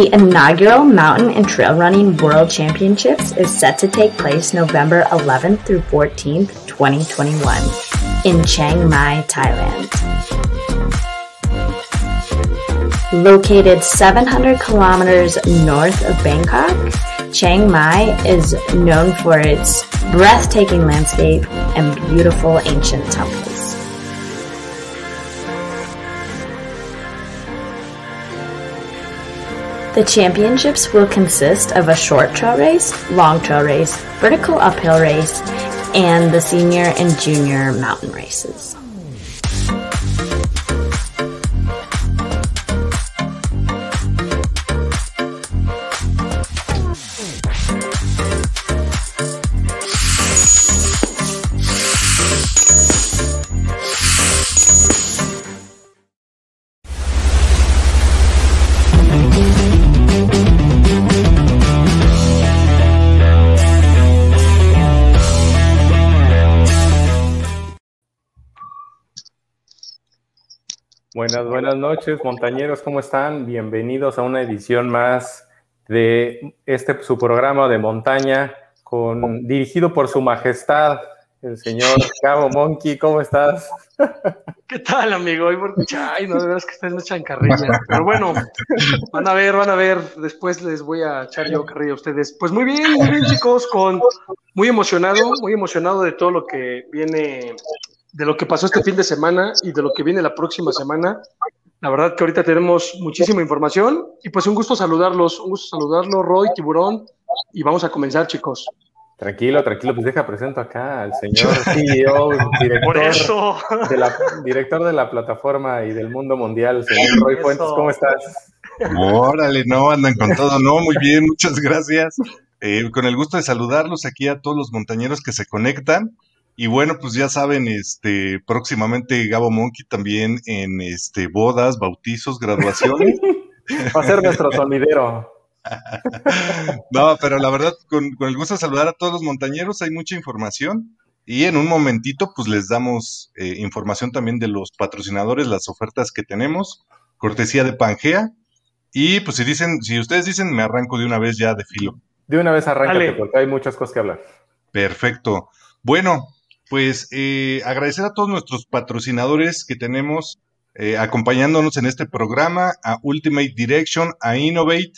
The inaugural Mountain and Trail Running World Championships is set to take place November 11th through 14th, 2021, in Chiang Mai, Thailand. Located 700 kilometers north of Bangkok, Chiang Mai is known for its breathtaking landscape and beautiful ancient temples. The championships will consist of a short trail race, long trail race, vertical uphill race, and the senior and junior mountain races. Buenas, buenas noches, montañeros, ¿cómo están? Bienvenidos a una edición más de este su programa de montaña con dirigido por su majestad, el señor Cabo Monkey, ¿cómo estás? ¿Qué tal, amigo? Ay, no, de verdad es que. Pero bueno, van a ver, van a ver. Después les voy a echar yo carrilla a ustedes. Pues muy bien, muy bien, chicos, con muy emocionado, muy emocionado de todo lo que viene de lo que pasó este fin de semana y de lo que viene la próxima semana. La verdad que ahorita tenemos muchísima información y pues un gusto saludarlos, un gusto saludarlos, Roy, Tiburón, y vamos a comenzar, chicos. Tranquilo, tranquilo, pues deja, presento acá al señor CEO, director, De la, director de la plataforma y del mundo mundial, señor Roy Fuentes, ¿cómo estás? Órale, no, andan con todo, no, muy bien, muchas gracias. Eh, con el gusto de saludarlos aquí a todos los montañeros que se conectan. Y bueno, pues ya saben, este, próximamente Gabo Monkey también en este bodas, bautizos, graduaciones. Va a ser nuestro sonidero. no, pero la verdad, con, el gusto de saludar a todos los montañeros, hay mucha información. Y en un momentito, pues les damos eh, información también de los patrocinadores, las ofertas que tenemos, cortesía de Pangea. Y pues si dicen, si ustedes dicen, me arranco de una vez ya de filo. De una vez arráncate, porque hay muchas cosas que hablar. Perfecto. Bueno, pues eh, agradecer a todos nuestros patrocinadores que tenemos eh, acompañándonos en este programa, a Ultimate Direction, a Innovate,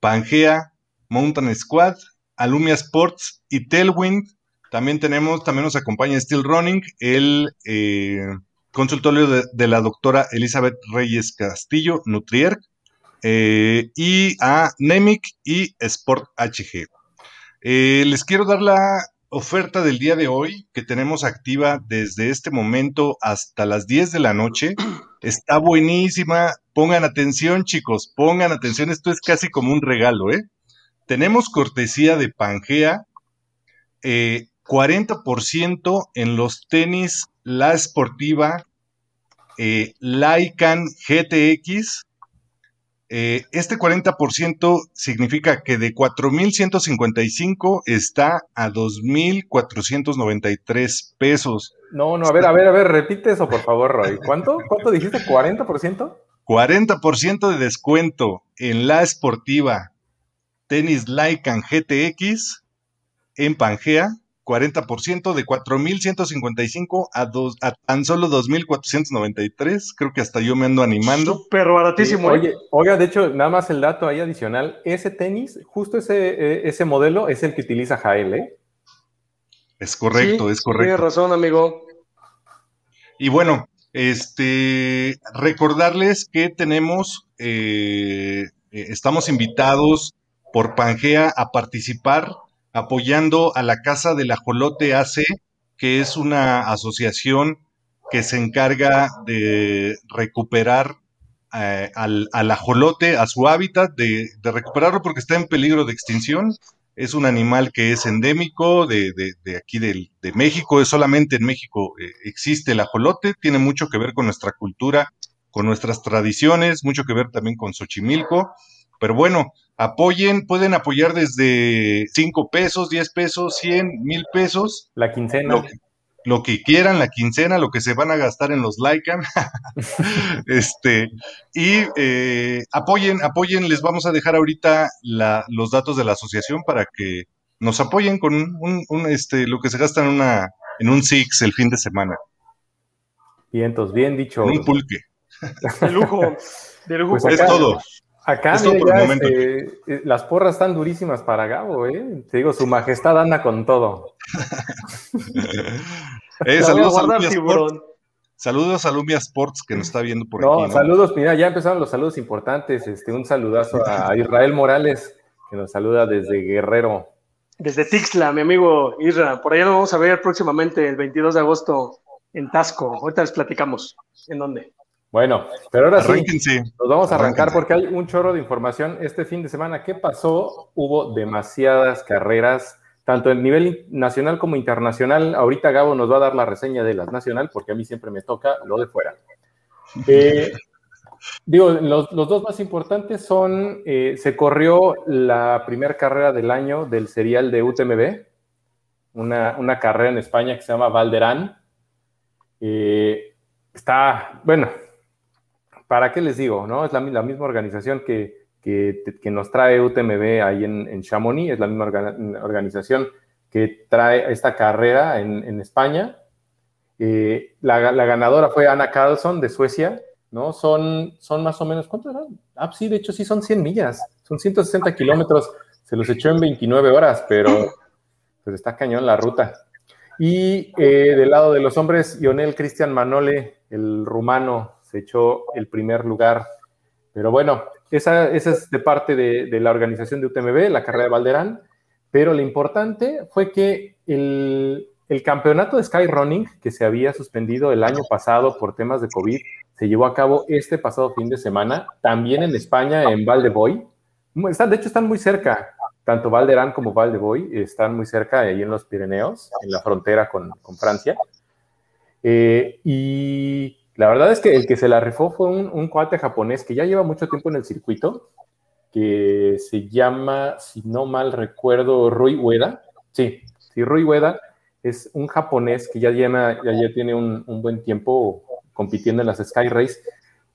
Pangea, Mountain Squad, Alumia Sports y Tailwind. También tenemos, también nos acompaña Steel Running, el eh, consultorio de, la doctora Elizabeth Reyes Castillo, Nutrier, y a Nemic y Sport HG. les quiero dar la oferta del día de hoy que tenemos activa desde este momento hasta las 10 de la noche está buenísima. Pongan atención, chicos, pongan atención. Esto es casi como un regalo, ¿eh? Tenemos cortesía de Pangea, 40% eh, en los tenis La Esportiva eh, Lycan GTX eh, este 40% significa que de 4.155 está a 2.493 pesos. No, no, a ver, a ver, a ver, repite eso por favor, Roy. ¿Cuánto? ¿Cuánto dijiste? ¿40%? 40% de descuento en la esportiva tenis Lycan GTX en Pangea 40% de 4.155 a, a tan solo 2.493. Creo que hasta yo me ando animando. Súper baratísimo. ¿eh? oye, oiga, de hecho, nada más el dato ahí adicional. Ese tenis, justo ese, eh, ese modelo es el que utiliza Jael, ¿eh? Es correcto, es correcto. Tienes razón, amigo. Y bueno, este, recordarles que tenemos, eh, estamos invitados por Pangea a participar apoyando a la Casa del Ajolote AC, que es una asociación que se encarga de recuperar eh, al, ajolote a su hábitat, de, recuperarlo porque está en peligro de extinción. Es un animal que es endémico de, aquí de México, es solamente en México eh, existe el ajolote, tiene mucho que ver con nuestra cultura, con nuestras tradiciones, mucho que ver también con Xochimilco. Pero bueno, apoyen, pueden apoyar desde 5 pesos, 10 pesos, 100, mil pesos. La quincena. lo que quieran, la quincena, lo que se van a gastar en los Lycan. este, y eh, apoyen, apoyen, les vamos a dejar ahorita los datos de la asociación para que nos apoyen con un, este, lo que se gasta en, una, en un Six el fin de semana. Vientos, bien dicho. un pulque. De lujo, de lujo. Pues es todo. Acá, este, eh, las porras están durísimas para Gabo, ¿eh? Te digo, su majestad anda con todo. eh, saludos, a Lumia Sports, saludos a Lumia Sports que nos está viendo por aquí. ¿no? saludos, mira, ya empezaron los saludos importantes. Este, un saludazo a Israel Morales, que nos saluda desde Guerrero. Desde Tixla, mi amigo Isra. Por allá lo vamos a ver próximamente, el 22 de agosto, en Tasco. Ahorita les platicamos. ¿En dónde? Bueno, pero ahora sí, nos vamos a arrancar porque hay un chorro de información este fin de semana. ¿Qué pasó? Hubo demasiadas carreras, tanto en nivel nacional como internacional. Ahorita Gabo nos va a dar la reseña de las nacional porque a mí siempre me toca lo de fuera. Eh, digo, los, dos más importantes son, eh, se corrió la primera carrera del año del serial de UTMB, una, una carrera en España que se llama Valderán. Eh, está, bueno, ¿para qué les digo? ¿no? Es la, misma organización que, nos trae UTMB ahí en, Chamonix, es la misma organización que trae esta carrera en, España. Eh, la, ganadora fue Ana Carlson de Suecia, ¿no? Son, son más o menos, ¿cuánto eran? Ah, sí, de hecho sí son 100 millas, son 160 kilómetros, se los echó en 29 horas, pero pues está cañón la ruta. Y eh, del lado de los hombres, Ionel Cristian Manole, el rumano, se echó el primer lugar. Pero bueno, esa, es de parte de, la organización de UTMB, la carrera de Valderán. Pero lo importante fue que el, campeonato de Skyrunning, que se había suspendido el año pasado por temas de COVID, se llevó a cabo este pasado fin de semana, también en España, en Valdeboy. de hecho, están muy cerca, tanto Valderán como Valdeboy están muy cerca, ahí en los Pirineos, en la frontera con, Francia. Eh, y la verdad es que el que se la rifó fue un, cuate japonés que ya lleva mucho tiempo en el circuito, que se llama, si no mal recuerdo, Rui Ueda. Sí, sí, Rui Ueda es un japonés que ya, llena, ya, ya tiene un, buen tiempo compitiendo en las Sky Race.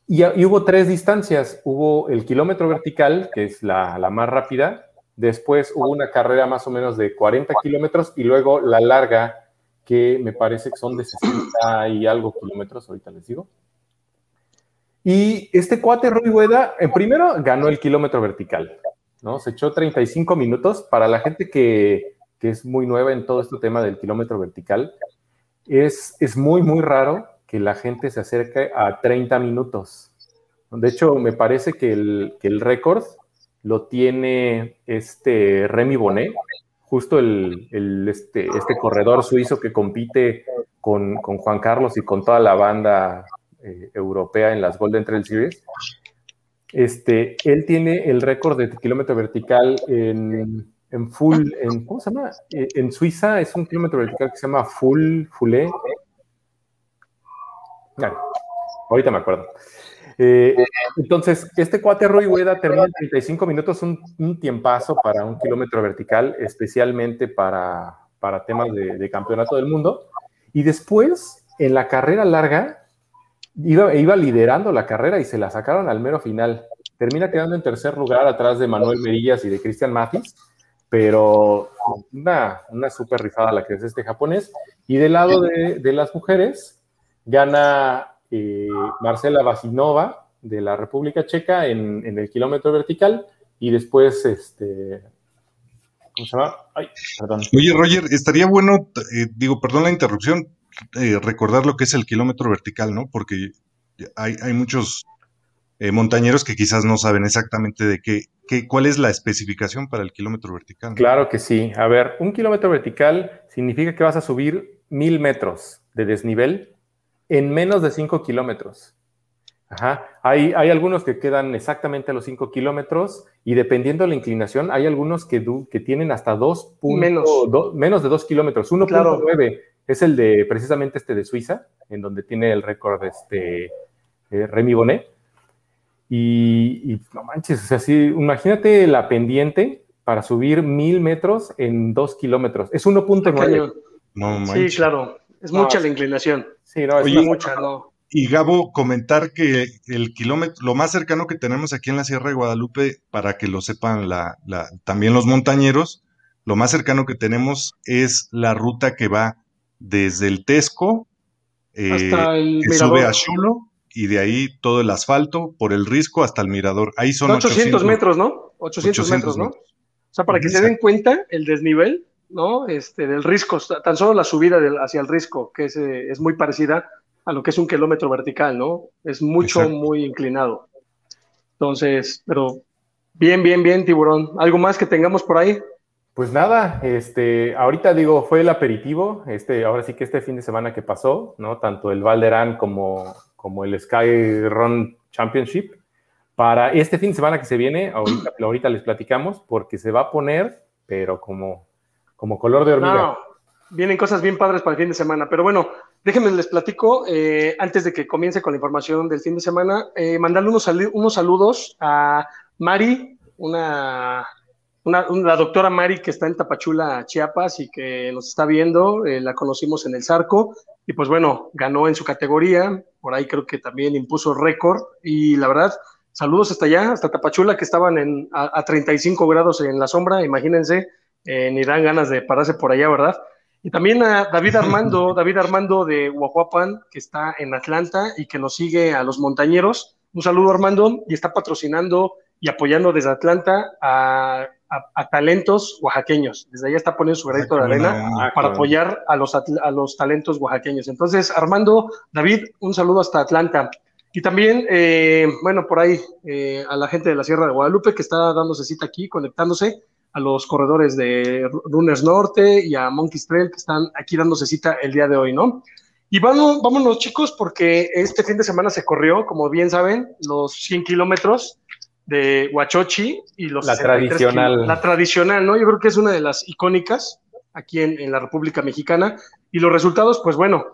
Y, hubo tres distancias. Hubo el kilómetro vertical, que es la, la más rápida. Después hubo una carrera más o menos de 40 kilómetros y luego la larga, que me parece que son de 60 y algo kilómetros, ahorita les digo. Y este cuate Rui Hueda, en primero ganó el kilómetro vertical, ¿no? Se echó 35 minutos. Para la gente que, que es muy nueva en todo este tema del kilómetro vertical, es, es muy, muy raro que la gente se acerque a 30 minutos. De hecho, me parece que el, que el récord lo tiene este Remy Bonnet, justo el, este, este, corredor suizo que compite con, Juan Carlos y con toda la banda eh, europea en las Golden Trail Series, este, él tiene el récord de kilómetro vertical en, full, en, ¿cómo se llama? Eh, en Suiza es un kilómetro vertical que se llama full, fulé. ahorita me acuerdo. Eh, entonces, este cuate Roy Hueda termina en 35 minutos, un, un tiempazo para un kilómetro vertical, especialmente para, para temas de, campeonato del mundo. Y después, en la carrera larga, iba, iba liderando la carrera y se la sacaron al mero final. Termina quedando en tercer lugar atrás de Manuel Merillas y de Cristian Matis, pero una, una súper rifada la que es este japonés. Y del lado de, de las mujeres, gana eh, Marcela Vasinova de la República Checa en, el kilómetro vertical y después, este, ¿cómo se llama? Ay, perdón. Oye, Roger, estaría bueno, eh, digo, perdón la interrupción, eh, recordar lo que es el kilómetro vertical, ¿no? Porque hay, muchos montañeros que quizás no saben exactamente de qué, qué, cuál es la especificación para el kilómetro vertical. Claro que sí. A ver, un kilómetro vertical significa que vas a subir mil metros de desnivel en menos de 5 kilómetros. Ajá. Hay, hay, algunos que quedan exactamente a los 5 kilómetros y dependiendo de la inclinación, hay algunos que, que tienen hasta 2 menos. menos de 2 kilómetros. 1.9 es el de precisamente este de Suiza, en donde tiene el récord este eh, Remy Bonnet. Y, no manches, o sea, sí, imagínate la pendiente para subir mil metros en 2 kilómetros. Es 1.9. No sí, claro. Es mucha la inclinación. Sí, no, es mucha, no. Y Gabo, comentar que el kilómetro, lo más cercano que tenemos aquí en la Sierra de Guadalupe, para que lo sepan la, también los montañeros, lo más cercano que tenemos es la ruta que va desde el Tesco, eh, hasta el que sube a Chulo, y de ahí todo el asfalto por el risco hasta el mirador. Ahí son 800, metros, ¿no? 800, metros, ¿no? O sea, para que se den cuenta el desnivel, ¿no? Este, del risco, tan solo la subida hacia el risco, que es, eh, es, muy parecida a lo que es un kilómetro vertical, ¿no? Es mucho, muy inclinado. Entonces, pero bien, bien, bien, tiburón. ¿Algo más que tengamos por ahí? Pues nada, este, ahorita digo, fue el aperitivo, este, ahora sí que este fin de semana que pasó, ¿no? Tanto el Valderán como, como el Sky Run Championship. Para este fin de semana que se viene, ahorita, ahorita les platicamos, porque se va a poner, pero como, como color de hormiga. No, vienen cosas bien padres para el fin de semana, pero bueno, déjenme les platico, eh, antes de que comience con la información del fin de semana, eh, mandarle unos, unos saludos a Mari, una la doctora Mari que está en Tapachula, Chiapas y que nos está viendo, eh, la conocimos en el Zarco y pues bueno, ganó en su categoría, por ahí creo que también impuso récord y la verdad, saludos hasta allá, hasta Tapachula que estaban en, a, 35 grados en la sombra, imagínense, eh, ni dan ganas de pararse por allá, ¿verdad? Y también a David Armando, David Armando de Huajuapan, que está en Atlanta y que nos sigue a los montañeros. Un saludo Armando y está patrocinando y apoyando desde Atlanta a a, talentos oaxaqueños. Desde allá está poniendo su granito de arena ah, para apoyar a los, a los talentos oaxaqueños. Entonces, Armando, David, un saludo hasta Atlanta. Y también, eh, bueno, por ahí eh, a la gente de la Sierra de Guadalupe que está dándose cita aquí, conectándose, a los corredores de Runners Norte y a Monkeys Trail que están aquí dándose cita el día de hoy, ¿no? Y vamos, vámonos chicos, porque este fin de semana se corrió, como bien saben, los 100 kilómetros de Huachochi y los la tradicional. la tradicional, ¿no? Yo creo que es una de las icónicas aquí en, la República Mexicana. Y los resultados, pues bueno,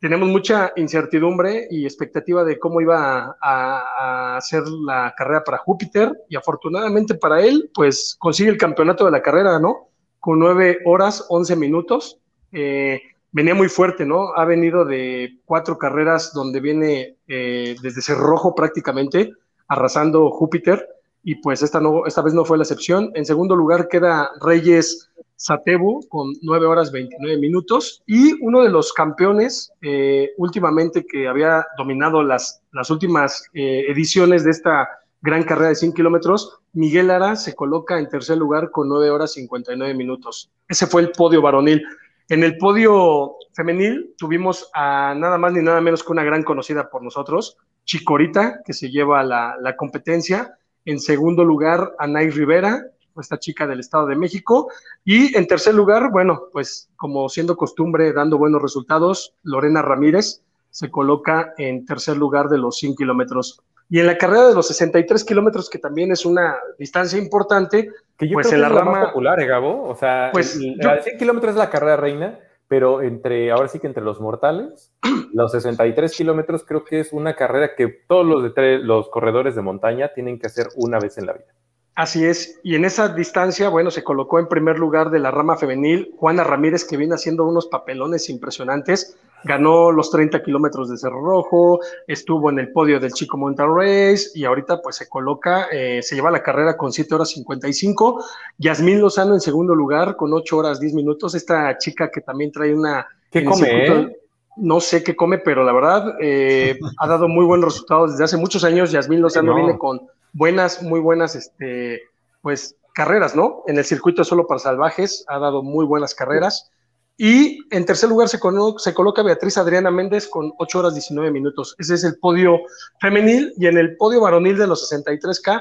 tenemos mucha incertidumbre y expectativa de cómo iba a, ser la carrera para Júpiter. Y afortunadamente para él, pues consigue el campeonato de la carrera, ¿no? Con nueve horas, once minutos. Eh, venía muy fuerte, ¿no? Ha venido de cuatro carreras donde viene eh, desde ser rojo prácticamente arrasando Júpiter y pues esta, no, esta vez no fue la excepción. En segundo lugar queda Reyes Satebu con 9 horas 29 minutos y uno de los campeones eh, últimamente que había dominado las, las últimas eh, ediciones de esta gran carrera de 100 kilómetros, Miguel Ara se coloca en tercer lugar con 9 horas 59 minutos. Ese fue el podio varonil. En el podio femenil tuvimos a nada más ni nada menos que una gran conocida por nosotros, Chicorita, que se lleva la, la competencia. En segundo lugar, Anay Rivera, esta chica del Estado de México. Y en tercer lugar, bueno, pues como siendo costumbre, dando buenos resultados, Lorena Ramírez se coloca en tercer lugar de los 100 kilómetros. Y en la carrera de los 63 kilómetros, que también es una distancia importante, que yo pues creo en que la es rama más popular, ¿eh, Gabo. O sea, pues, el, 100 kilómetros es la carrera reina, pero entre, ahora sí que entre los mortales, los 63 kilómetros creo que es una carrera que todos los, de los corredores de montaña tienen que hacer una vez en la vida. Así es, y en esa distancia, bueno, se colocó en primer lugar de la rama femenil Juana Ramírez, que viene haciendo unos papelones impresionantes, ganó los 30 kilómetros de Cerro Rojo, estuvo en el podio del Chico Mountain Race y ahorita pues se coloca, eh, se lleva la carrera con 7 horas 55, Yasmín Lozano en segundo lugar con 8 horas 10 minutos, esta chica que también trae una... ¿Qué come? No sé qué come, pero la verdad eh, ha dado muy buenos resultados desde hace muchos años. Yasmín Lozano viene con buenas, muy buenas, este, pues, carreras, ¿no? En el circuito solo para salvajes ha dado muy buenas carreras. Y en tercer lugar se, se, coloca Beatriz Adriana Méndez con 8 horas 19 minutos. Ese es el podio femenil. Y en el podio varonil de los 63K,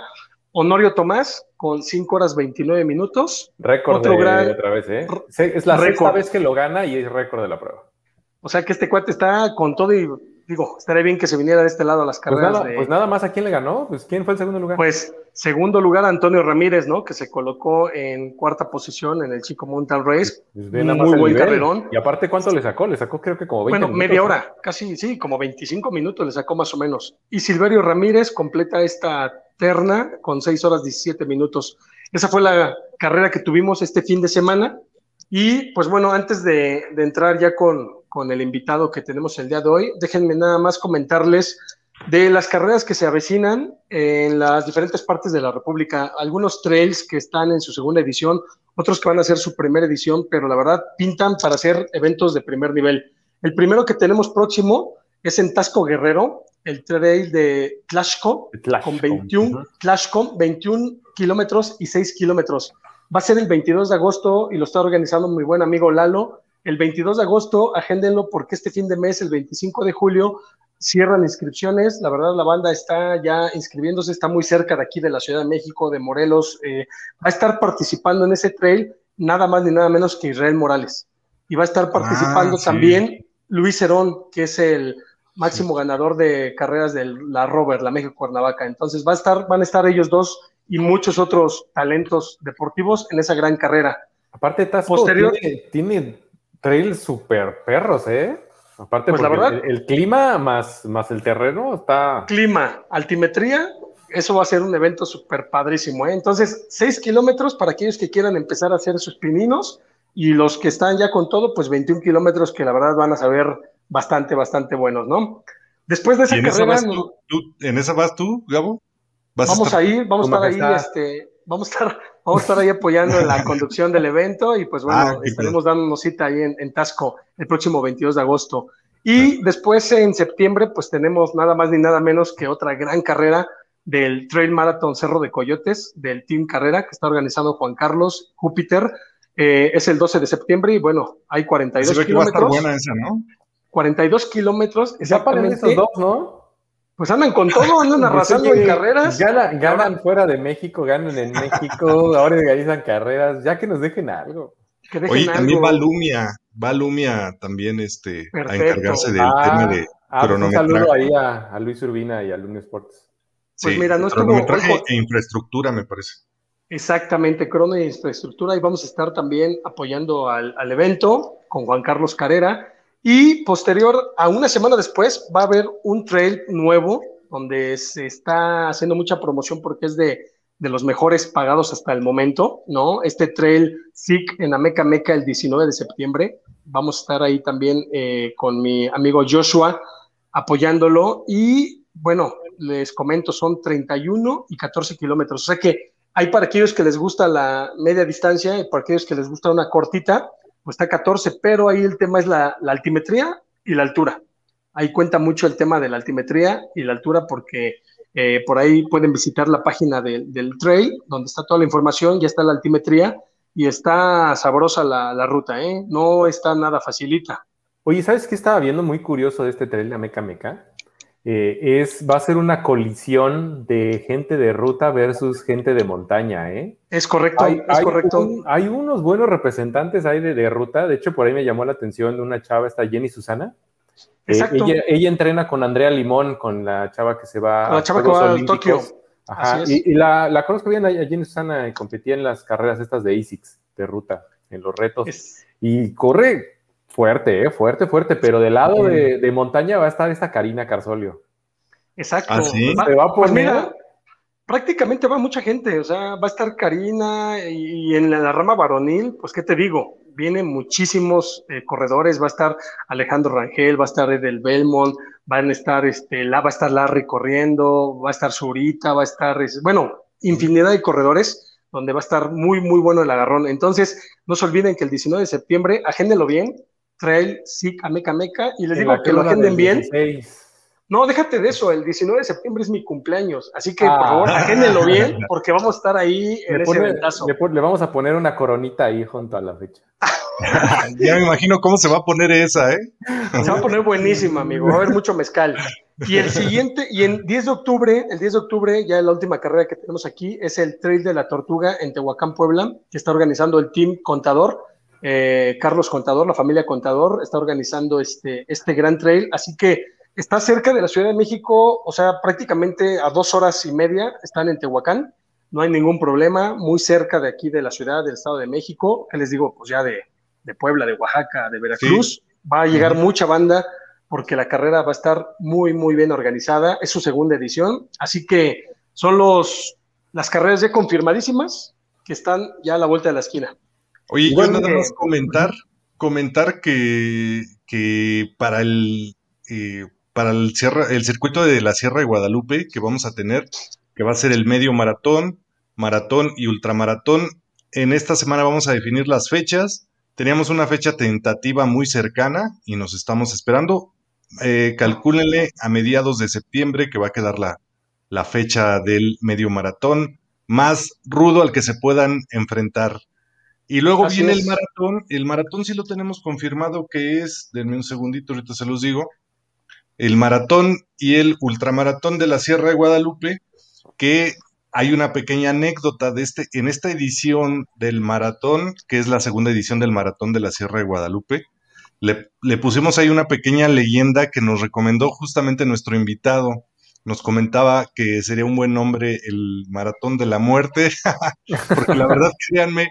Honorio Tomás con 5 horas 29 minutos. Récord de, otra vez, ¿eh? Es la sexta vez que lo gana y es récord de la prueba. O sea que este cuate está con todo y digo, estaría bien que se viniera de este lado a las pues carreras. Pues nada, más, ¿a quién le ganó? Pues ¿quién fue el segundo lugar? Pues segundo lugar Antonio Ramírez, ¿no? Que se colocó en cuarta posición en el Chico Mountain Race. Pues muy buen carrerón. Y aparte, ¿cuánto le sacó? Le sacó creo que como 20 Bueno, media hora, casi, sí, como 25 minutos le sacó más o menos. Y Silverio Ramírez completa esta terna con 6 horas 17 minutos. Esa fue la carrera que tuvimos este fin de semana. Y pues bueno, antes de, de entrar ya con, con el invitado que tenemos el día de hoy. Déjenme nada más comentarles de las carreras que se avecinan en las diferentes partes de la República. Algunos trails que están en su segunda edición, otros que van a ser su primera edición, pero la verdad pintan para hacer eventos de primer nivel. El primero que tenemos próximo es en Tasco Guerrero, el trail de Tlashco, con 21, 21 kilómetros y 6 kilómetros. Va a ser el 22 de agosto y lo está organizando mi buen amigo Lalo. El 22 de agosto, agéndenlo porque este fin de mes, el 25 de julio, cierran inscripciones. La verdad, la banda está ya inscribiéndose, está muy cerca de aquí de la Ciudad de México, de Morelos. Eh, va a estar participando en ese trail nada más ni nada menos que Israel Morales. Y va a estar participando ah, también Luis Herón, que es el máximo ganador de carreras de la Rover, la México Cuernavaca. Entonces va a estar, van a estar ellos dos y muchos otros talentos deportivos en esa gran carrera. Aparte, Tasco Posterior, tiene, trails super perros, ¿eh? Aparte, pues la verdad, el, clima más, más el terreno está. Clima, altimetría, eso va a ser un evento súper padrísimo. ¿eh? Entonces, seis kilómetros para aquellos que quieran empezar a hacer sus pininos y los que están ya con todo, pues 21 kilómetros que la verdad van a saber bastante, bastante buenos, ¿no? Después de esa carrera. ¿En esa vas tú, Gabo? vamos a, ir, vamos a estar ahí, este, vamos a estar, vamos a estar ahí apoyando en la conducción del evento y pues bueno, ah, estaremos dándonos cita ahí en, en, Tasco el próximo 22 de agosto. Y después en septiembre, pues tenemos nada más ni nada menos que otra gran carrera del Trail Marathon Cerro de Coyotes, del Team Carrera, que está organizando Juan Carlos Júpiter. Eh, es el 12 de septiembre y bueno, hay 42 kilómetros. buena esa, ¿no? 42 kilómetros. Exactamente. Ya esos dos, ¿no? Pues andan con todo, andan arrasando en carreras. Ganan, fuera de México, ganan en México, ahora organizan carreras, ya que nos dejen algo. Oye, también va Lumia, va Lumia también este, a encargarse del ah, tema de ah, pues Un saludo ahí a, Luis Urbina y a Lumia Sports. Pues mira, no es cronometraje e infraestructura, me parece. Exactamente, crono e infraestructura, y vamos a estar también apoyando al, al evento con Juan Carlos Carrera y posterior, a una semana después, va a haber un trail nuevo donde se está haciendo mucha promoción porque es de, los mejores pagados hasta el momento, ¿no? Este trail SIC en Ameca Meca el 19 de septiembre. Vamos a estar ahí también eh, con mi amigo Joshua apoyándolo. Y bueno, les comento, son 31 y 14 kilómetros. O sea que hay para aquellos que les gusta la media distancia y para aquellos que les gusta una cortita, pues está 14, pero ahí el tema es la, altimetría y la altura. Ahí cuenta mucho el tema de la altimetría y la altura porque eh, por ahí pueden visitar la página del trail, donde está toda la información, ya está la altimetría y está sabrosa la, ruta, ¿eh? No está nada facilita. Oye, ¿sabes qué estaba viendo muy curioso de este trail de Meca Meca? Eh, es, va a ser una colisión de gente de ruta versus gente de montaña, ¿eh? Es correcto, hay, es correcto. hay unos buenos representantes ahí de, ruta. De hecho, por ahí me llamó la atención una chava, esta Jenny Susana. Eh, Exacto. ella, entrena con Andrea Limón, con la chava que se va la chava que va a Tokio. Ajá, y, la, conozco bien a Jenny Susana, competía en las carreras estas de ASICS, de ruta, en los retos. Y corre Fuerte, ¿eh? fuerte, fuerte, pero del lado de, montaña va a estar esta Karina Carsolio. Exacto. ¿Ah, va, pues mira, prácticamente va mucha gente, o sea, va a estar Karina y, en la, rama varonil, pues qué te digo, vienen muchísimos eh, corredores, va a estar Alejandro Rangel, va a estar Edel Belmont, van a estar, este, la, va a estar Larry corriendo, va a estar Zurita, va a estar, bueno, infinidad de corredores donde va a estar muy, muy bueno el agarrón. Entonces, no se olviden que el 19 de septiembre, agéndenlo bien, Trail SIC a Meca Meca y les digo que lo agenden bien. No, déjate de eso, el 19 de septiembre es mi cumpleaños, así que por ah. favor, agéndenlo bien porque vamos a estar ahí en ese eventazo. Le, vamos a poner una coronita ahí junto a la fecha. ya me imagino cómo se va a poner esa, ¿eh? Se va a poner buenísima, amigo, va a haber mucho mezcal. Y el siguiente, y en 10 de octubre, el 10 de octubre, ya la última carrera que tenemos aquí, es el Trail de la Tortuga en Tehuacán, Puebla, que está organizando el Team Contador. Eh, Carlos Contador, la familia Contador, está organizando este, este gran trail, así que está cerca de la Ciudad de México, o sea, prácticamente a dos horas y media están en Tehuacán, no hay ningún problema, muy cerca de aquí de la ciudad del Estado de México, que les digo, pues ya de, Puebla, de Oaxaca, de Veracruz, va a llegar mucha banda porque la carrera va a estar muy, muy bien organizada, es su segunda edición, así que son los, las carreras ya confirmadísimas que están ya a la vuelta de la esquina. Oye, yo nada más comentar comentar que, que para el eh, para el, el circuito de la Sierra de Guadalupe que vamos a tener, que va a ser el medio maratón, maratón y ultramaratón. En esta semana vamos a definir las fechas. Teníamos una fecha tentativa muy cercana y nos estamos esperando. Eh, calcúlenle a mediados de septiembre que va a quedar la, la fecha del medio maratón más rudo al que se puedan enfrentar. Y luego viene el maratón. El maratón sí lo tenemos confirmado que es, denme un segundito, ahorita se los digo, el maratón y el ultramaratón de la Sierra de Guadalupe, que hay una pequeña anécdota de este, en esta edición del maratón, que es la segunda edición del maratón de la Sierra de Guadalupe, le, le pusimos ahí una pequeña leyenda que nos recomendó justamente nuestro invitado, nos comentaba que sería un buen nombre el Maratón de la Muerte, porque la verdad, créanme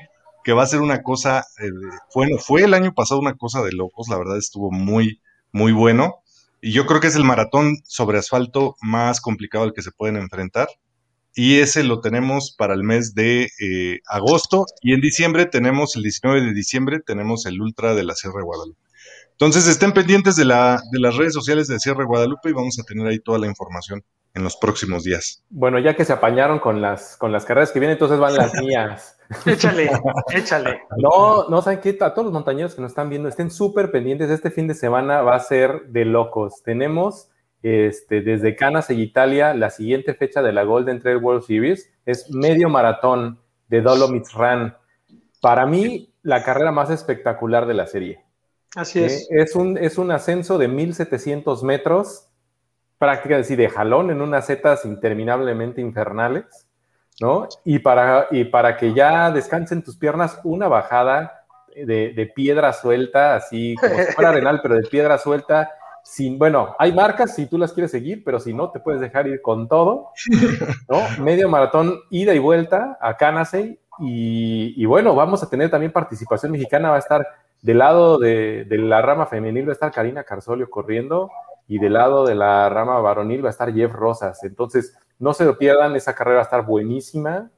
que va a ser una cosa, eh, bueno, fue el año pasado una cosa de locos, la verdad estuvo muy, muy bueno, y yo creo que es el maratón sobre asfalto más complicado al que se pueden enfrentar, y ese lo tenemos para el mes de eh, agosto, y en diciembre tenemos, el 19 de diciembre, tenemos el Ultra de la Sierra de Guadalupe. Entonces estén pendientes de, la, de las redes sociales de Sierra Guadalupe y vamos a tener ahí toda la información en los próximos días. Bueno, ya que se apañaron con las, con las carreras que vienen, entonces van las mías. Échale, échale. No, no, ¿saben qué? A todos los montañeros que nos están viendo, estén súper pendientes. Este fin de semana va a ser de locos. Tenemos este, desde Canas, Italia, la siguiente fecha de la Golden Trail World Series es medio maratón de Dolomites Run. Para mí, la carrera más espectacular de la serie. Así es. es, un, es un ascenso de 1700 metros, prácticamente de jalón en unas setas interminablemente infernales, ¿no? Y para, y para que ya descansen tus piernas, una bajada de, piedra suelta, así como si fuera arenal, pero de piedra suelta. Sin, bueno, hay marcas si tú las quieres seguir, pero si no, te puedes dejar ir con todo, ¿no? Medio maratón, ida y vuelta a Canasey. Y, y bueno, vamos a tener también participación mexicana, va a estar del lado de, la rama femenil va a estar Karina Carsolio corriendo y del lado de la rama varonil va a estar Jeff Rosas. Entonces, no se lo pierdan, esa carrera va a estar buenísima.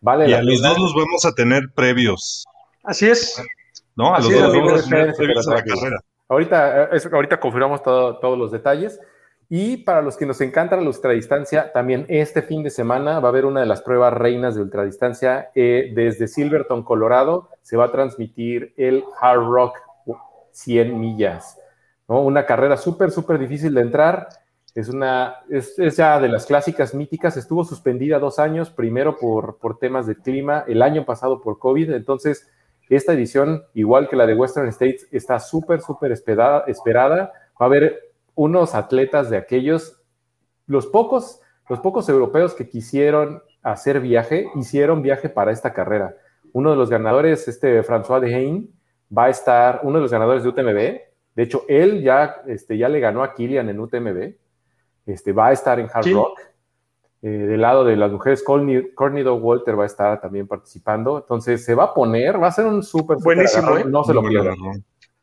Vale y a los dos los vamos a tener previos. Así es. ¿No? A los dos los vamos a tener previos a la carrera. Ahorita, ahorita confirmamos todos los detalles. Y para los que nos encanta la ultradistancia, también este fin de semana va a haber una de las pruebas reinas de ultradistancia. Eh, desde Silverton, Colorado, se va a transmitir el Hard Rock 100 millas. ¿no? Una carrera súper, súper difícil de entrar. Es, una, es, ya de las clásicas míticas. Estuvo suspendida dos años, primero por, por temas de clima, el año pasado por COVID. Entonces, esta edición, igual que la de Western States, está súper, súper esperada, esperada. Va a haber unos atletas de aquellos, los pocos, los pocos europeos que quisieron hacer viaje, hicieron viaje para esta carrera. Uno de los ganadores, este François de Hain, va a estar, uno de los ganadores de UTMB, de hecho, él ya, este, ya le ganó a Kilian en UTMB, este, va a estar en Hard Rock. Eh, del lado de las mujeres, Cornido Walter va a estar también participando. Entonces, se va a poner, va a ser un súper. Buenísimo, ¿eh? no se lo pierdan.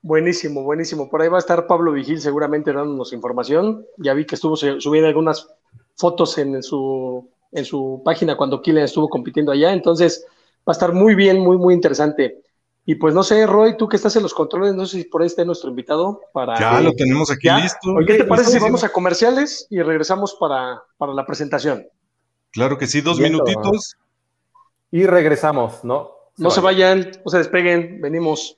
Buenísimo, buenísimo. Por ahí va a estar Pablo Vigil seguramente dándonos información. Ya vi que estuvo subiendo algunas fotos en su, en su página cuando Killian estuvo compitiendo allá. Entonces va a estar muy bien, muy, muy interesante. Y pues no sé, Roy, tú que estás en los controles, no sé si por ahí está nuestro invitado para. Ya lo tenemos aquí listo. ¿Qué te parece si vamos a comerciales y regresamos para, para la presentación? Claro que sí, dos minutitos. Y regresamos, ¿no? no se vayan, no se despeguen, venimos.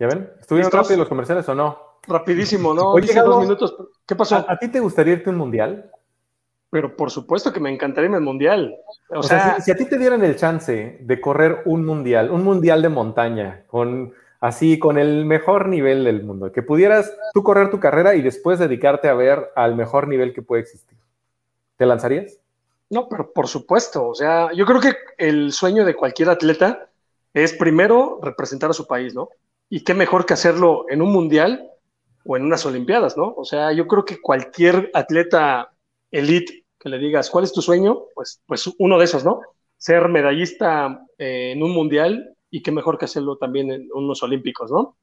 ¿Ya ven? ¿Estuvieron rápido los comerciales o no? Rapidísimo, ¿no? Oye, dos minutos. ¿Qué pasó? ¿A, ti te gustaría irte a un mundial? Pero por supuesto que me encantaría irme al mundial. O, sea, si, a ti te dieran el chance de correr un mundial, un mundial de montaña, con así, con el mejor nivel del mundo, que pudieras tú correr tu carrera y después dedicarte a ver al mejor nivel que puede existir, ¿te lanzarías? No, pero por supuesto. O sea, yo creo que el sueño de cualquier atleta es primero representar a su país, ¿no? Y qué mejor que hacerlo en un mundial o en unas olimpiadas, ¿no? O sea, yo creo que cualquier atleta elite que le digas, ¿cuál es tu sueño? Pues, pues uno de esos, ¿no? ser medallista eh, en un mundial y qué mejor que hacerlo también en unos olímpicos, ¿no?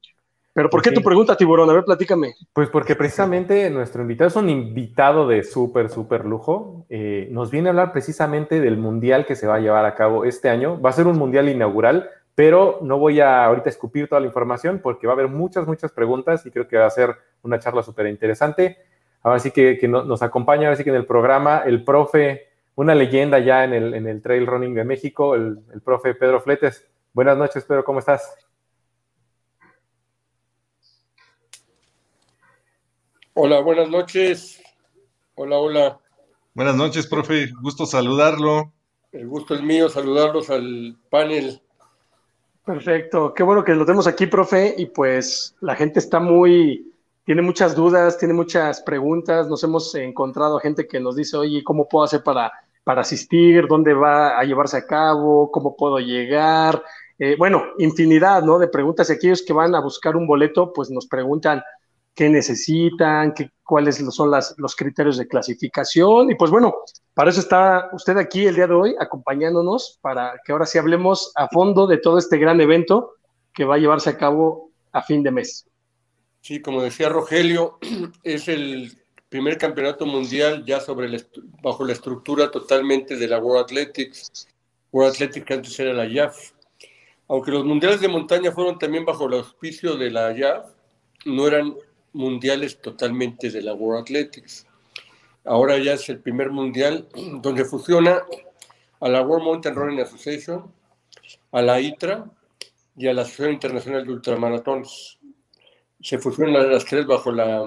Pero ¿por qué tu pregunta, Tiburón? A ver, platícame. Pues porque precisamente nuestro invitado es un invitado de súper, súper lujo. Eh, nos viene a hablar precisamente del mundial que se va a llevar a cabo este año. Va a ser un mundial inaugural, pero no voy a ahorita escupir toda la información porque va a haber muchas, muchas preguntas y creo que va a ser una charla súper interesante. Ahora sí que, nos acompaña, ahora sí que en el programa, el profe, una leyenda ya en el, en el trail running de México, el, el profe Pedro Fletes. Buenas noches, Pedro, ¿cómo estás? Hola, buenas noches. Hola, hola. Buenas noches, profe. Gusto saludarlo. El gusto es mío saludarlos al panel. Perfecto. Qué bueno que lo tenemos aquí, profe. Y pues la gente está muy, tiene muchas dudas, tiene muchas preguntas. Nos hemos encontrado gente que nos dice, oye, ¿cómo puedo hacer para, para asistir? ¿Dónde va a llevarse a cabo? ¿Cómo puedo llegar? Eh, bueno, infinidad, ¿no? De preguntas. Y aquellos que van a buscar un boleto, pues nos preguntan, qué necesitan, qué, cuáles son los criterios de clasificación. Y pues bueno, para eso está usted aquí el día de hoy, acompañándonos, para que ahora sí hablemos a fondo de todo este gran evento que va a llevarse a cabo a fin de mes. Sí, como decía Rogelio, es el primer campeonato mundial ya sobre bajo la estructura totalmente de la World Athletics. World Athletics que antes era la IAF. Aunque los mundiales de montaña fueron también bajo el auspicio de la IAF, no eran mundiales totalmente de la World Athletics. Ahora ya es el primer mundial donde fusiona a la World Mountain Running Association, a la ITRA y a la Asociación Internacional de Ultramaratones. Se fusionan las tres bajo la,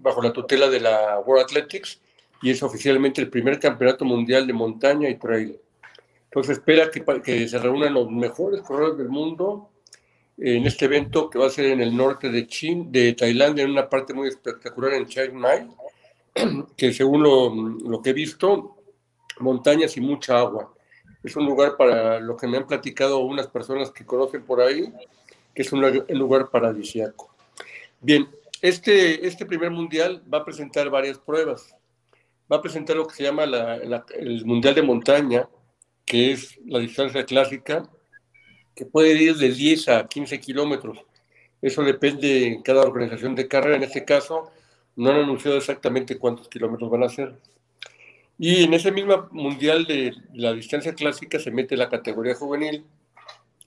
bajo la tutela de la World Athletics y es oficialmente el primer campeonato mundial de montaña y trail. Entonces espera que, que se reúnan los mejores corredores del mundo en este evento que va a ser en el norte de Chin, de Tailandia, en una parte muy espectacular en Chiang Mai, que según lo, que he visto, montañas y mucha agua. Es un lugar para lo que me han platicado unas personas que conocen por ahí, que es un, lugar paradisíaco. Bien, este, este primer mundial va a presentar varias pruebas. Va a presentar lo que se llama el mundial de montaña, que es la distancia clásica, que puede ir de 10 a 15 kilómetros. Eso depende de cada organización de carrera. En este caso, no han anunciado exactamente cuántos kilómetros van a ser. Y en ese mismo mundial de la distancia clásica se mete la categoría juvenil,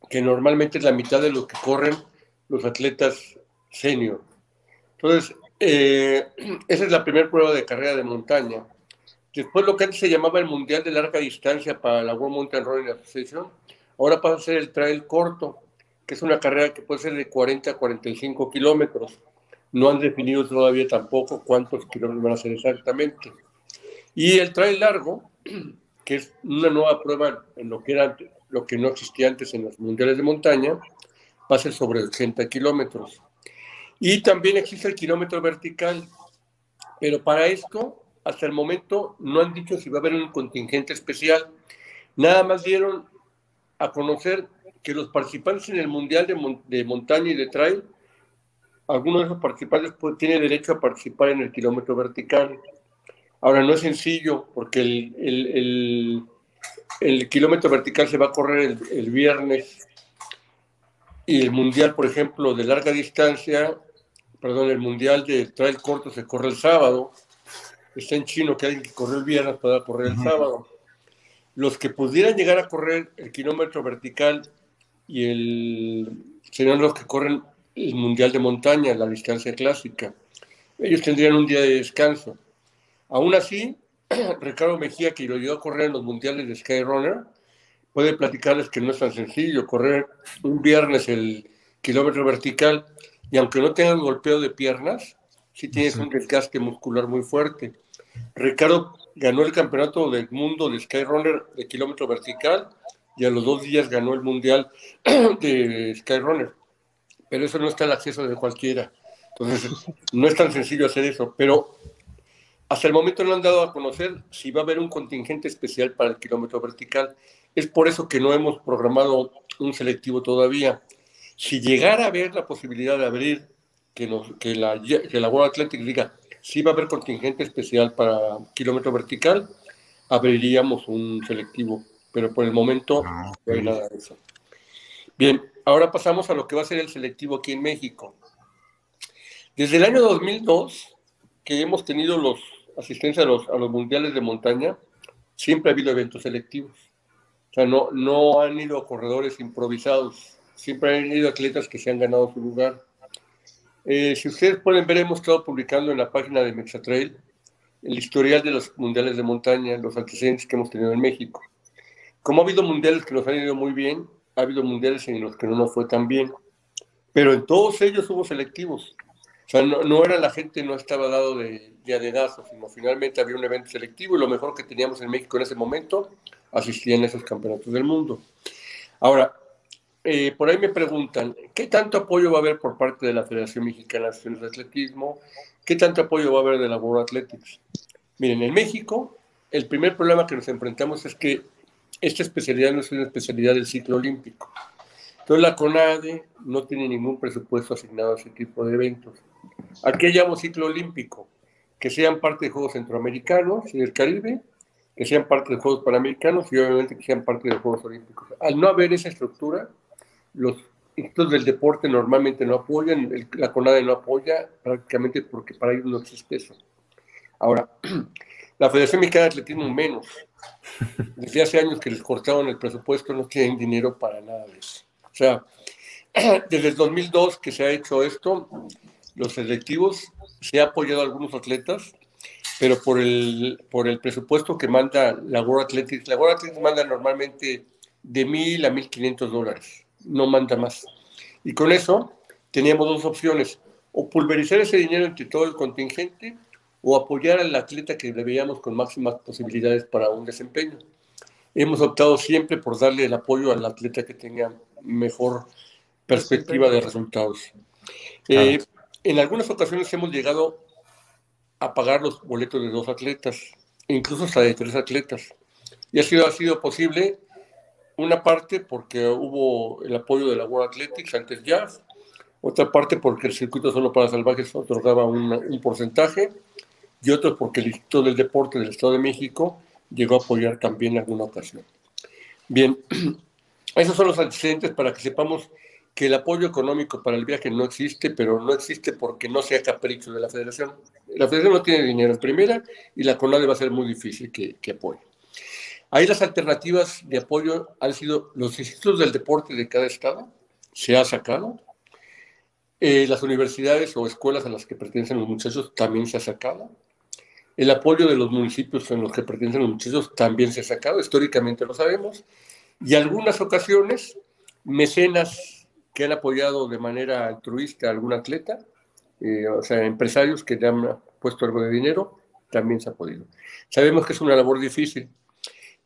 que normalmente es la mitad de lo que corren los atletas senior. Entonces, eh, esa es la primera prueba de carrera de montaña. Después lo que antes se llamaba el Mundial de Larga Distancia para la World Mountain Running Association, Ahora pasa a ser el trail corto, que es una carrera que puede ser de 40 a 45 kilómetros. No han definido todavía tampoco cuántos kilómetros van a ser exactamente. Y el trail largo, que es una nueva prueba en lo que, era, lo que no existía antes en los mundiales de montaña, va a ser sobre 80 kilómetros. Y también existe el kilómetro vertical, pero para esto, hasta el momento, no han dicho si va a haber un contingente especial. Nada más dieron a conocer que los participantes en el Mundial de, Montaña y de Trail, algunos de esos participantes pues, tienen derecho a participar en el kilómetro vertical. Ahora, no es sencillo porque el, el, kilómetro vertical se va a correr el, viernes y el Mundial, por ejemplo, de larga distancia, perdón, el Mundial de Trail corto se corre el sábado. Está en chino que alguien que corre el viernes pueda correr el sábado los que pudieran llegar a correr el kilómetro vertical y el serían los que corren el mundial de montaña, la distancia clásica. Ellos tendrían un día de descanso. Aún así, Ricardo Mejía, que lo ayudó a correr en los mundiales de Skyrunner, puede platicarles que no es tan sencillo correr un viernes el kilómetro vertical y aunque no tengas golpeo de piernas, sí tienes un desgaste muscular muy fuerte. Ricardo ganó el campeonato del mundo de Skyrunner de kilómetro vertical y a los dos días ganó el mundial de Skyrunner. Pero eso no está al acceso de cualquiera. Entonces, no es tan sencillo hacer eso. Pero hasta el momento no han dado a conocer si va a haber un contingente especial para el kilómetro vertical. Es por eso que no hemos programado un selectivo todavía. Si llegara a haber la posibilidad de abrir, que, que, la, que la World Athletics diga, si va a haber contingente especial para kilómetro vertical, abriríamos un selectivo. pero por el momento Ah, no hay nada de eso. Bien, ahora pasamos a lo que va a ser el selectivo aquí en México. Desde el año 2002, que hemos tenido los asistencia a los, a los mundiales de montaña, siempre ha habido eventos selectivos. O sea, no, no han ido corredores improvisados, siempre han ido atletas que se han ganado su lugar. Eh, si ustedes pueden ver, hemos estado publicando en la página de Mexatrail el historial de los mundiales de montaña, los antecedentes que hemos tenido en México. Como ha habido mundiales que nos han ido muy bien, ha habido mundiales en los que no nos fue tan bien, pero en todos ellos hubo selectivos. O sea, no, era la gente, no estaba dado de, de adedazo, sino finalmente había un evento selectivo y lo mejor que teníamos en México en ese momento asistían a esos campeonatos del mundo. Ahora, eh, por ahí me preguntan, ¿qué tanto apoyo va a haber por parte de la Federación Mexicana de Atletismo? ¿Qué tanto apoyo va a haber de la World Athletics? Miren, en México, el primer problema que nos enfrentamos es que esta especialidad no es una especialidad del ciclo olímpico. Entonces la CONADE no tiene ningún presupuesto asignado a ese tipo de eventos. Aquí llamamos ciclo olímpico, que sean parte de Juegos Centroamericanos y del Caribe, que sean parte de Juegos Panamericanos y obviamente que sean parte de Juegos Olímpicos. Al no haber esa estructura, los institutos del deporte normalmente no apoyan, el- la CONADE no apoya prácticamente porque para ellos no existe eso. Ahora, la Federación Mexicana de Atletismo menos. Desde hace años que les cortaron el presupuesto, no tienen dinero para nada de eso. O sea, desde el 2002 que se ha hecho esto, los selectivos, se ha apoyado a algunos atletas, pero por el, por el presupuesto que manda la World Athletics, la World Athletics manda normalmente de mil a mil quinientos dólares, no manda más. Y con eso teníamos dos opciones, o pulverizar ese dinero entre todo el contingente o apoyar al atleta que le veíamos con máximas posibilidades para un desempeño. Hemos optado siempre por darle el apoyo al atleta que tenga mejor perspectiva de resultados. Eh, en algunas ocasiones hemos llegado a pagar los boletos de dos atletas, incluso hasta de tres atletas. Y ha sido, ha sido posible una parte porque hubo el apoyo de la World Athletics, antes Jazz, otra parte porque el circuito solo para salvajes otorgaba un, porcentaje, y otro porque el Instituto del Deporte del Estado de México llegó a apoyar también en alguna ocasión. Bien, esos son los antecedentes para que sepamos que el apoyo económico para el viaje no existe, pero no existe porque no sea capricho de la federación. La federación no tiene dinero en primera y la CONADE va a ser muy difícil que apoye. Ahí las alternativas de apoyo han sido los institutos del deporte de cada estado, se ha sacado. Eh, las universidades o escuelas a las que pertenecen los muchachos también se ha sacado. El apoyo de los municipios en los que pertenecen los muchachos también se ha sacado, históricamente lo sabemos. Y algunas ocasiones, mecenas que han apoyado de manera altruista a algún atleta, eh, o sea, empresarios que le han puesto algo de dinero, también se ha podido. Sabemos que es una labor difícil.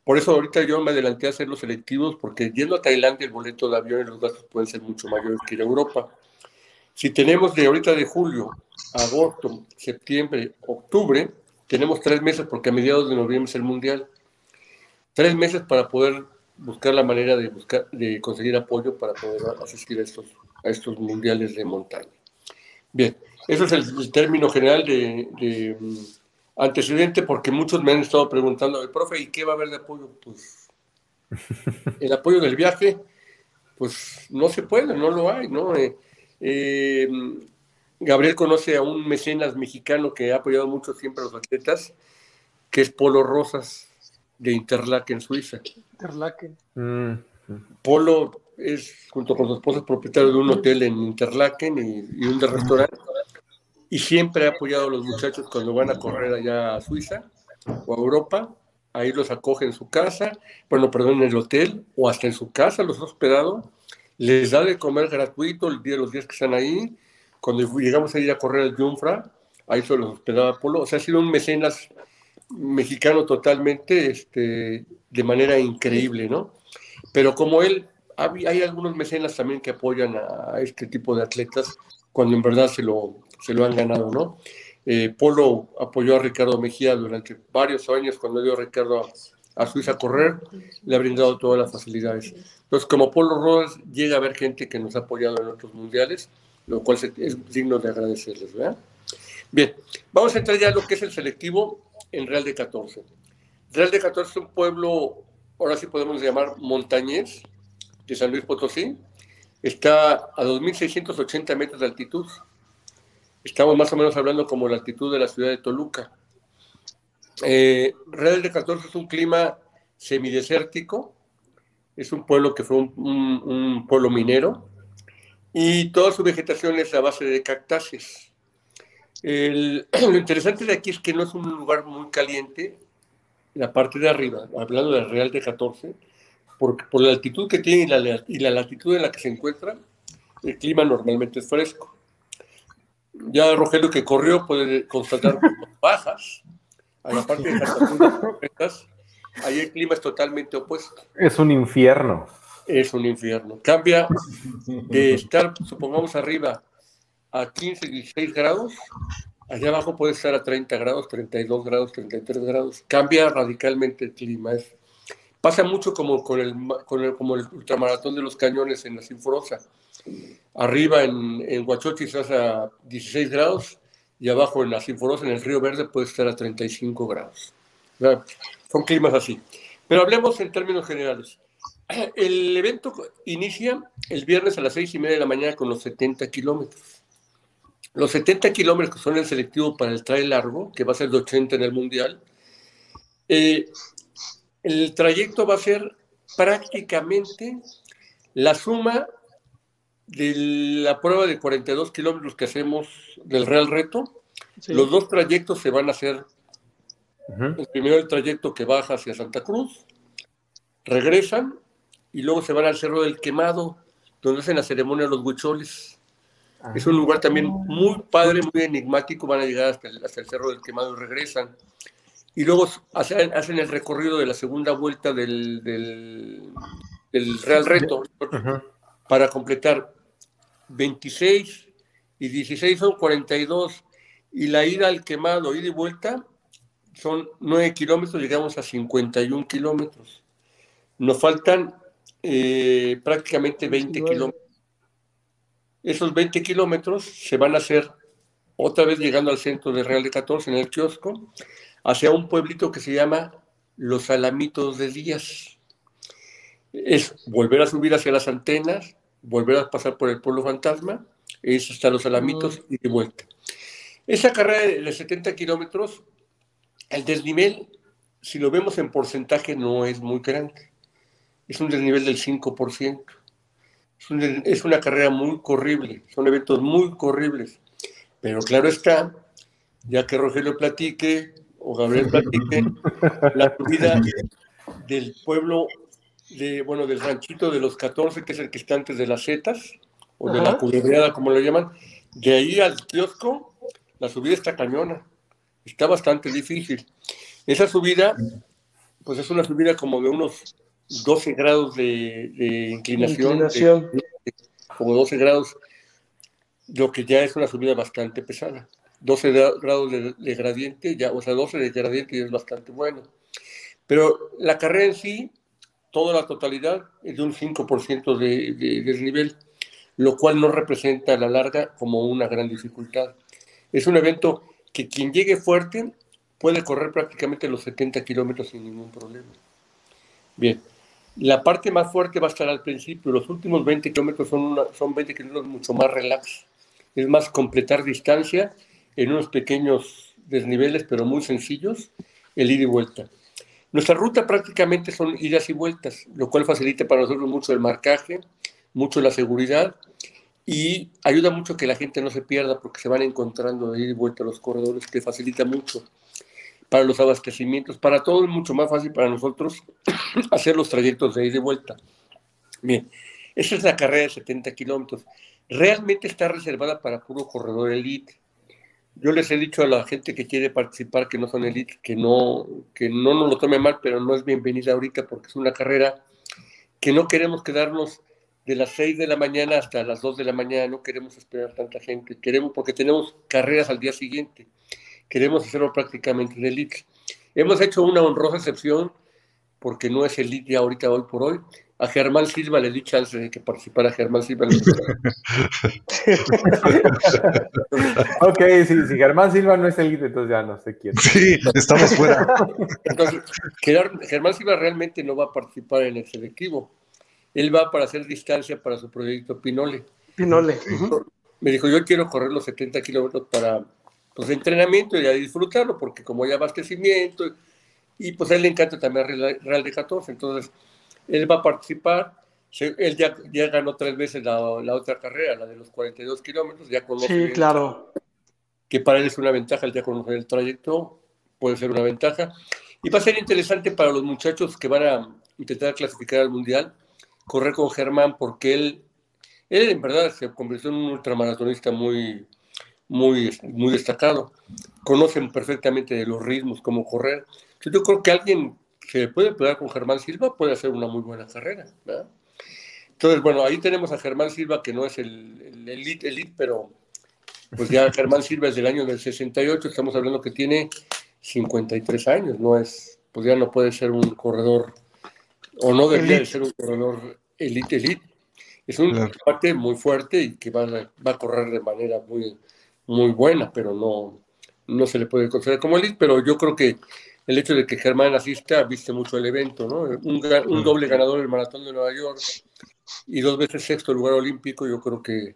Por eso ahorita yo me adelanté a hacer los selectivos, porque yendo a Tailandia el boleto de avión y los gastos pueden ser mucho mayores que a Europa. Si tenemos de ahorita de julio, agosto, septiembre, octubre, tenemos tres meses porque a mediados de noviembre es el mundial. Tres meses para poder buscar la manera de, buscar, de conseguir apoyo para poder asistir a estos, a estos mundiales de montaña. Bien, eso es el, término general de, antecedente porque muchos me han estado preguntando, profe, ¿y qué va a haber de apoyo? Pues el apoyo del viaje, pues no se puede, no lo hay, ¿no? Eh, eh, Gabriel conoce a un mecenas mexicano que ha apoyado mucho siempre a los atletas, que es Polo Rosas, de Interlaken, Suiza. Interlaken. Mm. Polo es, junto con su esposa, propietario de un hotel en Interlaken y, y un de restaurante, y siempre ha apoyado a los muchachos cuando van a correr allá a Suiza o a Europa, ahí los acoge en su casa, bueno, perdón, en el hotel o hasta en su casa, los ha hospedado, les da de comer gratuito el día, los días que están ahí, cuando llegamos a ir a correr al Jumfra, ahí se los hospedaba Polo, o sea, ha sido un mecenas mexicano totalmente, este, de manera increíble, ¿no? Pero como él, hay algunos mecenas también que apoyan a este tipo de atletas cuando en verdad se lo, se lo han ganado, ¿no? Eh, Polo apoyó a Ricardo Mejía durante varios años cuando dio a Ricardo a, a, Suiza a correr, le ha brindado todas las facilidades. Entonces, como Polo Rodas, llega a haber gente que nos ha apoyado en otros mundiales, lo cual es digno de agradecerles, ¿verdad? Bien, vamos a entrar ya a lo que es el selectivo en Real de 14. Real de 14 es un pueblo ahora sí podemos llamar montañés, de San Luis Potosí. Está a 2.680 metros de altitud. Estamos más o menos hablando como la altitud de la ciudad de Toluca. Eh, Real de 14 es un clima semidesértico, es un pueblo que fue un, pueblo minero y toda su vegetación es a base de cactáceas. lo interesante de aquí es que no es un lugar muy caliente, la parte de arriba, hablando del Real de 14, porque por la altitud que tiene y la, y la latitud en la que se encuentra, el clima normalmente es fresco. Ya Rogelio que corrió puede constatar bajas, a la parte de las ahí el clima es totalmente opuesto. Es un infierno. Es un infierno. Cambia de estar, supongamos, arriba a 15, 16 grados, allá abajo puede estar a 30 grados, 32 grados, 33 grados. Cambia radicalmente el clima. Pasa mucho como con el, como el ultramaratón de los cañones en la Sinforosa. Arriba en, en Huachochi estás a 16 grados y abajo en la Sinforosa, en el Río Verde, puede estar a 35 grados. Son climas así. Pero hablemos en términos generales. El evento inicia el viernes a las seis y media de la mañana con los 70 kilómetros. Los 70 kilómetros son el selectivo para el trail largo, que va a ser de 80 en el Mundial, eh, el trayecto va a ser prácticamente la suma de la prueba de 42 kilómetros que hacemos del Real Reto. Los dos trayectos se van a hacer el primero el trayecto que baja hacia Santa Cruz, regresan y luego se van al Cerro del Quemado, donde hacen la ceremonia de los huicholes. Ah. Es un lugar también muy padre, muy enigmático. Van a llegar hasta el, Cerro del Quemado y regresan. Y luego hacen, hacen el recorrido de la segunda vuelta del, del, Real Reto para completar 26 y 16 son 42. Y la ida al quemado, ida y vuelta, son 9 kilómetros, llegamos a 51 kilómetros. Nos faltan eh, prácticamente 20 kilómetros. Esos 20 kilómetros se van a hacer otra vez llegando al centro de Real de 14, en el kiosco, hacia un pueblito que se llama Los Alamitos de Díaz. Es volver a subir hacia las antenas, volver a pasar por el pueblo fantasma, es hasta Los Alamitos y de vuelta. Esa carrera de 70 kilómetros el desnivel, si lo vemos en porcentaje, no es muy grande. Es un desnivel del 5%. Es, una carrera muy corrible, son eventos muy corribles. Pero claro está, ya que Rogelio platique o Gabriel platique, la subida del pueblo, de, bueno, del ranchito de los 14, que es el que está antes de las setas, o de la culebreada, como lo llaman, de ahí al kiosco, la subida está cañona está bastante difícil. Esa subida, pues es una subida como de unos 12 grados de, inclinación, como 12 grados, lo que ya es una subida bastante pesada. 12 grados de, gradiente, ya, o sea, 12 de gradiente es bastante bueno. Pero la carrera en sí, toda la totalidad, es de un 5% de, de desnivel, lo cual no representa a la larga como una gran dificultad. Es un evento que quien llegue fuerte puede correr prácticamente los 70 kilómetros sin ningún problema. Bien, la parte más fuerte va a estar al principio, los últimos 20 kilómetros son, son 20 kilómetros mucho más relax, es más completar distancia en unos pequeños desniveles, pero muy sencillos, el ida y vuelta. Nuestra ruta prácticamente son idas y vueltas, lo cual facilita para nosotros mucho el marcaje, mucho la seguridad y ayuda mucho que la gente no se pierda porque se van encontrando de ir y vuelta los corredores, que facilita mucho para los abastecimientos, para todo es mucho más fácil para nosotros hacer los trayectos de ida y vuelta. Bien, esa es la carrera de 70 kilómetros. Realmente está reservada para puro corredor elite. Yo les he dicho a la gente que quiere participar que no son elite, que no, que no nos lo tome mal, pero no es bienvenida ahorita porque es una carrera que no queremos quedarnos de las 6 de la mañana hasta las 2 de la mañana, no queremos esperar tanta gente, queremos porque tenemos carreras al día siguiente, queremos hacerlo prácticamente en elite. Hemos hecho una honrosa excepción porque no es elite ya ahorita hoy por hoy, a Germán Silva le di chance de que participara Germán Silva. ok, si, si, Germán Silva no es el líder, entonces ya no sé quién. Sí, estamos fuera. Entonces, Germán Silva realmente no va a participar en el selectivo. Él va para hacer distancia para su proyecto Pinole. Pinole. Me dijo, yo quiero correr los 70 kilómetros para pues, entrenamiento y a disfrutarlo, porque como hay abastecimiento, y pues a él le encanta también Real de 14, entonces él va a participar. Él ya, ya ganó tres veces la, la, otra carrera, la de los 42 kilómetros, ya conoce. Sí, claro. Que para él es una ventaja, el ya conocer el trayecto, puede ser una ventaja. Y va a ser interesante para los muchachos que van a intentar clasificar al Mundial, correr con Germán, porque él, él en verdad se convirtió en un ultramaratonista muy, muy, muy destacado. Conocen perfectamente los ritmos, cómo correr. Yo creo que alguien que puede pegar con Germán Silva puede hacer una muy buena carrera. Entonces, bueno, ahí tenemos a Germán Silva, que no es el, el elite, elite, pero pues ya Germán Silva es del año del 68, estamos hablando que tiene 53 años, no es, pues ya no puede ser un corredor, o no debería de ser un corredor elite, elite. Es un claro. muy fuerte y que va, va a correr de manera muy, muy buena, pero no, no se le puede considerar como elite, pero yo creo que el hecho de que Germán asista viste mucho el evento, ¿no? Un, un doble ganador del Maratón de Nueva York y dos veces sexto lugar olímpico, yo creo que,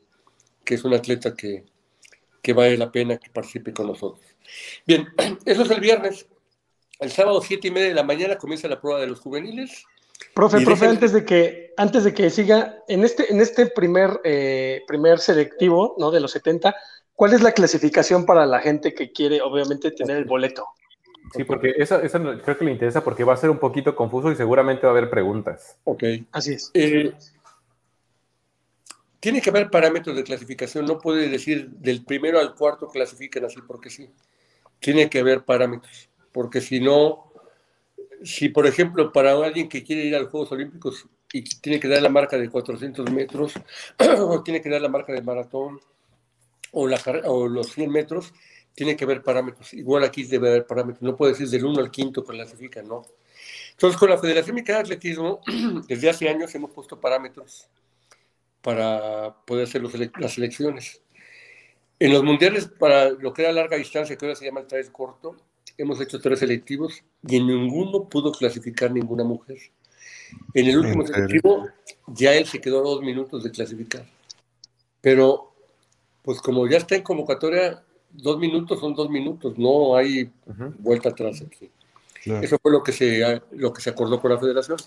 que es un atleta que, que, vale la pena que participe con nosotros. Bien, eso es el viernes. El sábado, siete y media de la mañana, comienza la prueba de los juveniles. Profe, profe, antes de que, antes de que siga, en este, en este primer, eh, primer selectivo, ¿no? De los 70, ¿Cuál es la clasificación para la gente que quiere, obviamente, tener el boleto? Sí, porque eso, eso creo que le interesa porque va a ser un poquito confuso y seguramente va a haber preguntas. Ok. Así es. Eh, tiene que haber parámetros de clasificación. No puede decir del primero al cuarto clasifican así porque sí. Tiene que haber parámetros. Porque si no, si por ejemplo para alguien que quiere ir a los Juegos Olímpicos y tiene que dar la marca de 400 metros, o tiene que dar la marca de maratón, o, la, o los 100 metros, tiene que haber parámetros. Igual aquí debe haber parámetros. No puede decir del 1 al 5 clasifica, ¿no? Entonces, con la Federación Mexicana de Atletismo, desde hace años hemos puesto parámetros para poder hacer los, las elecciones. En los mundiales, para lo que era larga distancia, que ahora se llama el trail corto, hemos hecho tres selectivos y en ninguno pudo clasificar ninguna mujer. En el último selectivo, ya él se quedó a dos minutos de clasificar. Pero pues como ya está en convocatoria, dos minutos son dos minutos, no hay vuelta atrás aquí. Eso fue lo que, se, lo que se acordó con la federación.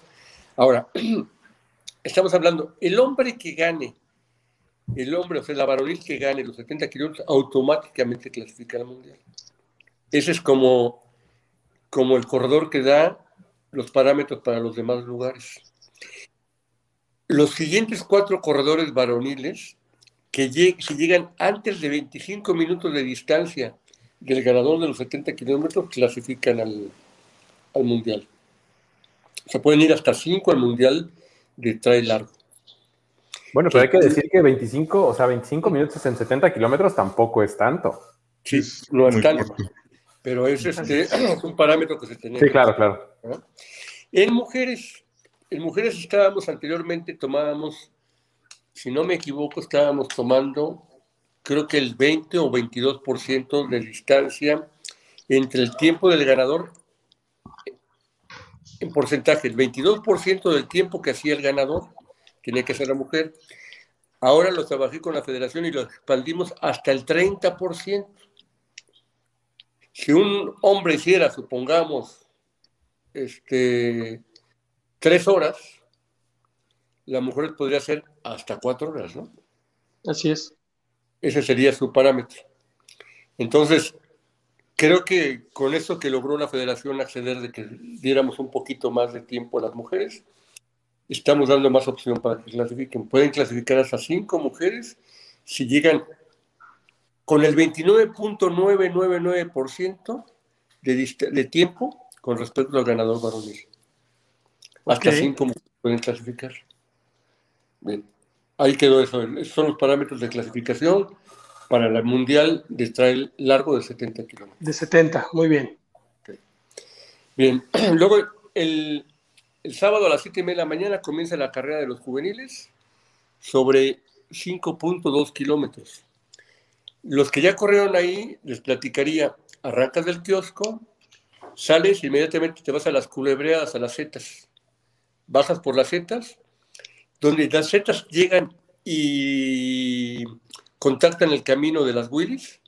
Ahora, estamos hablando, el hombre que gane, el hombre, o sea, la varonil que gane los 70 kilómetros, automáticamente clasifica al mundial. Ese es como, como el corredor que da los parámetros para los demás lugares. Los siguientes cuatro corredores varoniles que si llegan antes de 25 minutos de distancia del ganador de los 70 kilómetros, clasifican al, al Mundial. Se pueden ir hasta 5 al Mundial de trail largo. Bueno, pero hay que decir que 25, o sea, 25 minutos en 70 kilómetros tampoco es tanto. Sí, no es tanto. Pero es, este, es un parámetro que se tiene. Sí, claro, claro. En mujeres, en mujeres estábamos anteriormente, tomábamos si no me equivoco, estábamos tomando, creo que el 20 o 22% de distancia entre el tiempo del ganador, en porcentaje, el 22% del tiempo que hacía el ganador, tenía que ser la mujer. Ahora lo trabajé con la federación y lo expandimos hasta el 30%. Si un hombre hiciera, supongamos, este, tres horas, la mujer podría hacer hasta cuatro horas, ¿no? Así es. Ese sería su parámetro. Entonces, creo que con eso que logró la federación acceder de que diéramos un poquito más de tiempo a las mujeres, estamos dando más opción para que clasifiquen. Pueden clasificar hasta cinco mujeres si llegan con el 29.999% de, de tiempo con respecto al ganador varonil. Hasta cinco mujeres pueden clasificar. Bien. Ahí quedó eso. Esos son los parámetros de clasificación para el Mundial de trail largo de 70 kilómetros. De 70, muy bien. Bien, luego el, el sábado a las 7 y media de la mañana comienza la carrera de los juveniles sobre 5.2 kilómetros. Los que ya corrieron ahí, les platicaría, arrancas del kiosco, sales, inmediatamente te vas a las culebreadas, a las setas. Bajas por las setas, donde las setas llegan y contactan el camino de las Willis.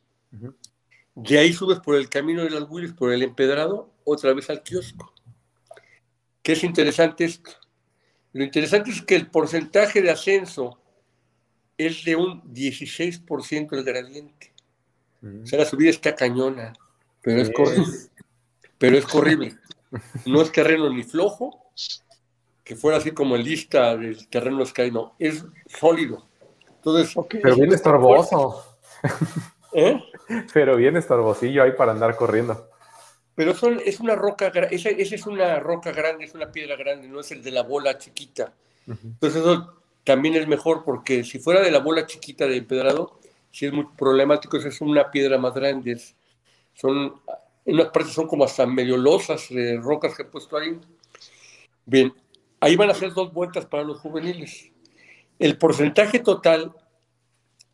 De ahí subes por el camino de las Willis, por el empedrado, otra vez al kiosco. ¿Qué es interesante esto? Lo interesante es que el porcentaje de ascenso es de un 16% el gradiente. O sea, la subida está cañona, pero es corrible. Pero es corrible. No es terreno ni flojo, que fuera así como el lista del terreno Sky, no, es sólido. Entonces, pero bien estorboso. ¿Eh? Pero bien estorbosillo ahí para andar corriendo. Pero son, es una roca, esa, esa, es una roca grande, es una piedra grande, no es el de la bola chiquita. Entonces eso también es mejor porque si fuera de la bola chiquita de empedrado, si es muy problemático, esa es una piedra más grande. son, en unas partes son como hasta medio losas de rocas que he puesto ahí. Bien, ahí van a ser dos vueltas para los juveniles. El porcentaje total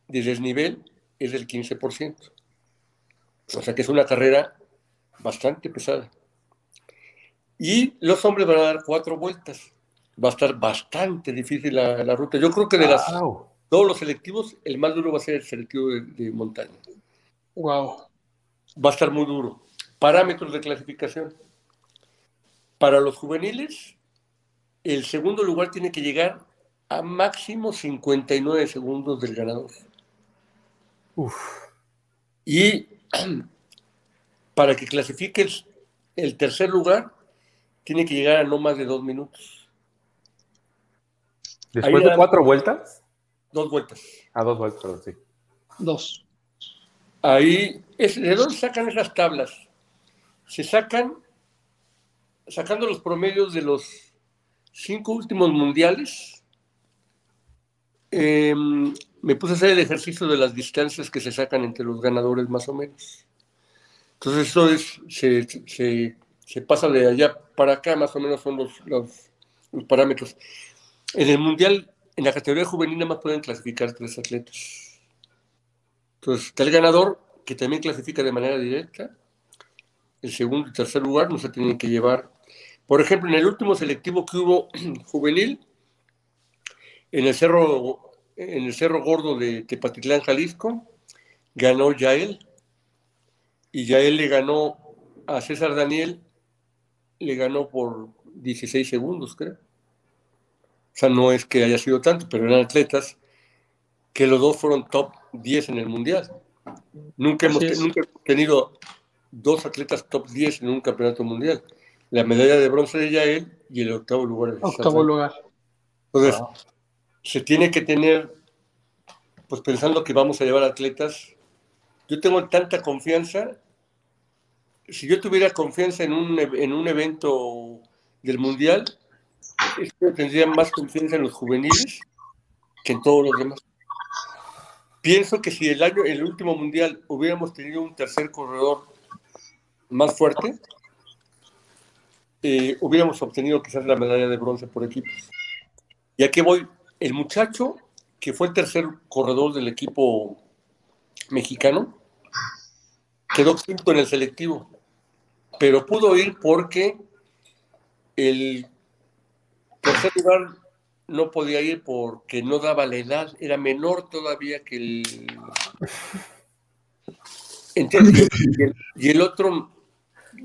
de desnivel es del 15%. O sea que es una carrera bastante pesada. Y los hombres van a dar cuatro vueltas va a estar bastante difícil la, ruta. Yo creo que de las, todos los selectivos, el más duro va a ser el selectivo de, montaña. Wow. Va a estar muy duro. Parámetros de clasificación. Para los juveniles, el segundo lugar tiene que llegar a máximo 59 segundos del ganador. Uf. Y para que clasifique el tercer lugar, tiene que llegar a no más de dos minutos. ¿Después de cuatro vueltas? Dos vueltas. Ah, dos vueltas, sí. Dos. Ahí, ¿de dónde sacan esas tablas? Se sacan, sacando los promedios de los cinco últimos mundiales, em, me puse a hacer el ejercicio de las distancias que se sacan entre los ganadores más o menos. Entonces eso es, se, se, pasa de allá para acá, más o menos son los, los, los parámetros. En el Mundial, en la categoría juvenil, nada más pueden clasificar tres atletas. Entonces, está el ganador, que también clasifica de manera directa. El segundo y tercer lugar no se tienen que llevar. Por ejemplo, en el último selectivo que hubo juvenil, en el Cerro, en el Cerro Gordo de Tepatitlán, Jalisco, ganó Yael. Y Yael le ganó a César Daniel, le ganó por 16 segundos, creo. O sea, no es que haya sido tanto, pero eran atletas que los dos fueron top 10 en el mundial. Nunca hemos, tenido dos atletas top 10 en un campeonato mundial. La medalla de bronce de Yael y el octavo lugar. octavo lugar. Entonces, se tiene que tener, pues pensando que vamos a llevar atletas, yo tengo tanta confianza, si yo tuviera confianza en un, en un evento del mundial, tendría más confianza en los juveniles que en todos los demás. Pienso que si el año, el último mundial, hubiéramos tenido un tercer corredor más fuerte, eh, hubiéramos obtenido quizás la medalla de bronce por equipos. Y aquí voy, el muchacho que fue el tercer corredor del equipo mexicano, quedó quinto en el selectivo, pero pudo ir porque el tercer lugar no podía ir porque no daba la edad, era menor todavía que el... y, el, otro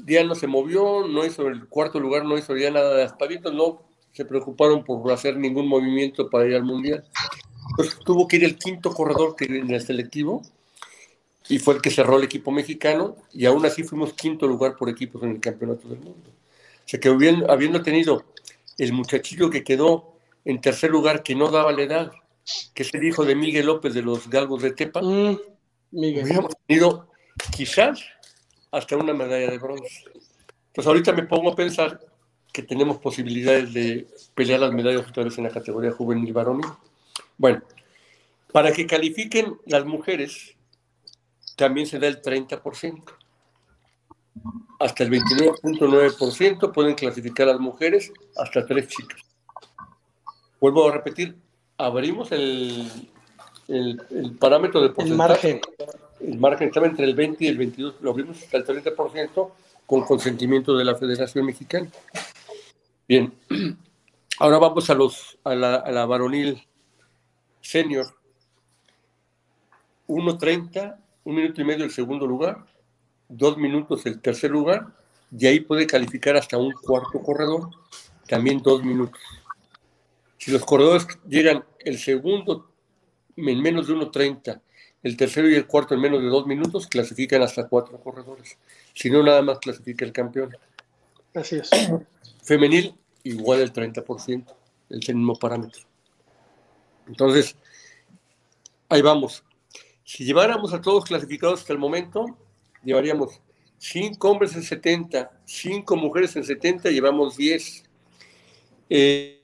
día no se movió, no hizo el cuarto lugar, no hizo ya nada de aspavientos, no se preocuparon por hacer ningún movimiento para ir al mundial. Entonces tuvo que ir el quinto corredor que en el selectivo y fue el que cerró el equipo mexicano y aún así fuimos quinto lugar por equipos en el campeonato del mundo. O sea que habiendo tenido el muchachillo que quedó en tercer lugar, que no daba la edad, que es el hijo de Miguel López de los Galgos de Tepa, mm, hubiéramos tenido quizás hasta una medalla de bronce. Pues ahorita me pongo a pensar que tenemos posibilidades de pelear las medallas otra vez en la categoría juvenil varonil. Bueno, para que califiquen las mujeres, también se da el 30%. hasta el 29.9% pueden clasificar las mujeres, hasta tres chicas. Vuelvo a repetir, abrimos el, el, el parámetro de El margen. El margen estaba entre el 20 y el 22, lo abrimos hasta el 30% con consentimiento de la Federación Mexicana. Bien, ahora vamos a, los, a, la, a la varonil senior. 1.30, un minuto y medio el segundo lugar, dos minutos el tercer lugar, y ahí puede calificar hasta un cuarto corredor, también dos minutos. Si los corredores llegan el segundo en menos de 1.30, el tercero y el cuarto en menos de dos minutos, clasifican hasta cuatro corredores. Si no, nada más clasifica el campeón. Así es. Femenil, igual el 30%, es el mismo parámetro. Entonces, ahí vamos. Si lleváramos a todos clasificados hasta el momento, llevaríamos 5 hombres en 70, 5 mujeres en 70, llevamos 10. Eh,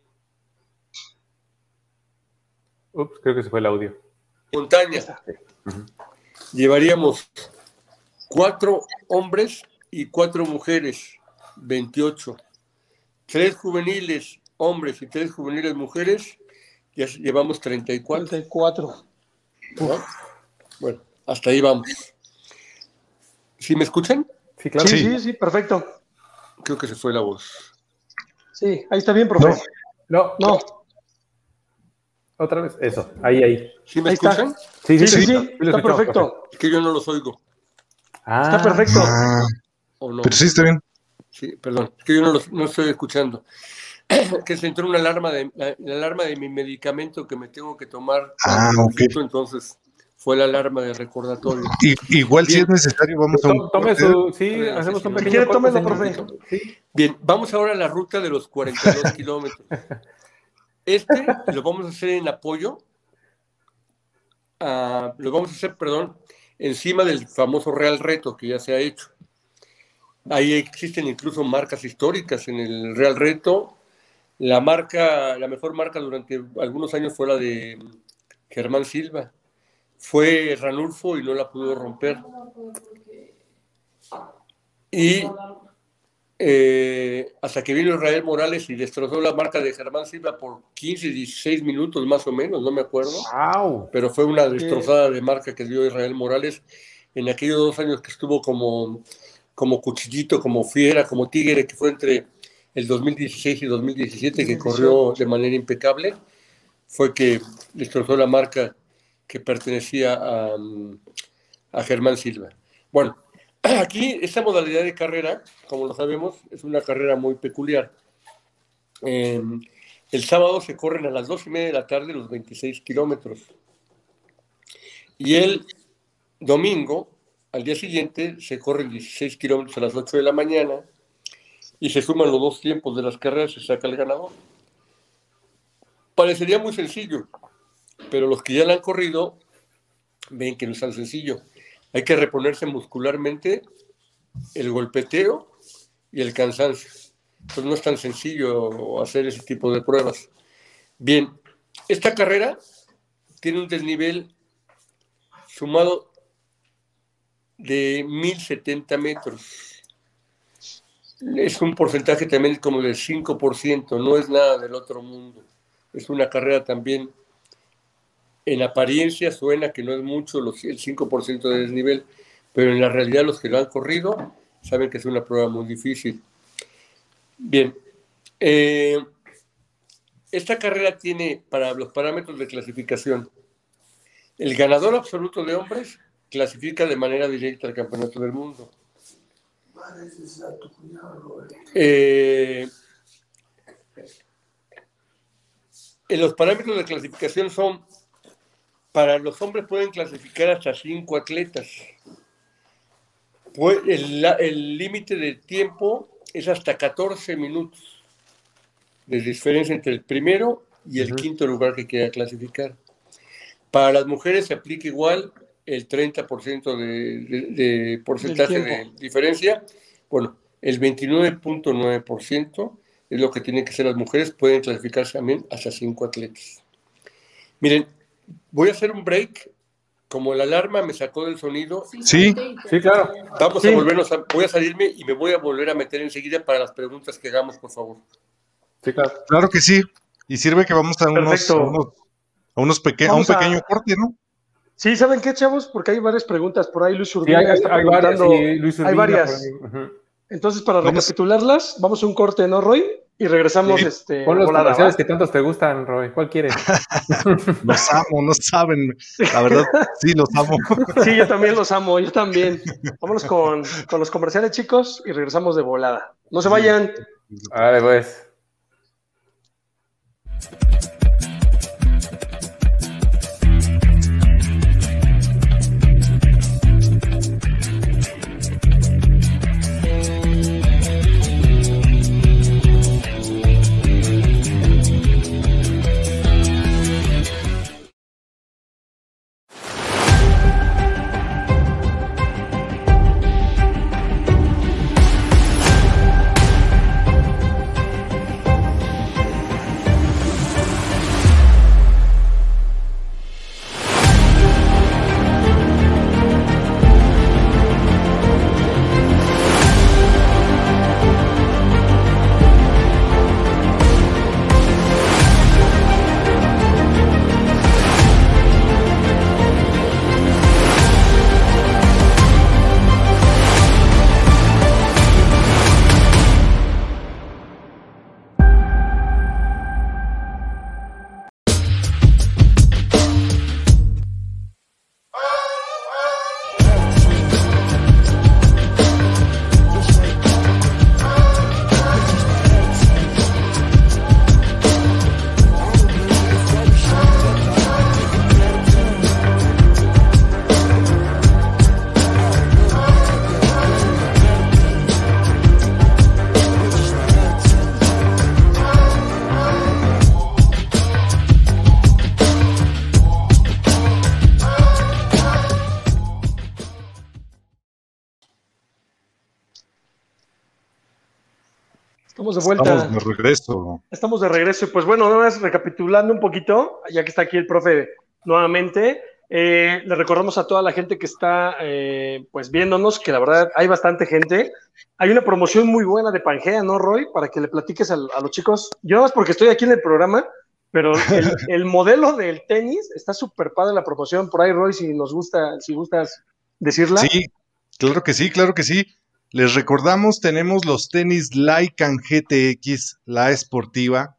Ups, creo que se fue el audio. Montaña, llevaríamos 4 hombres y 4 mujeres, 28. 3 juveniles hombres y 3 juveniles mujeres, ya llevamos 34. 44. ¿no? Bueno, hasta ahí vamos. ¿Sí me escuchan? Sí, claro. Sí, Sí. sí, sí, perfecto. Creo que se fue la voz. Sí, ahí está bien, profe. No, No, otra vez. Eso, ahí, ahí. ¿Sí me Ahí está. escuchan? Sí, sí, sí, sí, está perfecto. Es que yo no los oigo. Ah, Está perfecto. Ah, ¿O no? pero sí está bien. Sí, perdón, es que yo no, los, no estoy escuchando. que se entró una alarma de la, la alarma de mi medicamento que me tengo que tomar. Ah, cuando ok. Entonces fue la alarma de recordatorio. I- igual si es necesario, vamos a un Tome su. Sí, hacemos un pequeño. Si quiere, tómelo, profe. Sí. Bien, vamos ahora a la ruta de los 42 kilómetros. Este lo vamos a hacer en apoyo, lo vamos a hacer, perdón, encima del famoso Real Reto que ya se ha hecho. Ahí existen incluso marcas históricas en el Real Reto. La marca, la mejor marca durante algunos años fue la de Germán Silva. Fue Ranulfo y no la pudo romper. Y eh, hasta que vino Israel Morales y destrozó la marca de Germán Silva por 15, 16 minutos más o menos, no me acuerdo, pero fue una destrozada de marca que dio Israel Morales. En aquellos dos años que estuvo como, como cuchillito, como fiera, como tigre, que fue entre el 2016 y 2017, que corrió de manera impecable, fue que destrozó la marca que pertenecía a, a Germán Silva. Bueno, aquí esta modalidad de carrera, como lo sabemos, es una carrera muy peculiar. Eh, el sábado se corren a las dos y media de la tarde los 26 kilómetros. Y el domingo, al día siguiente, se corren 16 kilómetros a las 8 de la mañana y se suman los dos tiempos de las carreras y se saca el ganador. Parecería muy sencillo, pero los que ya la han corrido ven que no es tan sencillo. Hay que reponerse muscularmente el golpeteo y el cansancio. Pues no es tan sencillo hacer ese tipo de pruebas. Bien, esta carrera tiene un desnivel sumado de 1070 metros. Es un porcentaje también como del 5%, no es nada del otro mundo. Es una carrera también, en apariencia suena que no es mucho los, el 5% de desnivel, pero en la realidad los que lo han corrido saben que es una prueba muy difícil. Bien, eh, esta carrera tiene para los parámetros de clasificación, el ganador absoluto de hombres clasifica de manera directa al Campeonato del Mundo. Eh, en los parámetros de clasificación son, para los hombres pueden clasificar hasta cinco atletas. Pue- El límite de tiempo es hasta 14 minutos de diferencia entre el primero y el quinto lugar que quiera clasificar. Para las mujeres se aplica igual el 30% de, de- de porcentaje de diferencia. Bueno, el 29.9% es lo que tienen que ser las mujeres. Pueden clasificarse también hasta cinco atletas. Miren, voy a hacer un break como la alarma me sacó del sonido, Sí, Sí, claro. vamos Sí. a volvernos a, voy a salirme y me voy a volver a meter enseguida para las preguntas que hagamos, por favor. Sí, claro. claro que sí. Y sirve que vamos a unos, a unos, a unos peque- a un pequeño corte, ¿no? Sí, ¿saben qué, chavos? Porque hay varias preguntas. Por ahí Luis Sí, Urbina hay, está hay varias. preguntando. sí, Luis hay varias. Entonces, para Vamos- recapitularlas, vamos a un corte, ¿no, Roy? Y regresamos Sí. este, Pon los volada, comerciales ¿va? que tantos te gustan, Roy. ¿Cuál quieres? Los amo, no saben. La verdad, sí, los amo. Sí, yo también los amo, yo también. Vámonos con, con los comerciales, chicos, y regresamos de volada. No se vayan. Vale, pues. Estamos de vuelta. Estamos de regreso. Estamos de regreso. Pues bueno, nada más recapitulando un poquito, ya que está aquí el profe nuevamente, eh, le recordamos a toda la gente que está eh, pues viéndonos que la verdad hay bastante gente. Hay una promoción muy buena de Pangea, ¿no, Roy? Para que le platiques a, a los chicos. Yo no es porque estoy aquí en el programa, pero el, el modelo del tenis está súper padre la promoción. Por ahí, Roy, si nos gusta, si gustas decirla. Sí, claro que sí, claro que sí. Les recordamos, tenemos los tenis Lycan GTX, la esportiva,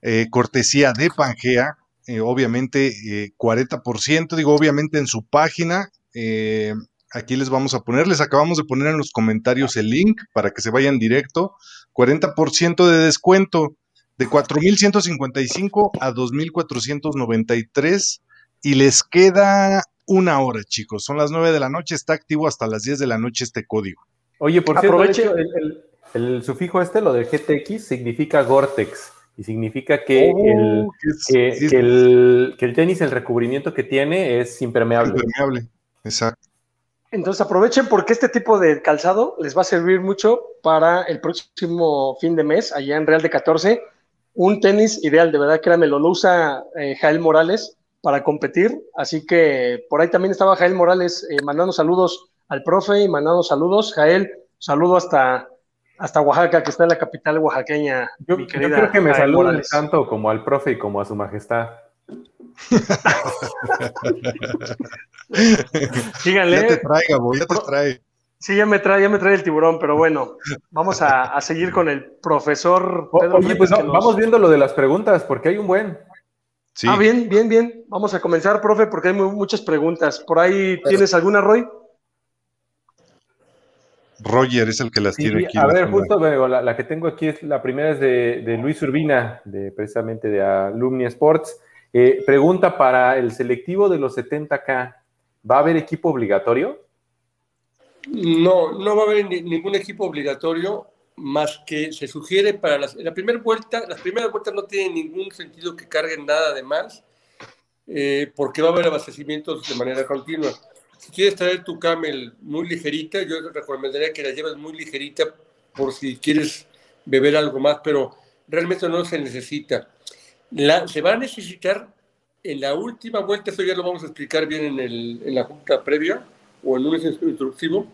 eh, cortesía de Pangea, eh, obviamente eh, 40%, digo, obviamente en su página. eh, aquí les vamos a poner, les acabamos de poner en los comentarios el link para que se vayan directo. 40% de descuento de 4.155 a 2.493 y les queda una hora, chicos. Son las 9 de la noche, está activo hasta las 10 de la noche este código. Oye, por cierto, Aproveche. hecho, el, el- el sufijo este, lo del GTX, significa Gore-Tex. Y significa que, el, Oh, que es- que, sí, que el, que el tenis, el recubrimiento que tiene es impermeable. impermeable. Exacto. Entonces aprovechen porque este tipo de calzado les va a servir mucho para el próximo fin de mes, allá en Real de 14. Un tenis ideal, de verdad, créanmelo, lo usa eh, Jael Morales para competir. Así que por ahí también estaba Jael Morales eh, mandando saludos al profe y mandando saludos. Jael, saludo hasta, hasta Oaxaca, que está en la capital oaxaqueña. Yo, mi yo querida creo que me Morales. tanto como al profe y como a su majestad. Síganle. Ya te traiga, Bo, ya te trae. Sí, ya me trae, ya me trae el tiburón, pero bueno, vamos a, a seguir con el profesor Pedro oye, pues que no, nos- vamos viendo lo de las preguntas, porque hay un buen. Sí. Ah, bien, bien, bien. Vamos a comenzar, profe, porque hay mu- muchas preguntas. ¿Por ahí tienes alguna, Roy? Roger es el que las Sí, tiene aquí. a ver, justo bueno, la, la que tengo aquí es la primera es de, de Luis Urbina, de precisamente de Alumni Sports. Eh, pregunta para el selectivo de los 70K, ¿va a haber equipo obligatorio? No, no va a haber ni- ningún equipo obligatorio más que se sugiere para las, la primera vuelta. Las primeras vueltas no tienen ningún sentido que carguen nada de más, eh, porque va a haber abastecimientos de manera continua. Si quieres traer tu camel muy ligerita, yo te recomendaría que la lleves muy ligerita por si quieres beber algo más, pero realmente no se necesita. Se va a necesitar en la última vuelta, eso ya lo vamos a explicar bien en, la junta previa o en un instructivo,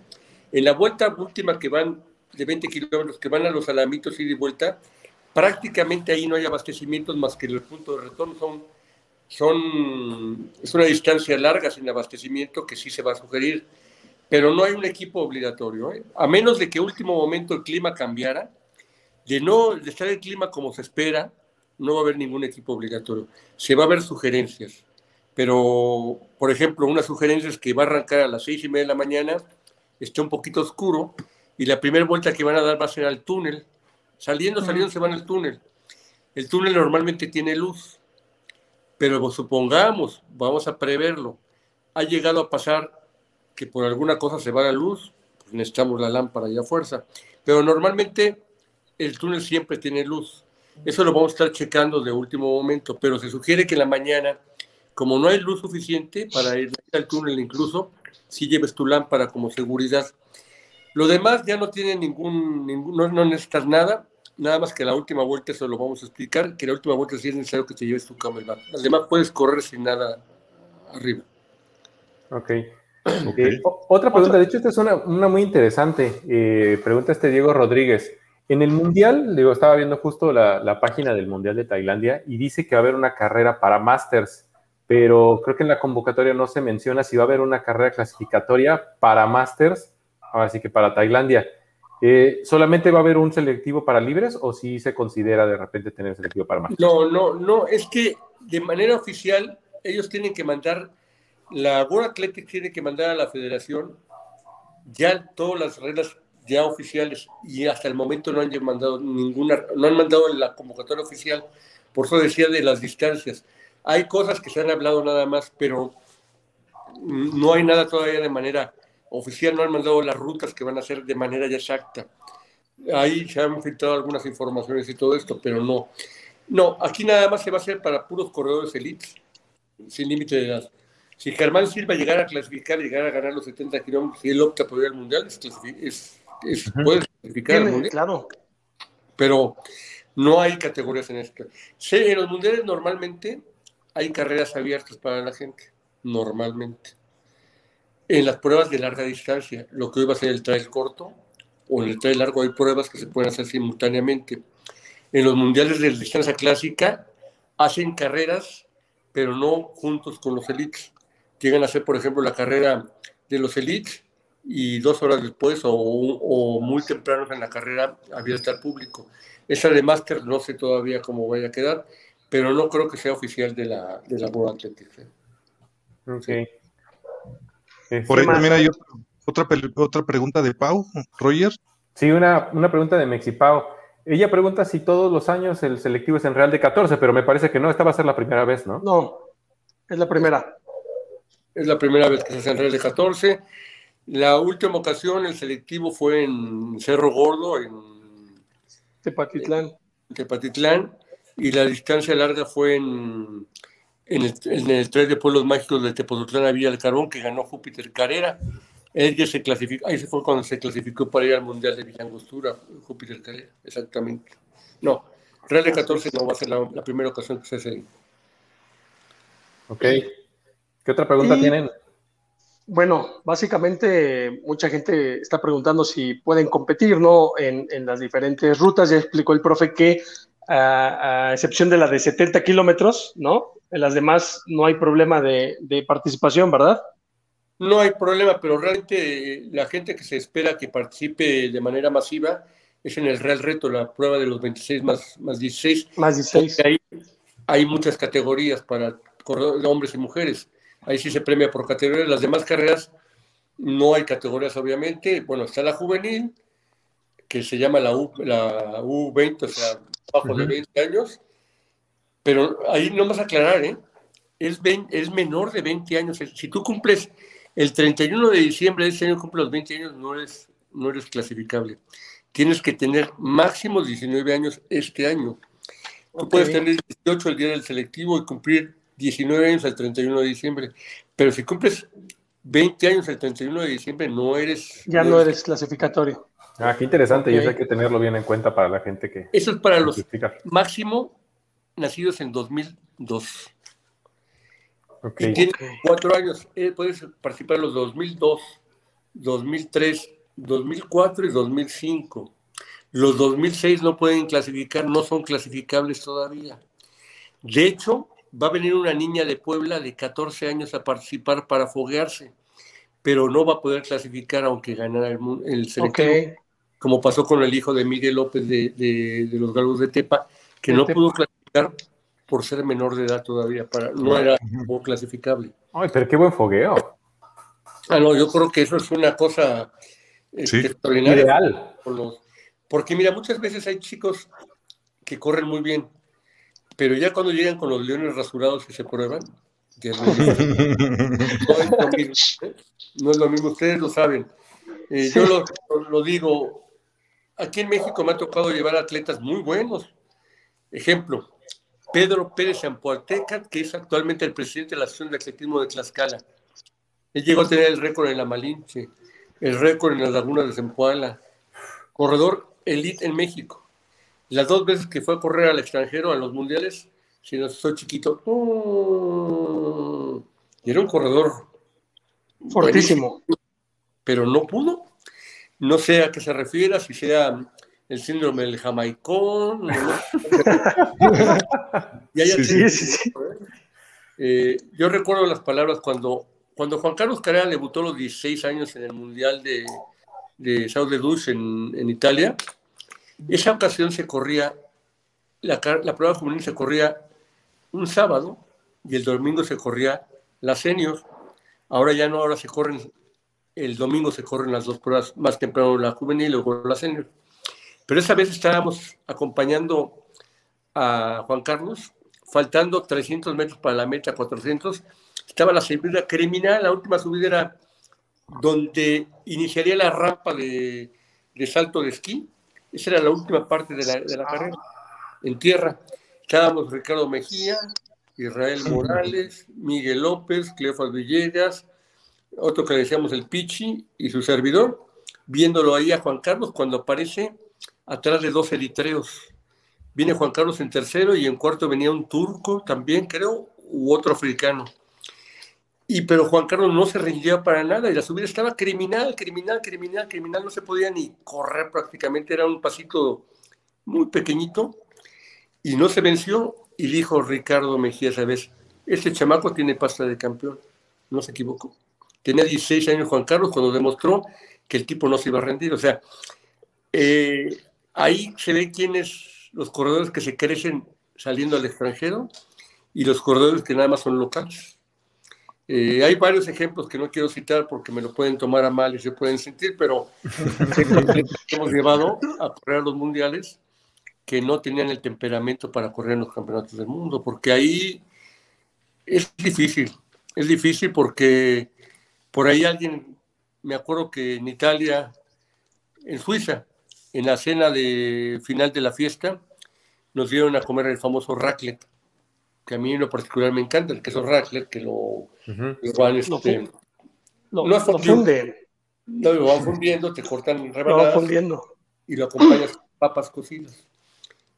en la vuelta última que van de 20 kilómetros, que van a los alamitos y de vuelta, prácticamente ahí no hay abastecimientos más que el punto de retorno. Son, son, es una distancia larga sin abastecimiento que sí se va a sugerir, pero no hay un equipo obligatorio. ¿eh? A menos de que último momento el clima cambiara, de no de estar el clima como se espera, no va a haber ningún equipo obligatorio. Se va a ver sugerencias. Pero, por ejemplo, una sugerencia es que va a arrancar a las seis y media de la mañana, esté un poquito oscuro, y la primera vuelta que van a dar va a ser al túnel. Saliendo, saliendo, se van al túnel. El túnel normalmente tiene luz, pero supongamos, vamos a preverlo, ha llegado a pasar que por alguna cosa se va la luz, pues necesitamos la lámpara y a fuerza. Pero normalmente el túnel siempre tiene luz. Eso lo vamos a estar checando de último momento, pero se sugiere que en la mañana, como no hay luz suficiente para ir al túnel incluso, si lleves tu lámpara como seguridad. Lo demás ya no tiene ningún, ningún no, necesitas nada, nada más que la última vuelta, eso lo vamos a explicar, que la última vuelta sí es necesario que te lleves tu camelback. Las demás puedes correr sin nada arriba. Ok. okay. otra pregunta, de hecho esta es una, una muy interesante, eh, pregunta este Diego Rodríguez. En el Mundial, digo, estaba viendo justo la, página del Mundial de Tailandia y dice que va a haber una carrera para Masters, pero creo que en la convocatoria no se menciona si va a haber una carrera clasificatoria para Masters, así que para Tailandia. Eh, ¿Solamente va a haber un selectivo para libres o si se considera de repente tener selectivo para Masters? No, no, no, es que de manera oficial ellos tienen que mandar, la World Athletics tiene que mandar a la federación ya todas las reglas ya oficiales y hasta el momento no han mandado ninguna, no han mandado la convocatoria oficial, por eso decía de las distancias. Hay cosas que se han hablado nada más, pero no hay nada todavía de manera oficial, no han mandado las rutas que van a ser de manera ya exacta. Ahí se han filtrado algunas informaciones y todo esto, pero no. No, aquí nada más se va a hacer para puros corredores elites, sin límite de edad. Si Germán Silva llegara a clasificar, llegara a ganar los 70 kilómetros y él opta por ir al mundial, es, es puede clasificar Claro. Pero no hay categorías en esto. en los mundiales normalmente hay carreras abiertas para la gente, normalmente. En las pruebas de larga distancia, lo que hoy va a ser el trail corto o en el trail largo, hay pruebas que se pueden hacer simultáneamente. En los mundiales de distancia clásica hacen carreras, pero no juntos con los elites. Llegan a hacer, por ejemplo, la carrera de los elites y dos horas después o, muy temprano en la carrera había estar público. Esa de máster no sé todavía cómo vaya a quedar, pero no creo que sea oficial de la, de la World Athletics. ¿eh? Ok. Por ahí también hay otra, otra, pregunta de Pau, Roger. Sí, una, una pregunta de Mexipau. Ella pregunta si todos los años el selectivo es en Real de 14, pero me parece que no, esta va a ser la primera vez, ¿no? No, es la primera. Es la primera vez que se hace en Real de 14. La última ocasión, el selectivo fue en Cerro Gordo, en Tepatitlán. Tepatitlán, y la distancia larga fue en, en, el, en Tren de Pueblos Mágicos de Tepoztlán a Villa del Carbón, que ganó Júpiter Carrera. Él ya se clasificó, ahí se fue cuando se clasificó para ir al Mundial de Villangostura, Júpiter Carrera, exactamente. No, Real de 14 no va a ser la, primera ocasión que se hace Ok. ¿Qué otra pregunta tienen? Bueno, básicamente mucha gente está preguntando si pueden competir, ¿no? En, las diferentes rutas. Ya explicó el profe que, a, excepción de la de 70 kilómetros, ¿no? En las demás no hay problema de, participación, ¿verdad? No hay problema, pero realmente la gente que se espera que participe de manera masiva es en el Real Reto, la prueba de los 26 más, más 16. Más 16. Ahí hay muchas categorías para hombres y mujeres ahí sí se premia por categorías. Las demás carreras no hay categorías, obviamente. Bueno, está la juvenil, que se llama la, U, la U20, o sea, bajo de 20 años. Pero ahí no vas a aclarar, ¿eh? Es, es menor de 20 años. Si tú cumples el 31 de diciembre de ese año, cumples los 20 años, no eres, no eres clasificable. Tienes que tener máximo 19 años este año. Tú puedes tener 18 el día del selectivo y cumplir 19 años al 31 de diciembre. Pero si cumples 20 años al 31 de diciembre, no eres... Ya no eres clasificatorio. Ah, qué interesante, y eso hay que tenerlo bien en cuenta para la gente que... Eso es para los máximo nacidos en 2002. Y tiene cuatro años. Él puede participar en los 2002, 2003, 2004 y 2005. Los 2006 no pueden clasificar, no son clasificables todavía. De hecho, va a venir una niña de Puebla de 14 años a participar para foguearse, pero no va a poder clasificar aunque ganara el, el como pasó con el hijo de Miguel López de, los Galgos de Tepa, que no pudo clasificar por ser menor de edad todavía, para, no era clasificable. Ay, pero qué buen fogueo. Ah, no, yo creo que eso es una cosa este, extraordinaria. Ideal. porque mira, muchas veces hay chicos que corren muy bien, pero ya cuando llegan con los leones rasurados y se prueban, no, es lo mismo, ¿eh? no es lo mismo, ustedes lo saben. Eh, yo lo, lo, digo, aquí en México me ha tocado llevar atletas muy buenos. Ejemplo, Pedro Pérez Ampualteca, que es actualmente el presidente de la Asociación de Atletismo de Tlaxcala. Él llegó a tener el récord en la Malinche, el récord en las lagunas de Zempoala, corredor elite en México. Las dos veces que fue a correr al extranjero, a los mundiales, si no soy chiquito, y era un corredor fortísimo, pero no pudo. No sé a qué se refiera, si sea el síndrome del jamaicón. yo recuerdo las palabras cuando, cuando Juan Carlos Carrera debutó a los 16 años en el Mundial de, de de Duz en, en, Italia. Esa ocasión se corría, la, la prueba juvenil se corría un sábado y el domingo se corría la senior. Ahora ya no, ahora se corren, el domingo se corren las dos pruebas, más temprano la juvenil y luego la senior. Pero esa vez estábamos acompañando a Juan Carlos, faltando 300 metros para la meta, 400. Estaba la subida criminal, la última subida era donde iniciaría la rampa de, salto de esquí. Esa era la última parte de la, carrera, en tierra. Estábamos Ricardo Mejía, Israel Morales, Miguel López, Cleofas Villegas, otro que le decíamos el Pichi y su servidor, viéndolo ahí a Juan Carlos cuando aparece atrás de dos eritreos. Viene Juan Carlos en tercero y en cuarto venía un turco también, creo, u otro africano. Y pero Juan Carlos no se rendía para nada y la subida estaba criminal, criminal, criminal, criminal, no se podía ni correr prácticamente, era un pasito muy pequeñito y no se venció y dijo Ricardo Mejía esa vez, este chamaco tiene pasta de campeón, no se equivocó. Tenía 16 años Juan Carlos cuando demostró que el tipo no se iba a rendir, o sea, eh, ahí se ve quiénes, los corredores que se crecen saliendo al extranjero y los corredores que nada más son locales. Eh, hay varios ejemplos que no quiero citar porque me lo pueden tomar a mal y se pueden sentir, pero hemos llevado a correr a los mundiales que no tenían el temperamento para correr en los campeonatos del mundo, porque ahí es difícil, es difícil porque por ahí alguien, me acuerdo que en Italia, en Suiza, en la cena de final de la fiesta, nos dieron a comer el famoso raclette, que a mí en lo particular me encanta, el queso raclette, que lo, igual este, lo, no, funden. No, lo van fundiendo, te cortan rebanadas y lo acompañas con papas cocidas.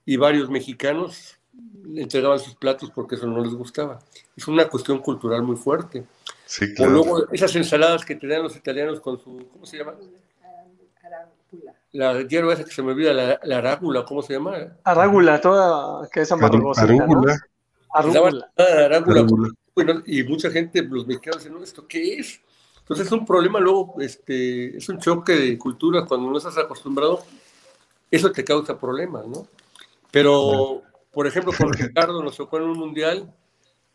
Y varios mexicanos entregaban sus platos porque eso no les gustaba. Es una cuestión cultural muy fuerte. Sí, claro. O luego esas ensaladas que te dan los italianos con su, ¿cómo se llama? La hierba esa que se me olvida, la, la arágula, ¿cómo se llama? Arágula, toda que es amargosa. Arúgula. ¿no? Arágula. y mucha gente, los mexicanos dicen, no, ¿esto qué es? Entonces es un problema luego, este, es un choque de cultura, cuando no estás acostumbrado, eso te causa problemas, ¿no? Pero, por ejemplo, con Ricardo nos tocó en un mundial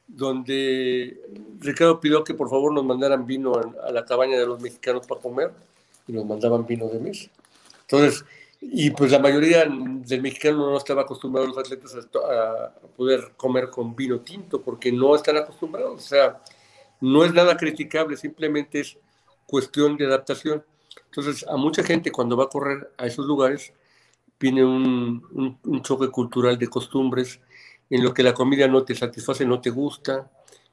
donde Ricardo pidió que por favor nos mandaran vino a, a la cabaña de los mexicanos para comer y nos mandaban vino de mesa. Entonces, y pues la mayoría del mexicano no estaba acostumbrado los atletas a, poder comer con vino tinto porque no están acostumbrados. O sea, no es nada criticable, simplemente es cuestión de adaptación. Entonces, a mucha gente cuando va a correr a esos lugares, viene un, un, choque cultural de costumbres en lo que la comida no te satisface, no te gusta,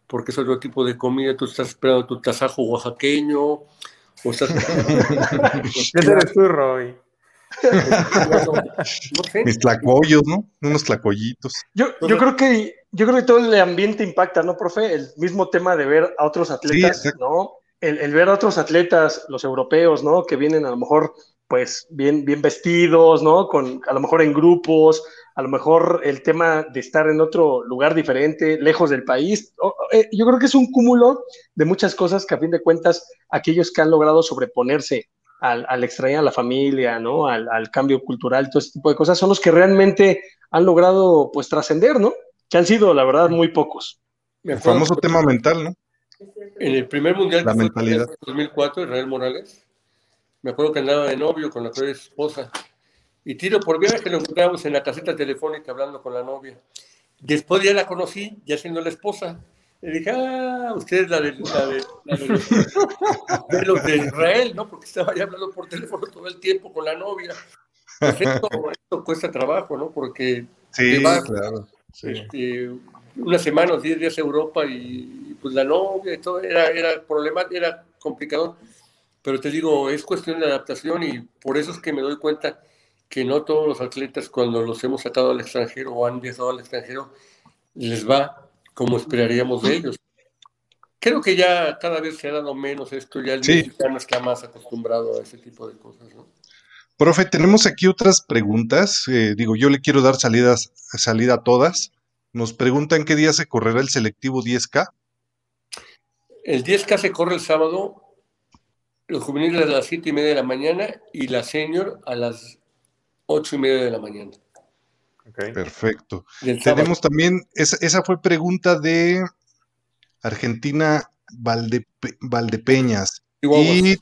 porque es otro tipo de comida, tú estás esperando tu tasajo oaxaqueño, o estás... ¿Qué eres tú, Roy? Mis tlacoyos, ¿no? Unos tlacoyitos. Yo, yo creo que yo creo que todo el ambiente impacta, ¿no, profe? El mismo tema de ver a otros atletas, ¿no? El, ver a otros atletas, los europeos, ¿no? Que vienen a lo mejor, pues, bien, bien vestidos, ¿no? Con, a lo mejor en grupos, a lo mejor el tema de estar en otro lugar diferente, lejos del país. Eh, yo creo que es un cúmulo de muchas cosas que a fin de cuentas aquellos que han logrado sobreponerse al, al extrañar a la familia, ¿no? Al, al, cambio cultural, todo ese tipo de cosas, son los que realmente han logrado, pues, trascender, ¿no? Que han sido, la verdad, muy pocos. El famoso tema mental, ¿no? En el primer mundial, la mentalidad. en 2004, Israel Morales, me acuerdo que andaba de novio con la actual esposa, y tiro por viaje lo encontramos en la caseta telefónica hablando con la novia. Después ya la conocí, ya siendo la esposa. Le dije, ah, usted es la de, la de, de, los de Israel, ¿no? Porque estaba ya hablando por teléfono todo el tiempo con la novia. Pues esto, esto, cuesta trabajo, ¿no? Porque sí, claro. Sí. Este, una semana o diez días a Europa y, pues la novia y todo era, era problemático, era complicado. Pero te digo, es cuestión de adaptación y por eso es que me doy cuenta que no todos los atletas cuando los hemos sacado al extranjero o han viajado al extranjero les va como esperaríamos de ellos. Creo que ya cada vez se ha dado menos esto, ya el Sí. mexicano está más acostumbrado a ese tipo de cosas, ¿no? Profe, tenemos aquí otras preguntas. eh, digo, yo le quiero dar salidas, salida a todas. Nos preguntan qué día se correrá el selectivo 10K. El 10K se corre el sábado, los juveniles a las 7 y media de la mañana y la senior a las 8 y media de la mañana. Perfecto. Tenemos también, esa, esa fue pregunta de Argentina Valdepe- Valdepeñas. Y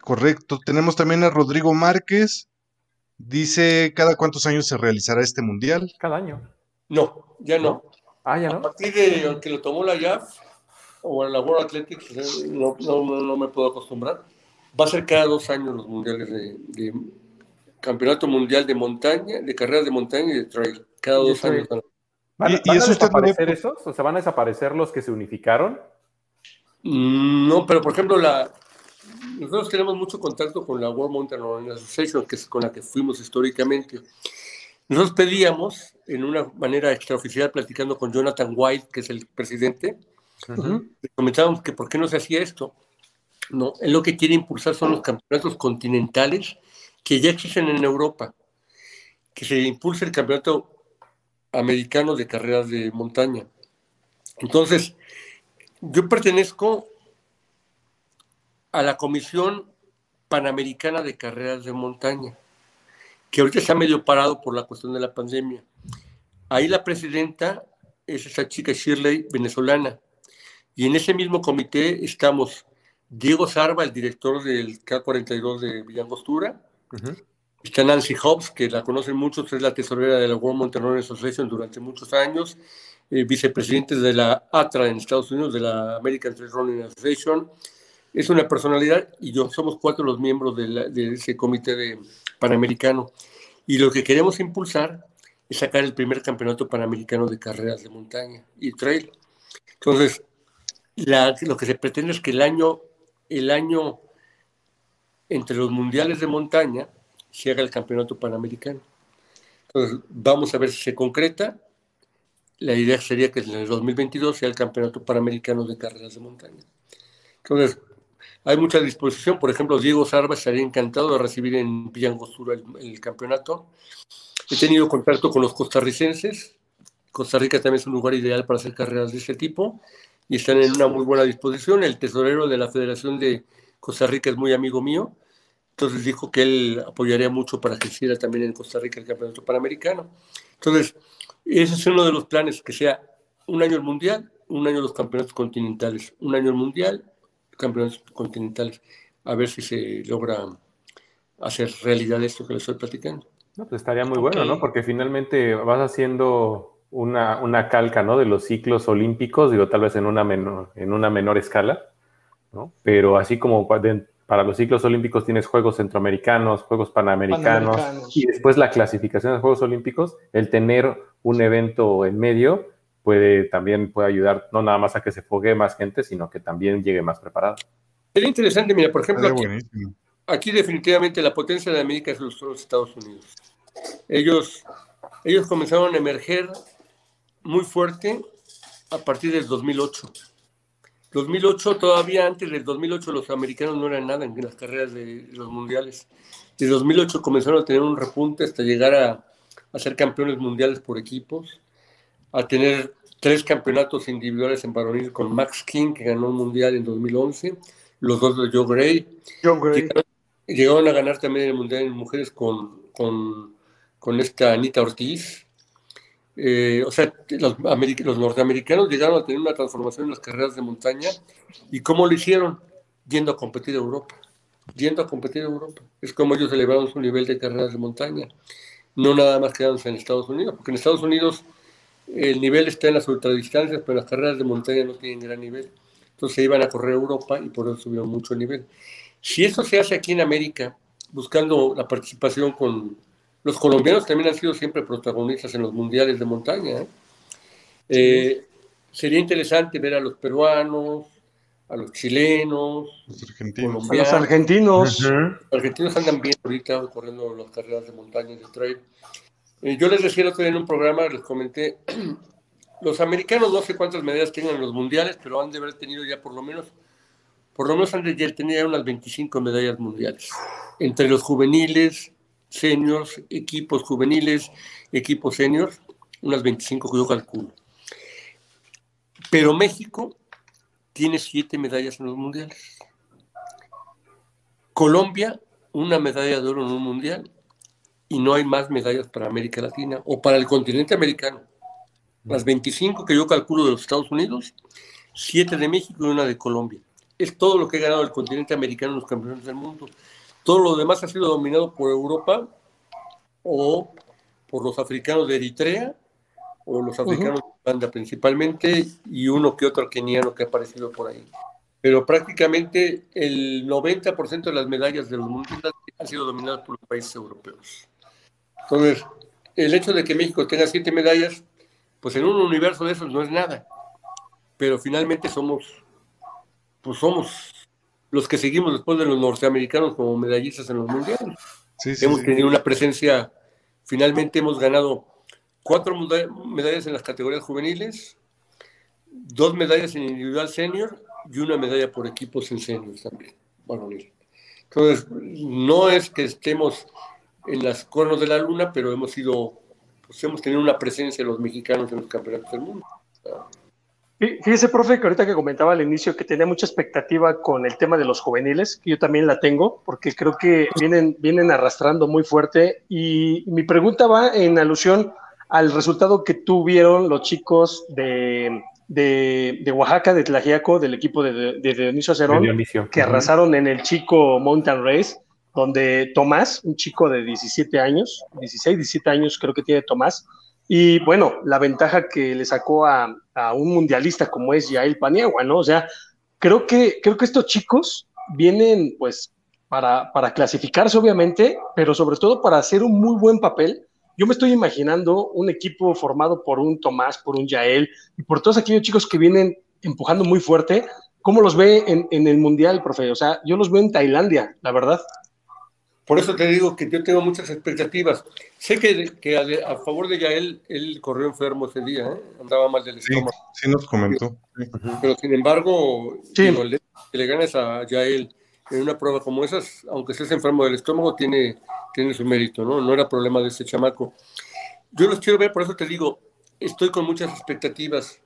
correcto, tenemos también a Rodrigo Márquez. Dice, ¿cada cuántos años se realizará este mundial? Cada año. No, ya no. Ah, ya A no. partir de que lo tomó la JAF o la World Athletics, eh, no, no, no, no me puedo acostumbrar. Va a ser cada dos años los mundiales de, de campeonato mundial de montaña, de carreras de montaña y de trail. Cada Y dos años. ¿Van, Y- y van eso a desaparecer esos? O sea, ¿van a desaparecer los que se unificaron? Mm, No, pero por ejemplo, la, nosotros tenemos mucho contacto con la World Mountain Running Association, que es con la que fuimos históricamente. Nosotros pedíamos, en una manera extraoficial, platicando con Jonathan White, que es el presidente, le comentábamos que por qué no se hacía esto. No, él lo que quiere impulsar son los campeonatos continentales que ya existen en Europa, que se impulse el campeonato americano de carreras de montaña. Entonces, yo pertenezco a la Comisión Panamericana de Carreras de Montaña, que ahorita está medio parado por la cuestión de la pandemia. Ahí la presidenta es esa chica Shirley venezolana. Y en ese mismo comité estamos Diego Sarva, el director del K42 de Villangostura, Ujú. Está Nancy Hobbs, que la conocen muchos, es la tesorera de la World Mountain Running Association durante muchos años, eh, vicepresidente de la ATRA en Estados Unidos, de la American Trail Running Association. Es una personalidad y yo somos cuatro los miembros de, la- de ese comité de panamericano. Y lo que queremos impulsar es sacar el primer campeonato panamericano de carreras de montaña y trail. Entonces, la- lo que se pretende es que el año, el año entre los mundiales de montaña se haga el campeonato panamericano. Entonces, vamos a ver si se concreta. La idea sería que en el 2022 sea el campeonato panamericano de carreras de montaña. Entonces, hay mucha disposición. Por ejemplo, Diego Sarva estaría encantado de recibir en Villangostura el, campeonato. He tenido contacto con los costarricenses. Costa Rica también es un lugar ideal para hacer carreras de ese tipo y están en una muy buena disposición. El tesorero de la Federación de Costa Rica es muy amigo mío. Entonces dijo que él apoyaría mucho para que hiciera también en Costa Rica el campeonato panamericano. Entonces, ese es uno de los planes, que sea un año el mundial, un año los campeonatos continentales, un año el mundial, campeonatos continentales. A ver si se logra hacer realidad esto que les estoy platicando. No, pues estaría muy bueno. ¿no? Porque finalmente vas haciendo una, una calca, ¿no? De los ciclos olímpicos, digo, tal vez en una menor, en una menor escala, ¿no? Pero así como para los ciclos olímpicos tienes Juegos Centroamericanos, Juegos Panamericanos, Panamericanos. y después la clasificación de Juegos Olímpicos, el tener un evento en medio puede también puede ayudar no nada más a que se fogue más gente, sino que también llegue más preparado. Sería interesante, mira, por ejemplo, aquí, definitivamente la potencia de América son los Estados Unidos. Ellos, ellos comenzaron a emerger muy fuerte a partir del 2008. 2008, todavía antes del 2008, los americanos no eran nada en las carreras de los mundiales. De 2008 comenzaron a tener un repunte hasta llegar a, a ser campeones mundiales por equipos, a tener tres campeonatos individuales en varonil con Max King, que ganó un mundial en 2011, los dos de Joe Gray. Joe Gray. Llegaron, a ganar también el mundial en mujeres con, con, con esta Anita Ortiz. Eh, o sea, los, norteamericanos llegaron a tener una transformación en las carreras de montaña. ¿Y cómo lo hicieron? Yendo a competir a Europa. Yendo a competir a Europa. Es como ellos elevaron su nivel de carreras de montaña. No nada más quedándose en Estados Unidos, porque en Estados Unidos el nivel está en las ultradistancias, pero las carreras de montaña no tienen gran nivel. Entonces iban a correr a Europa y por eso subieron mucho el nivel. Si eso se hace aquí en América, buscando la participación con los colombianos, también han sido siempre protagonistas en los mundiales de montaña. ¿eh? Eh, sería interesante ver a los peruanos, a los chilenos, los argentinos. A los argentinos. Los argentinos andan bien ahorita corriendo las carreras de montaña y de trail. Eh, yo les decía el otro día en un programa, les comenté, los americanos no sé cuántas medallas tengan en los mundiales, pero han de haber tenido ya por lo menos, por lo menos han de tener unas 25 medallas mundiales. Entre los juveniles, seniors, equipos juveniles, equipos seniors, unas 25 que yo calculo. Pero México tiene siete medallas en los mundiales. Colombia, una medalla de oro en un mundial y no hay más medallas para América Latina o para el continente americano. Las 25 que yo calculo de los Estados Unidos, 7 de México y una de Colombia. Es todo lo que ha ganado el continente americano en los campeonatos del mundo. Todo lo demás ha sido dominado por Europa o por los africanos de Eritrea o los africanos de Uganda principalmente y uno que otro keniano que ha aparecido por ahí. Pero prácticamente el 90% de las medallas de los mundiales han sido dominadas por los países europeos. Entonces, el hecho de que México tenga siete medallas, pues en un universo de esos no es nada. Pero finalmente somos, pues somos los que seguimos después de los norteamericanos como medallistas en los mundiales. hemos tenido una presencia, finalmente hemos ganado cuatro medallas en las categorías juveniles, dos medallas en individual senior y una medalla por equipos en senior también, Entonces, no es que estemos en las cuernos de la luna, pero hemos sido, pues hemos tenido una presencia de los mexicanos en los campeonatos del mundo. Fíjese, profe, que ahorita que comentaba al inicio que tenía mucha expectativa con el tema de los juveniles, que yo también la tengo, porque creo que vienen, vienen arrastrando muy fuerte. Y mi pregunta va en alusión al resultado que tuvieron los chicos de, de, Oaxaca, de Tlajiaco, del equipo de, de Dionisio Acerón, que arrasaron en el chico Mountain Race donde Tomás, un chico de 17 años, 16, 17 años creo que tiene Tomás, y bueno, la ventaja que le sacó a, un mundialista como es Yael Paniagua, ¿no? O sea, creo que, creo que estos chicos vienen pues para, para clasificarse obviamente, pero sobre todo para hacer un muy buen papel. Yo me estoy imaginando un equipo formado por un Tomás, por un Yael y por todos aquellos chicos que vienen empujando muy fuerte. ¿Cómo los ve en, en el Mundial, profe? O sea, yo los veo en Tailandia, la verdad. Por eso te digo que yo tengo muchas expectativas. Sé que, a, favor de Yael, él corrió enfermo ese día, ¿eh? andaba mal del estómago. Sí, nos comentó. Pero sin embargo, que le ganes a Yael en una prueba como esas, aunque estés enfermo del estómago, tiene, tiene su mérito, ¿no? No era problema de ese chamaco. Yo los quiero ver, por eso te digo, estoy con muchas expectativas,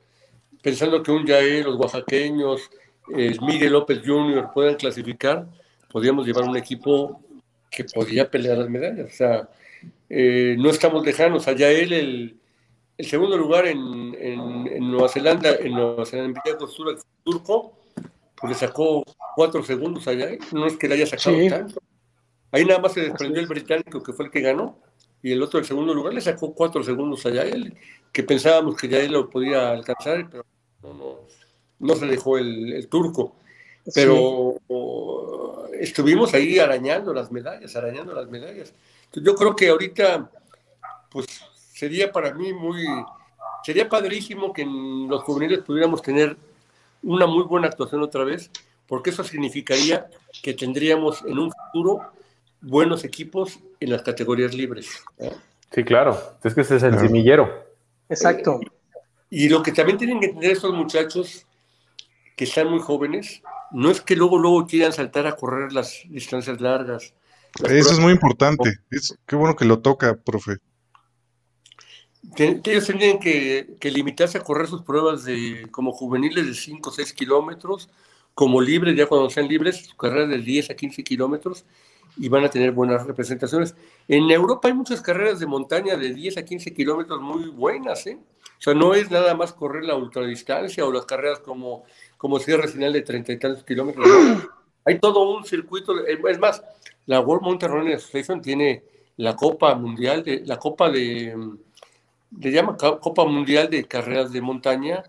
pensando que un Yael, los oaxaqueños, eh, Miguel López Jr. puedan clasificar, podríamos llevar un equipo que podía pelear las medallas. O sea, eh, no estamos lejanos. Allá él, el, el segundo lugar en, en, Nueva Zelanda, en Nueva Zelanda, en el turco, pues le sacó cuatro segundos allá. No es que le haya sacado tanto. Ahí nada más se desprendió el británico, que fue el que ganó, y el otro, el segundo lugar, le sacó cuatro segundos allá él, que pensábamos que ya él lo podía alcanzar, pero no, no, no se dejó el, el turco. Pero estuvimos ahí arañando las medallas, arañando las medallas. yo creo que ahorita, pues sería para mí muy, sería padrísimo que en los juveniles pudiéramos tener una muy buena actuación otra vez, porque eso significaría que tendríamos en un futuro buenos equipos en las categorías libres. Sí, claro, es que ese es el semillero. Exacto. Y lo que también tienen que entender estos muchachos que están muy jóvenes, no es que luego, luego quieran saltar a correr las distancias largas. Eso es muy importante. Es, qué bueno que lo toca, profe. Ellos tienen que, que, limitarse a correr sus pruebas de como juveniles de 5 o 6 kilómetros, como libres, ya cuando sean libres, carreras de 10 a 15 kilómetros, y van a tener buenas representaciones. En Europa hay muchas carreras de montaña de 10 a 15 kilómetros muy buenas, ¿eh? O sea, no es nada más correr la ultradistancia o las carreras como, como cierre final de 30 y tantos kilómetros. Hay todo un circuito, es más, la World Mountain Running Association tiene la Copa Mundial, de, la Copa de, le llama Copa Mundial de Carreras de Montaña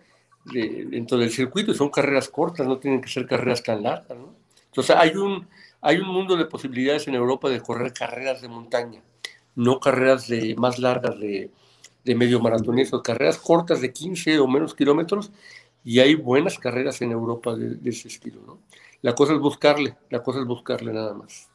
dentro del circuito, y son carreras cortas, no tienen que ser carreras tan largas, ¿no? Entonces hay un, hay un mundo de posibilidades en Europa de correr carreras de montaña, no carreras de, más largas de, de medio maratonistas, carreras cortas de 15 o menos kilómetros, y hay buenas carreras en Europa de, ese estilo, ¿no? La cosa es buscarle, la cosa es buscarle nada más.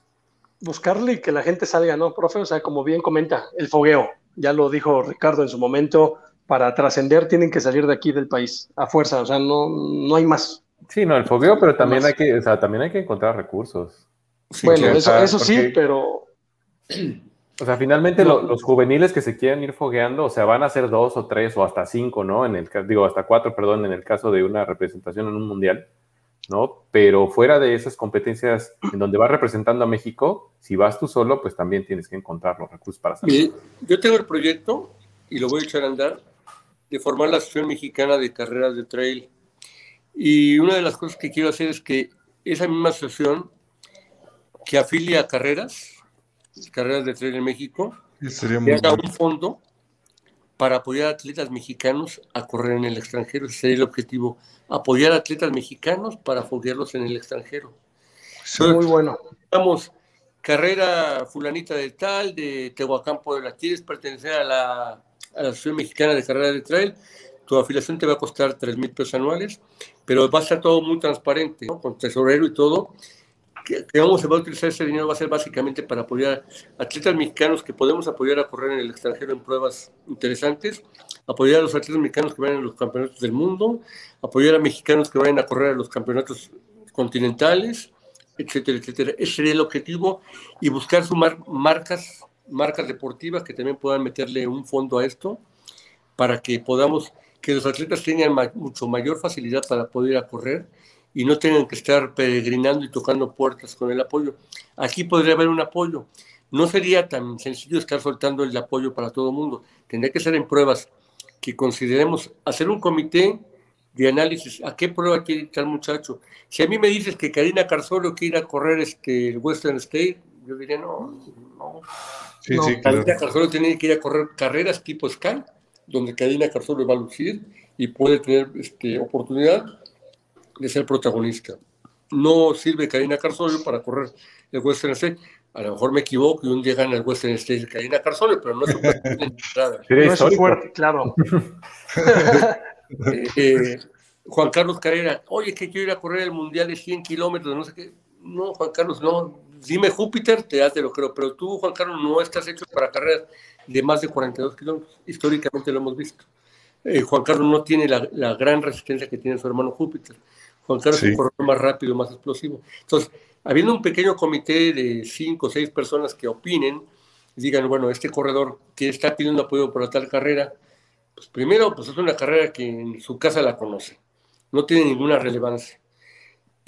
Buscarle y que la gente salga, ¿no, profe? O sea, como bien comenta, el fogueo, ya lo dijo Ricardo en su momento, para trascender tienen que salir de aquí del país, a fuerza, o sea, no, no hay más. Sí, no, el fogueo, pero también hay que, o sea, también hay que encontrar recursos bueno, eso, sí, pero... O sea, finalmente los juveniles que se quieren ir fogueando, o sea, van a ser dos o tres o hasta cinco, ¿no? En el digo, hasta cuatro, perdón, en el caso de una representación en un mundial, ¿no? Pero fuera de esas competencias en donde vas representando a México, si vas tú solo, pues también tienes que encontrar los recursos para hacerlo. Yo tengo el proyecto, y lo voy a echar a andar, de formar la Asociación Mexicana de Carreras de Trail. Y una de las cosas que quiero hacer es que esa misma asociación que afilia a carreras, carreras de tren en México, que haga un fondo para apoyar a atletas mexicanos a correr en el extranjero. Ese sería el objetivo, apoyar a atletas mexicanos para foguearlos en el extranjero. muy bueno. Vamos, carrera fulanita de tal, de Tehuacán, la ¿quieres pertenecer a la, a la Asociación Mexicana de Carreras de Trail? Tu afiliación te va a costar 3 mil pesos anuales, pero va a ser todo muy transparente, con tesorero y todo, que, vamos a utilizar ese dinero va a ser básicamente para apoyar a atletas mexicanos que podemos apoyar a correr en el extranjero en pruebas interesantes, apoyar a los atletas mexicanos que vayan a los campeonatos del mundo, apoyar a mexicanos que vayan a correr a los campeonatos continentales, etcétera, etcétera. Ese sería el objetivo y buscar sumar marcas, marcas deportivas que también puedan meterle un fondo a esto para que podamos, que los atletas tengan mucho mayor facilidad para poder a correr y no tengan que estar peregrinando y tocando puertas con el apoyo. Aquí podría haber un apoyo. No sería tan sencillo estar soltando el apoyo para todo el mundo. Tendría que ser en pruebas que consideremos hacer un comité de análisis. ¿A qué prueba quiere ir tal muchacho? Si a mí me dices que Karina Carzolo quiere ir a correr este, el Western State, yo diría no, no. Sí, sí, Karina Carzolo tiene que ir a correr carreras tipo Sky, donde Karina Carzolo va a lucir y puede tener este, oportunidad de ser protagonista. No sirve Karina Carzolio para correr el Western State. A lo mejor me equivoco y un día gana el Western State de Karina Carzolio, pero no es entrada. no es fuerte, claro. Eh, eh, Juan Carlos Carrera, oye, que quiero ir a correr el Mundial de 100 kilómetros, no sé qué. No, Juan Carlos, no. Dime Júpiter, te, te lo creo, pero tú, Juan Carlos, no estás hecho para carreras de más de 42 kilómetros. Históricamente lo hemos visto. Eh, Juan Carlos no tiene la, la, gran resistencia que tiene su hermano Júpiter. Juan Carlos un corredor más rápido, más explosivo. Entonces, habiendo un pequeño comité de cinco o seis personas que opinen, digan, bueno, este corredor que está pidiendo apoyo para tal carrera, pues primero, pues es una carrera que en su casa la conoce, no tiene ninguna relevancia.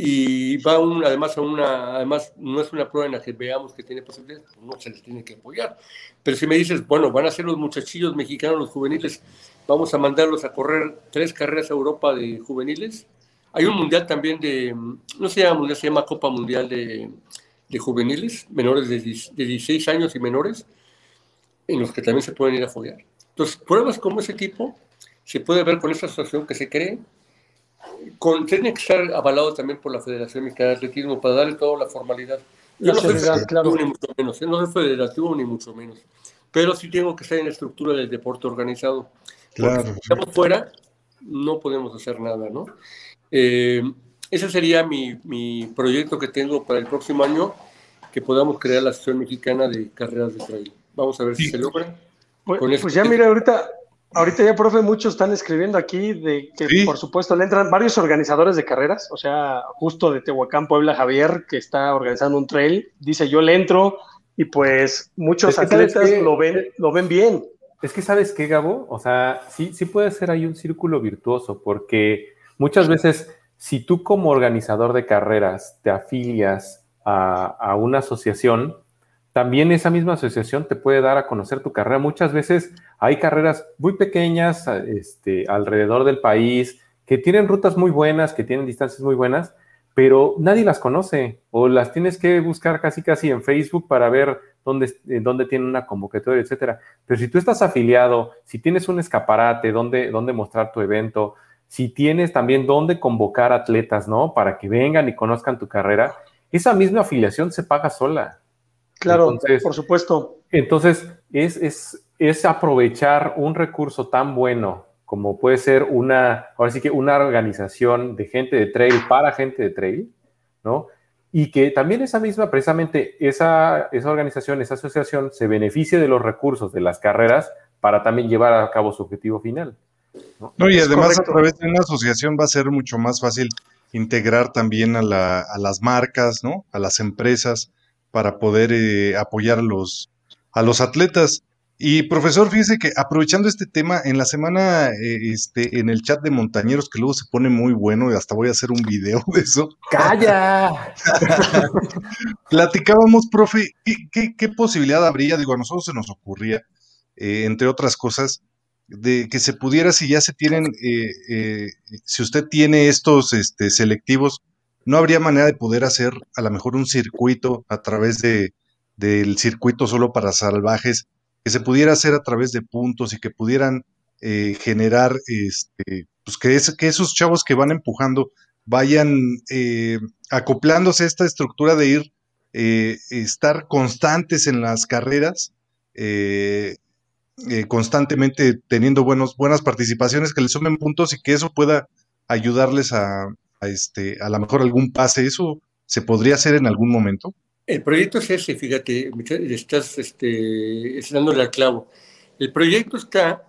Y va un, además a una, además no es una prueba en la que veamos que tiene posibilidades, pues no se les tiene que apoyar. Pero si me dices, bueno, van a ser los muchachillos mexicanos, los juveniles, vamos a mandarlos a correr tres carreras a Europa de juveniles, hay un mundial también de, no se llama mundial, se llama Copa Mundial de, juveniles, menores de, 16 años y menores, en los que también se pueden ir a foguear. Entonces, pruebas como ese tipo se puede ver con esta asociación que se cree, con, tiene que estar avalado también por la Federación Mexicana de Atletismo para darle toda la formalidad. Yo no soy federativo ni mucho menos, no soy federativo ni mucho menos, pero sí tengo que estar en la estructura del deporte organizado. Claro. si estamos fuera, no podemos hacer nada, ¿no? Eh, ese sería mi, mi, proyecto que tengo para el próximo año, que podamos crear la Asociación Mexicana de Carreras de Trail. Vamos a ver si se logra. Pues, pues ya mira, ahorita, Ahorita ya, profe, muchos están escribiendo aquí de que, por supuesto, le entran varios organizadores de carreras, o sea, justo de Tehuacán, Puebla, Javier, que está organizando un trail, dice yo le entro y pues muchos atletas lo ven, lo ven bien. Es que sabes qué, Gabo, o sea, sí, sí puede ser ahí un círculo virtuoso, porque muchas veces si tú como organizador de carreras te afilias a, una asociación, también esa misma asociación te puede dar a conocer tu carrera. Muchas veces hay carreras muy pequeñas este, alrededor del país que tienen rutas muy buenas, que tienen distancias muy buenas, pero nadie las conoce o las tienes que buscar casi casi en Facebook para ver dónde, dónde tienen una convocatoria, etcétera. Pero si tú estás afiliado, si tienes un escaparate, dónde, dónde mostrar tu evento, si tienes también dónde convocar atletas, ¿no? Para que vengan y conozcan tu carrera, esa misma afiliación se paga sola. Claro, por supuesto. Entonces, es, es, es, aprovechar un recurso tan bueno como puede ser una, ahora sí que una organización de gente de trail para gente de trail, ¿no? Y que también esa misma, precisamente, esa, esa organización, esa asociación se beneficie de los recursos de las carreras para también llevar a cabo su objetivo final. No, y además a través de una asociación va a ser mucho más fácil integrar también a, la, a las marcas, ¿no? A las empresas, para poder eh, apoyar a los, a los atletas. Y profesor, fíjese que aprovechando este tema, en la semana, eh, este, en el chat de montañeros, que luego se pone muy bueno, y hasta voy a hacer un video de eso. ¡Calla! Platicábamos, profe, ¿qué, qué, posibilidad habría? Digo, a nosotros se nos ocurría, eh, entre otras cosas, de que se pudiera, si ya se tienen, si usted tiene estos este, selectivos, no habría manera de poder hacer a lo mejor un circuito a través de, del circuito solo para salvajes, que se pudiera hacer a través de puntos y que pudieran eh, generar, este, pues que, es, que esos chavos que van empujando vayan eh, acoplándose a esta estructura de ir, eh, estar constantes en las carreras, constantemente teniendo buenos, buenas participaciones que les sumen puntos y que eso pueda ayudarles a, a, este, a lo mejor algún pase, ¿eso se podría hacer en algún momento? El proyecto es ese, fíjate, estás este, dándole al clavo. El proyecto está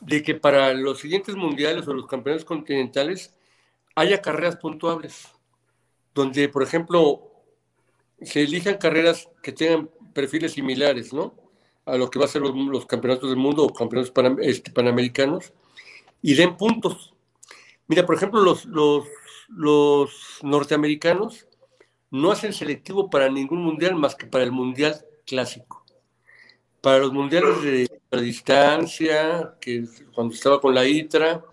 de que para los siguientes mundiales o los campeonatos continentales haya carreras puntuables, donde, por ejemplo, se elijan carreras que tengan perfiles similares, ¿no? A lo que va a ser los, campeonatos del mundo o campeonatos este, panamericanos y den puntos. Mira, por ejemplo, los, los los norteamericanos no hacen selectivo para ningún mundial más que para el mundial clásico. Para los mundiales de, distancia, que cuando estaba con la ITRA,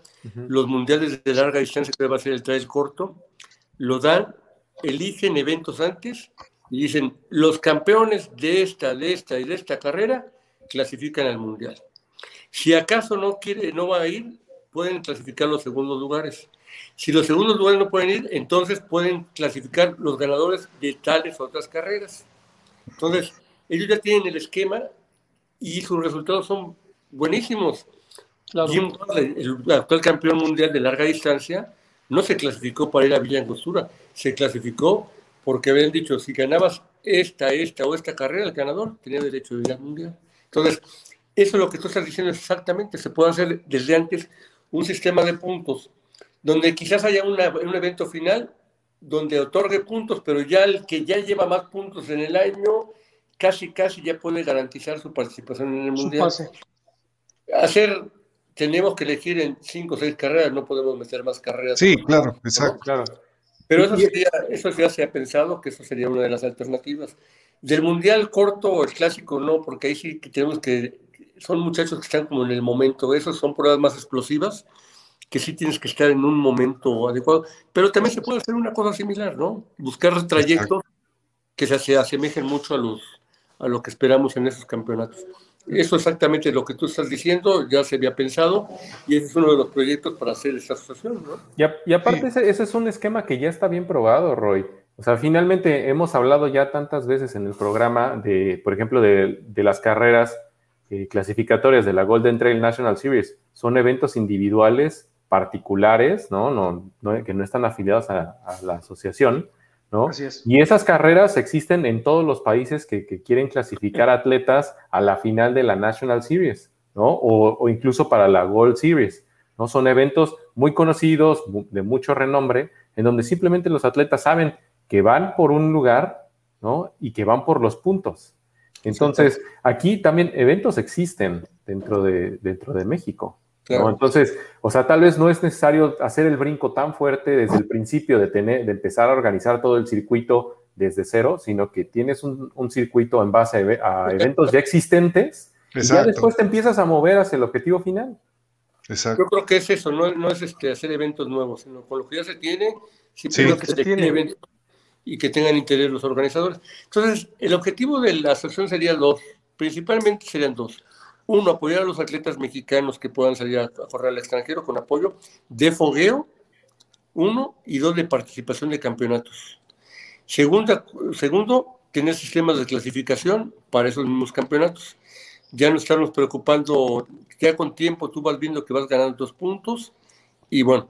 los mundiales de larga distancia, que va a ser el trail corto, lo dan, eligen eventos antes y dicen, los campeones de esta, de esta y de esta carrera clasifican al mundial. Si acaso no quiere, no va a ir, pueden clasificar los segundos lugares. Si los segundos lugares no pueden ir, entonces pueden clasificar los ganadores de tales otras carreras. Entonces, ellos ya tienen el esquema y sus resultados son buenísimos. Jim el actual campeón mundial de larga distancia, no se clasificó para ir a Villa Angostura, se clasificó porque habían dicho, si ganabas esta, esta o esta carrera, el ganador tenía derecho de ir al mundial. Entonces, eso es lo que tú estás diciendo exactamente, se puede hacer desde antes un sistema de puntos donde quizás haya un evento final donde otorgue puntos, pero ya el que ya lleva más puntos en el año, casi, casi ya puede garantizar su participación en el Mundial. Hacer, tenemos que elegir en cinco o seis carreras, no podemos meter más carreras. Sí, claro, exacto. Claro. Pero eso, sería, eso ya se ha pensado que eso sería una de las alternativas. Del Mundial corto o el clásico no, porque ahí sí que tenemos que, son muchachos que están como en el momento, esos son pruebas más explosivas, que sí tienes que estar en un momento adecuado, pero también se puede hacer una cosa similar, ¿no? Buscar trayectos que se asemejen mucho a, los, a lo que esperamos en esos campeonatos. Eso exactamente lo que tú estás diciendo, ya se había pensado, y ese es uno de los proyectos para hacer esta asociación, ¿no? Y, aparte, ese, es un esquema que ya está bien probado, Roy. O sea, finalmente hemos hablado ya tantas veces en el programa de, por ejemplo, de, de las carreras eh, clasificatorias de la Golden Trail National Series. Son eventos individuales particulares, ¿no? No, que no están afiliados a, la asociación, ¿no? Y esas carreras existen en todos los países que, quieren clasificar atletas a la final de la National Series, ¿no? O, incluso para la World Series, ¿no? Son eventos muy conocidos, de mucho renombre, en donde simplemente los atletas saben que van por un lugar, ¿no? Y que van por los puntos. Entonces, aquí también eventos existen dentro de, dentro de México. Entonces, o sea, tal vez no es necesario hacer el brinco tan fuerte desde el principio de, tener, de empezar a organizar todo el circuito desde cero, sino que tienes un, circuito en base a, eventos ya existentes y ya después te empiezas a mover hacia el objetivo final. Exacto. Yo creo que es eso, no, es este, hacer eventos nuevos, sino con lo que ya se tiene, sí, que se tiene eventos y que tengan interés los organizadores. Entonces, el objetivo de la asociación sería dos, principalmente serían dos. Uno, apoyar a los atletas mexicanos que puedan salir a, correr al extranjero con apoyo de fogueo, uno, y dos, de participación de campeonatos. Segunda, segundo, tener sistemas de clasificación para esos mismos campeonatos. Ya no estarnos preocupando, ya con tiempo tú vas viendo que vas ganando dos puntos y bueno,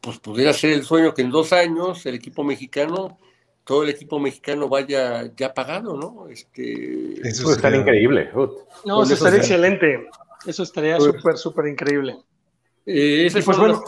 pues pudiera ser el sueño que en dos años el equipo mexicano todo el equipo mexicano vaya ya pagado, ¿no? Este, eso estaría increíble. No, eso estaría excelente. Eso estaría pues, súper, súper increíble. Eh, pues bueno,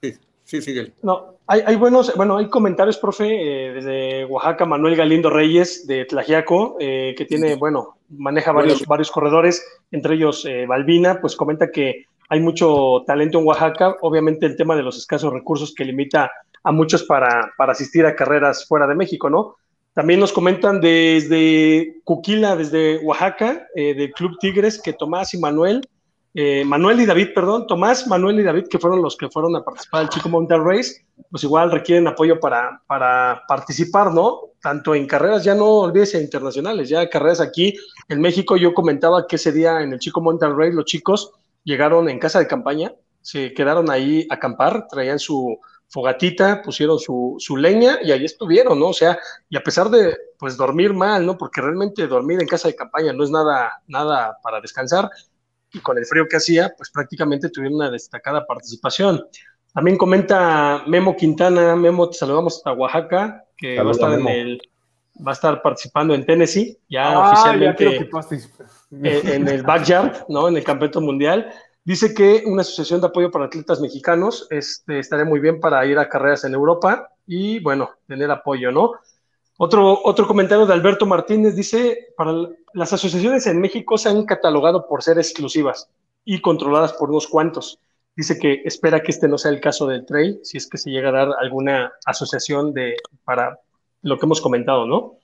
sí, sí, sigue. No, hay, hay, buenos, bueno, hay comentarios, profe, eh, desde Oaxaca, Manuel Galindo Reyes, de Tlajiaco, eh, que tiene, bueno, maneja varios, varios corredores, entre ellos eh, Balbina, pues comenta que hay mucho talento en Oaxaca, obviamente el tema de los escasos recursos que limita a muchos para, para asistir a carreras fuera de México, ¿no? También nos comentan desde Cuquila, desde Oaxaca, eh, del Club Tigres, que Tomás y Manuel, eh, Manuel y David, perdón, Tomás, Manuel y David, que fueron los que fueron a participar del Chico Mountain Race, pues igual requieren apoyo para, para participar, ¿no? Tanto en carreras, ya no olvídese, internacionales, ya carreras aquí en México. Yo comentaba que ese día en el Chico Mountain Race los chicos llegaron en casa de campaña, se quedaron ahí a acampar, traían su, fogatita, pusieron su, su, leña y ahí estuvieron, ¿no? O sea, y a pesar de, pues, dormir mal, ¿no? Porque realmente dormir en casa de campaña no es nada, nada para descansar, y con el frío que hacía, pues prácticamente tuvieron una destacada participación. También comenta Memo Quintana, Memo, te saludamos hasta Oaxaca, que va a estar en el, va a estar participando en Tennessee, ya ah, oficialmente en el backyard, ¿no? En el campeonato mundial. Dice que una asociación de apoyo para atletas mexicanos este, estaría muy bien para ir a carreras en Europa y, bueno, tener apoyo, ¿no? Otro, otro comentario de Alberto Martínez dice, para las asociaciones en México se han catalogado por ser exclusivas y controladas por unos cuantos. Dice que espera que este no sea el caso del trail, si es que se llega a dar alguna asociación de, para lo que hemos comentado, ¿no?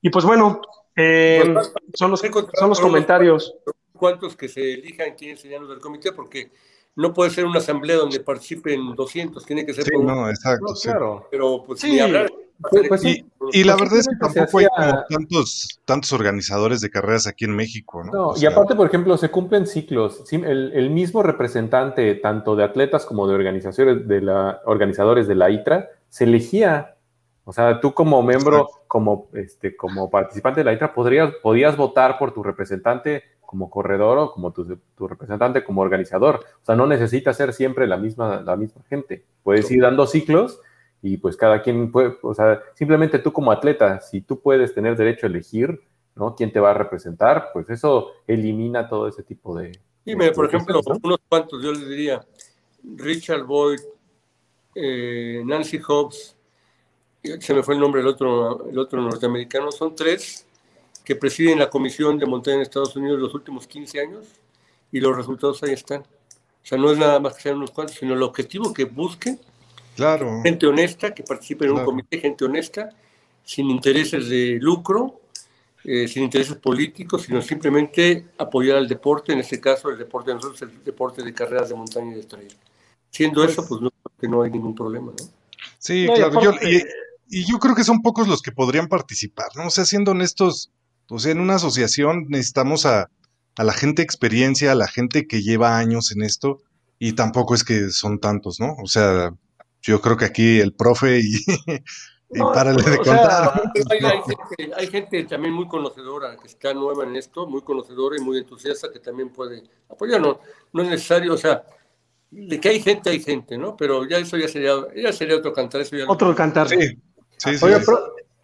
Y pues bueno, eh, pues, son, los, son los comentarios cuantos que se elijan quiénes serían los del comité, porque no puede ser una asamblea donde participen 200, tiene que ser... Sí, no, exacto. claro. Pero pues sí. hablar, pues, pues y, la verdad es que tampoco hay tantos, tantos organizadores de carreras aquí en México, ¿no? no y aparte, por ejemplo, se cumplen ciclos. El, el, mismo representante, tanto de atletas como de organizaciones de la, organizadores de la ITRA, se elegía. O sea, tú como miembro, como, este, como participante de la ITRA, podrías, podías votar por tu representante como corredor o como tu, representante como organizador. O sea, no necesita ser siempre la misma, la misma gente. Puedes ir dando ciclos y pues cada quien puede, o sea, simplemente tú como atleta, si tú puedes tener derecho a elegir, ¿no? ¿Quién te va a representar? Pues eso elimina todo ese tipo de... Dime, por ejemplo, unos cuantos, yo les diría, Richard Boyd, eh, Nancy Hobbs, se me fue el nombre del otro, el otro norteamericano, son tres que presiden la Comisión de Montaña en Estados Unidos los últimos 15 años y los resultados ahí están. O sea, no es nada más que sean unos cuantos, sino el objetivo que busquen. Claro. Gente honesta, que participe en un comité, gente honesta, sin intereses de lucro, eh, sin intereses políticos, sino simplemente apoyar al deporte, en este caso el deporte de nosotros, el deporte de carreras de montaña y de trail. Siendo pues eso, pues no, que no hay ningún problema, ¿no? Sí, claro. y, y, yo creo que son pocos los que podrían participar, ¿no? O sea, siendo honestos, o sea, en una asociación necesitamos a, la gente experiencia, a la gente que lleva años en esto, y tampoco es que son tantos, ¿no? O sea, yo creo que aquí el profe y, y párale de contar. hay, gente, también muy conocedora, que está nueva en esto, muy conocedora y muy entusiasta, que también puede apoyar. No, no es necesario, o sea, de que hay gente, hay gente, ¿no? Pero ya eso ya sería, ya sería otro cantar. Eso ya otro cantar. Sí, sí, sí.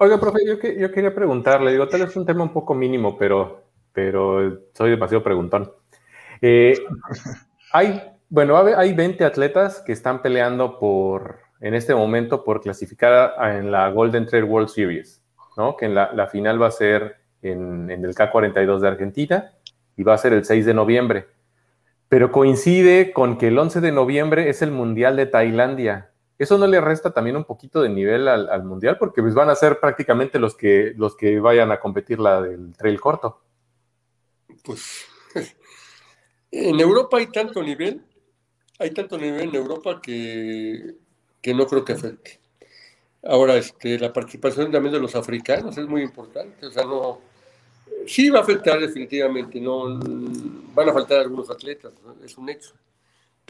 Oiga, profe, yo, yo, quería preguntarle, digo, tal vez es un tema un poco mínimo, pero, pero soy demasiado preguntón. Eh, hay, bueno, hay 20 atletas que están peleando por, en este momento, por clasificar en la Golden Trail World Series, ¿no? Que en la, final va a ser en, en el K42 de Argentina y va a ser el 6 de noviembre. Pero coincide con que el 11 de noviembre es el Mundial de Tailandia ¿Eso no le resta también un poquito de nivel al, mundial? Porque pues, van a ser prácticamente los que, los que vayan a competir la del trail corto. Pues en Europa hay tanto nivel, hay tanto nivel en Europa que, que no creo que afecte. Ahora, este, la participación también de los africanos es muy importante. O sea, no, sí va a afectar definitivamente. No, van a faltar algunos atletas, es un hecho.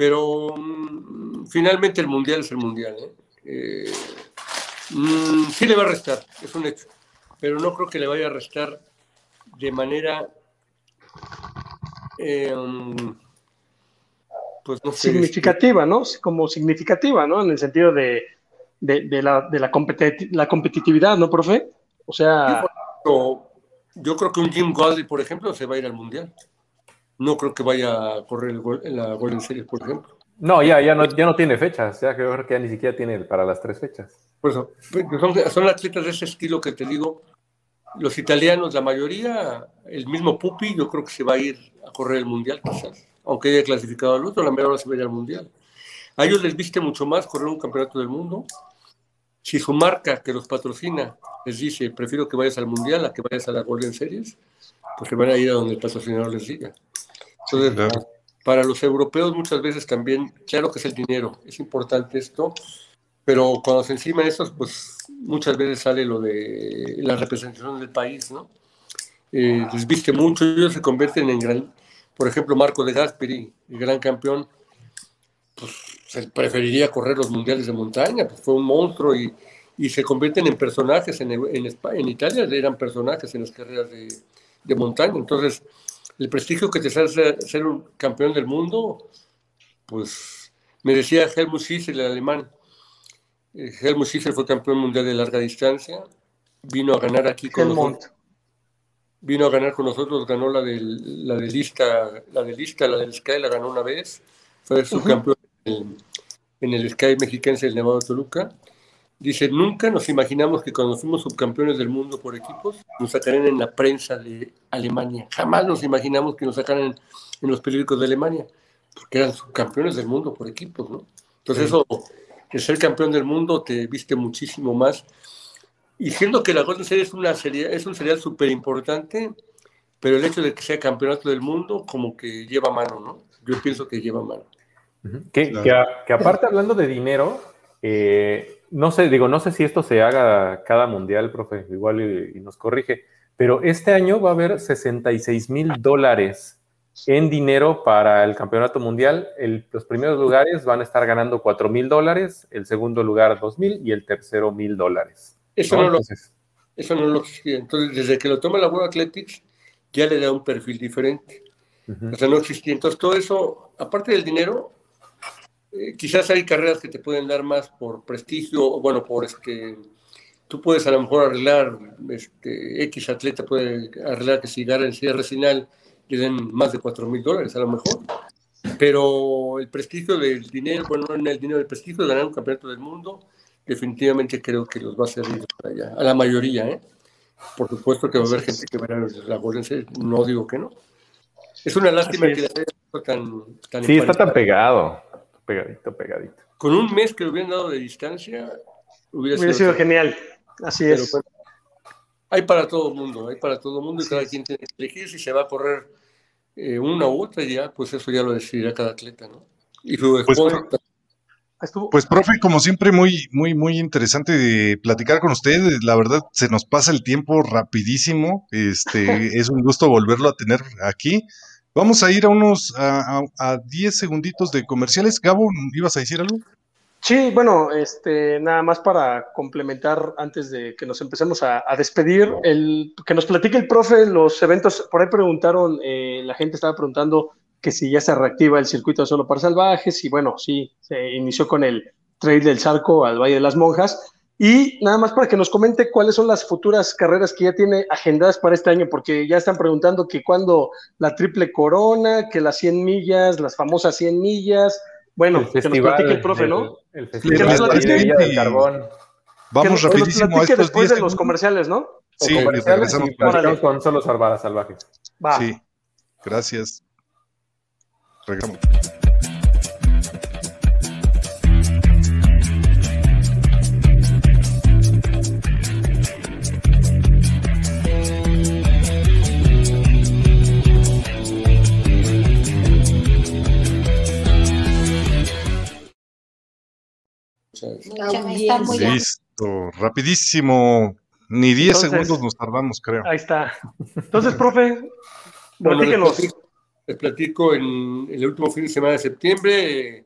Pero mm, finalmente el mundial es el mundial. ¿eh? Eh, mm, sí le va a restar, es un hecho. Pero no creo que le vaya a restar de manera. Eh, pues no significativa, ¿no? Como significativa, ¿no? En el sentido de, de, la, de la, la, competitividad, ¿no, profe? O sea. Yo creo que un Jim Goldie, por ejemplo, se va a ir al mundial no creo que vaya a correr el la Golden Series, por ejemplo. No, ya, ya, no, ya no tiene fechas, ya creo que ya ni siquiera tiene para las tres fechas. Por eso, pues, son, atletas de ese estilo que te digo. Los italianos, la mayoría, el mismo Pupi, yo creo que se va a ir a correr el Mundial, quizás. Aunque haya clasificado al otro, la mayoría se va a ir al Mundial. A ellos les viste mucho más correr un campeonato del mundo. Si su marca que los patrocina les dice, prefiero que vayas al Mundial a que vayas a la Golden Series, pues se van a ir a donde el patrocinador les diga. Entonces, para los europeos muchas veces también, claro que es el dinero, es importante esto, pero cuando se encima eso, pues muchas veces sale lo de la representación del país, ¿no? Eh, les viste mucho, ellos se convierten en gran, por ejemplo, Marco de Gasperi, el gran campeón, pues se preferiría correr los mundiales de montaña, pues fue un monstruo y, y se convierten en personajes en, en, España, en Italia eran personajes en las carreras de, de montaña, entonces el prestigio que te hace ser un campeón del mundo, pues me decía Helmut Schissel, el alemán. Eh, Helmut Schissel fue campeón mundial de larga distancia, vino a ganar aquí con nosotros. Vino a ganar con nosotros, ganó la del, la de lista, la de lista, la del Sky, la ganó una vez, fue subcampeón en, en, el Sky mexiquense del Nevado de Toluca Dice, nunca nos imaginamos que cuando fuimos subcampeones del mundo por equipos, nos sacaran en la prensa de Alemania. Jamás nos imaginamos que nos sacaran en, los periódicos de Alemania, porque eran subcampeones del mundo por equipos, ¿no? Entonces eso, el ser campeón del mundo te viste muchísimo más. Y siendo que la Golden Series es, una serie, es un serial súper importante, pero el hecho de que sea campeonato del mundo como que lleva mano, ¿no? Yo pienso que lleva mano. que, que aparte hablando de dinero, eh, no sé, digo, no sé si esto se haga cada mundial, profe, igual y, nos corrige, pero este año va a haber 66 mil dólares en dinero para el campeonato mundial. los primeros lugares van a estar ganando 4 mil dólares, el segundo lugar 2 mil y el tercero mil dólares. Eso no, lo, eso no lo existía. Entonces, desde que lo toma la World Athletics, ya le da un perfil diferente. O sea, no existía. Entonces, todo eso, aparte del dinero, eh, quizás hay carreras que te pueden dar más por prestigio, bueno, por este, tú puedes a lo mejor arreglar, este, X atleta puede arreglar que si gana el cierre final le den más de 4 mil dólares a lo mejor. Pero el prestigio del dinero, bueno, no en el dinero, el prestigio de ganar un campeonato del mundo, definitivamente creo que los va a hacer para allá, a la mayoría, ¿eh? Por supuesto que va a haber gente que verá la Golden no digo que no. Es una lástima que haya tan, tan Sí, está tan pegado pegadito, pegadito. Con un mes que lo hubieran dado de distancia, hubiera, sido, genial. Así es. hay para todo el mundo, hay para todo el mundo y cada quien tiene que elegir si se va a correr eh, una u otra, ya, pues eso ya lo decidirá cada atleta, ¿no? Y pues, pues, profe, como siempre, muy, muy, muy interesante de platicar con usted. La verdad, se nos pasa el tiempo rapidísimo. Este, es un gusto volverlo a tener aquí. Vamos a ir a unos a 10 segunditos de comerciales. Gabo, ¿ibas a decir algo? Sí, bueno, este, nada más para complementar antes de que nos empecemos a, despedir, el, que nos platique el profe los eventos, por ahí preguntaron, eh, la gente estaba preguntando que si ya se reactiva el circuito solo para salvajes, y bueno, sí, se inició con el trail del Charco al Valle de las Monjas, Y nada más para que nos comente cuáles son las futuras carreras que ya tiene agendadas para este año, porque ya están preguntando que cuándo la triple corona, que las 100 millas, las famosas 100 millas. Bueno, que nos platique el profe, ¿no? El, festival de del carbón. Vamos que nos- rapidísimo que nos a estos después 10 de los comerciales, ¿no? Sí, comerciales y para- con solo salvadas salvajes. Va. Sí, gracias. Regresamos. Muy bien. Listo, rapidísimo. Ni 10 Entonces- segundos nos tardamos, creo. Ahí está. Entonces, profe, Bueno, les platíquenos. platico, les platico en el último fin de semana de septiembre, eh,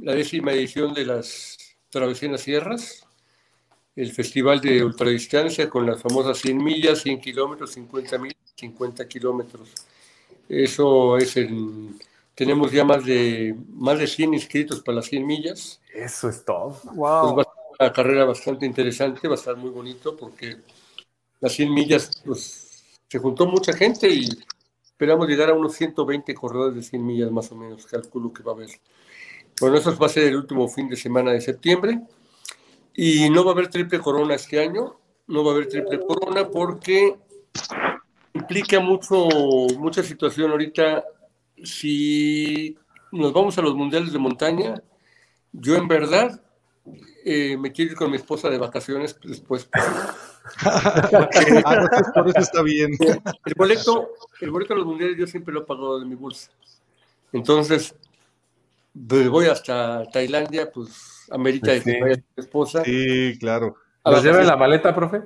la décima edición de las Travesías en las Sierras, el festival de ultradistancia con las famosas 100 millas, 100 kilómetros, 50 millas, 50 kilómetros. Eso es en... Tenemos ya más de, más de 100 inscritos para las 100 millas. Eso es todo. Pues Wow. va a ser una carrera bastante interesante, va a estar muy bonito porque las 100 millas, pues se juntó mucha gente y esperamos llegar a unos 120 corredores de 100 millas más o menos, calculo que va a haber. Bueno, eso va a ser el último fin de semana de septiembre y no va a haber triple corona este año, no va a haber triple corona porque implica mucho, mucha situación ahorita. Si nos vamos a los mundiales de montaña, yo en verdad eh, me quiero ir con mi esposa de vacaciones después. Ah, entonces por eso está bien. El boleto, el boleto a los mundiales yo siempre lo he pagado de mi bolsa. Entonces, pues, voy hasta Tailandia, pues amerita de que Sí. vaya mi esposa. Sí, claro. A ¿Nos lleva en la maleta, profe?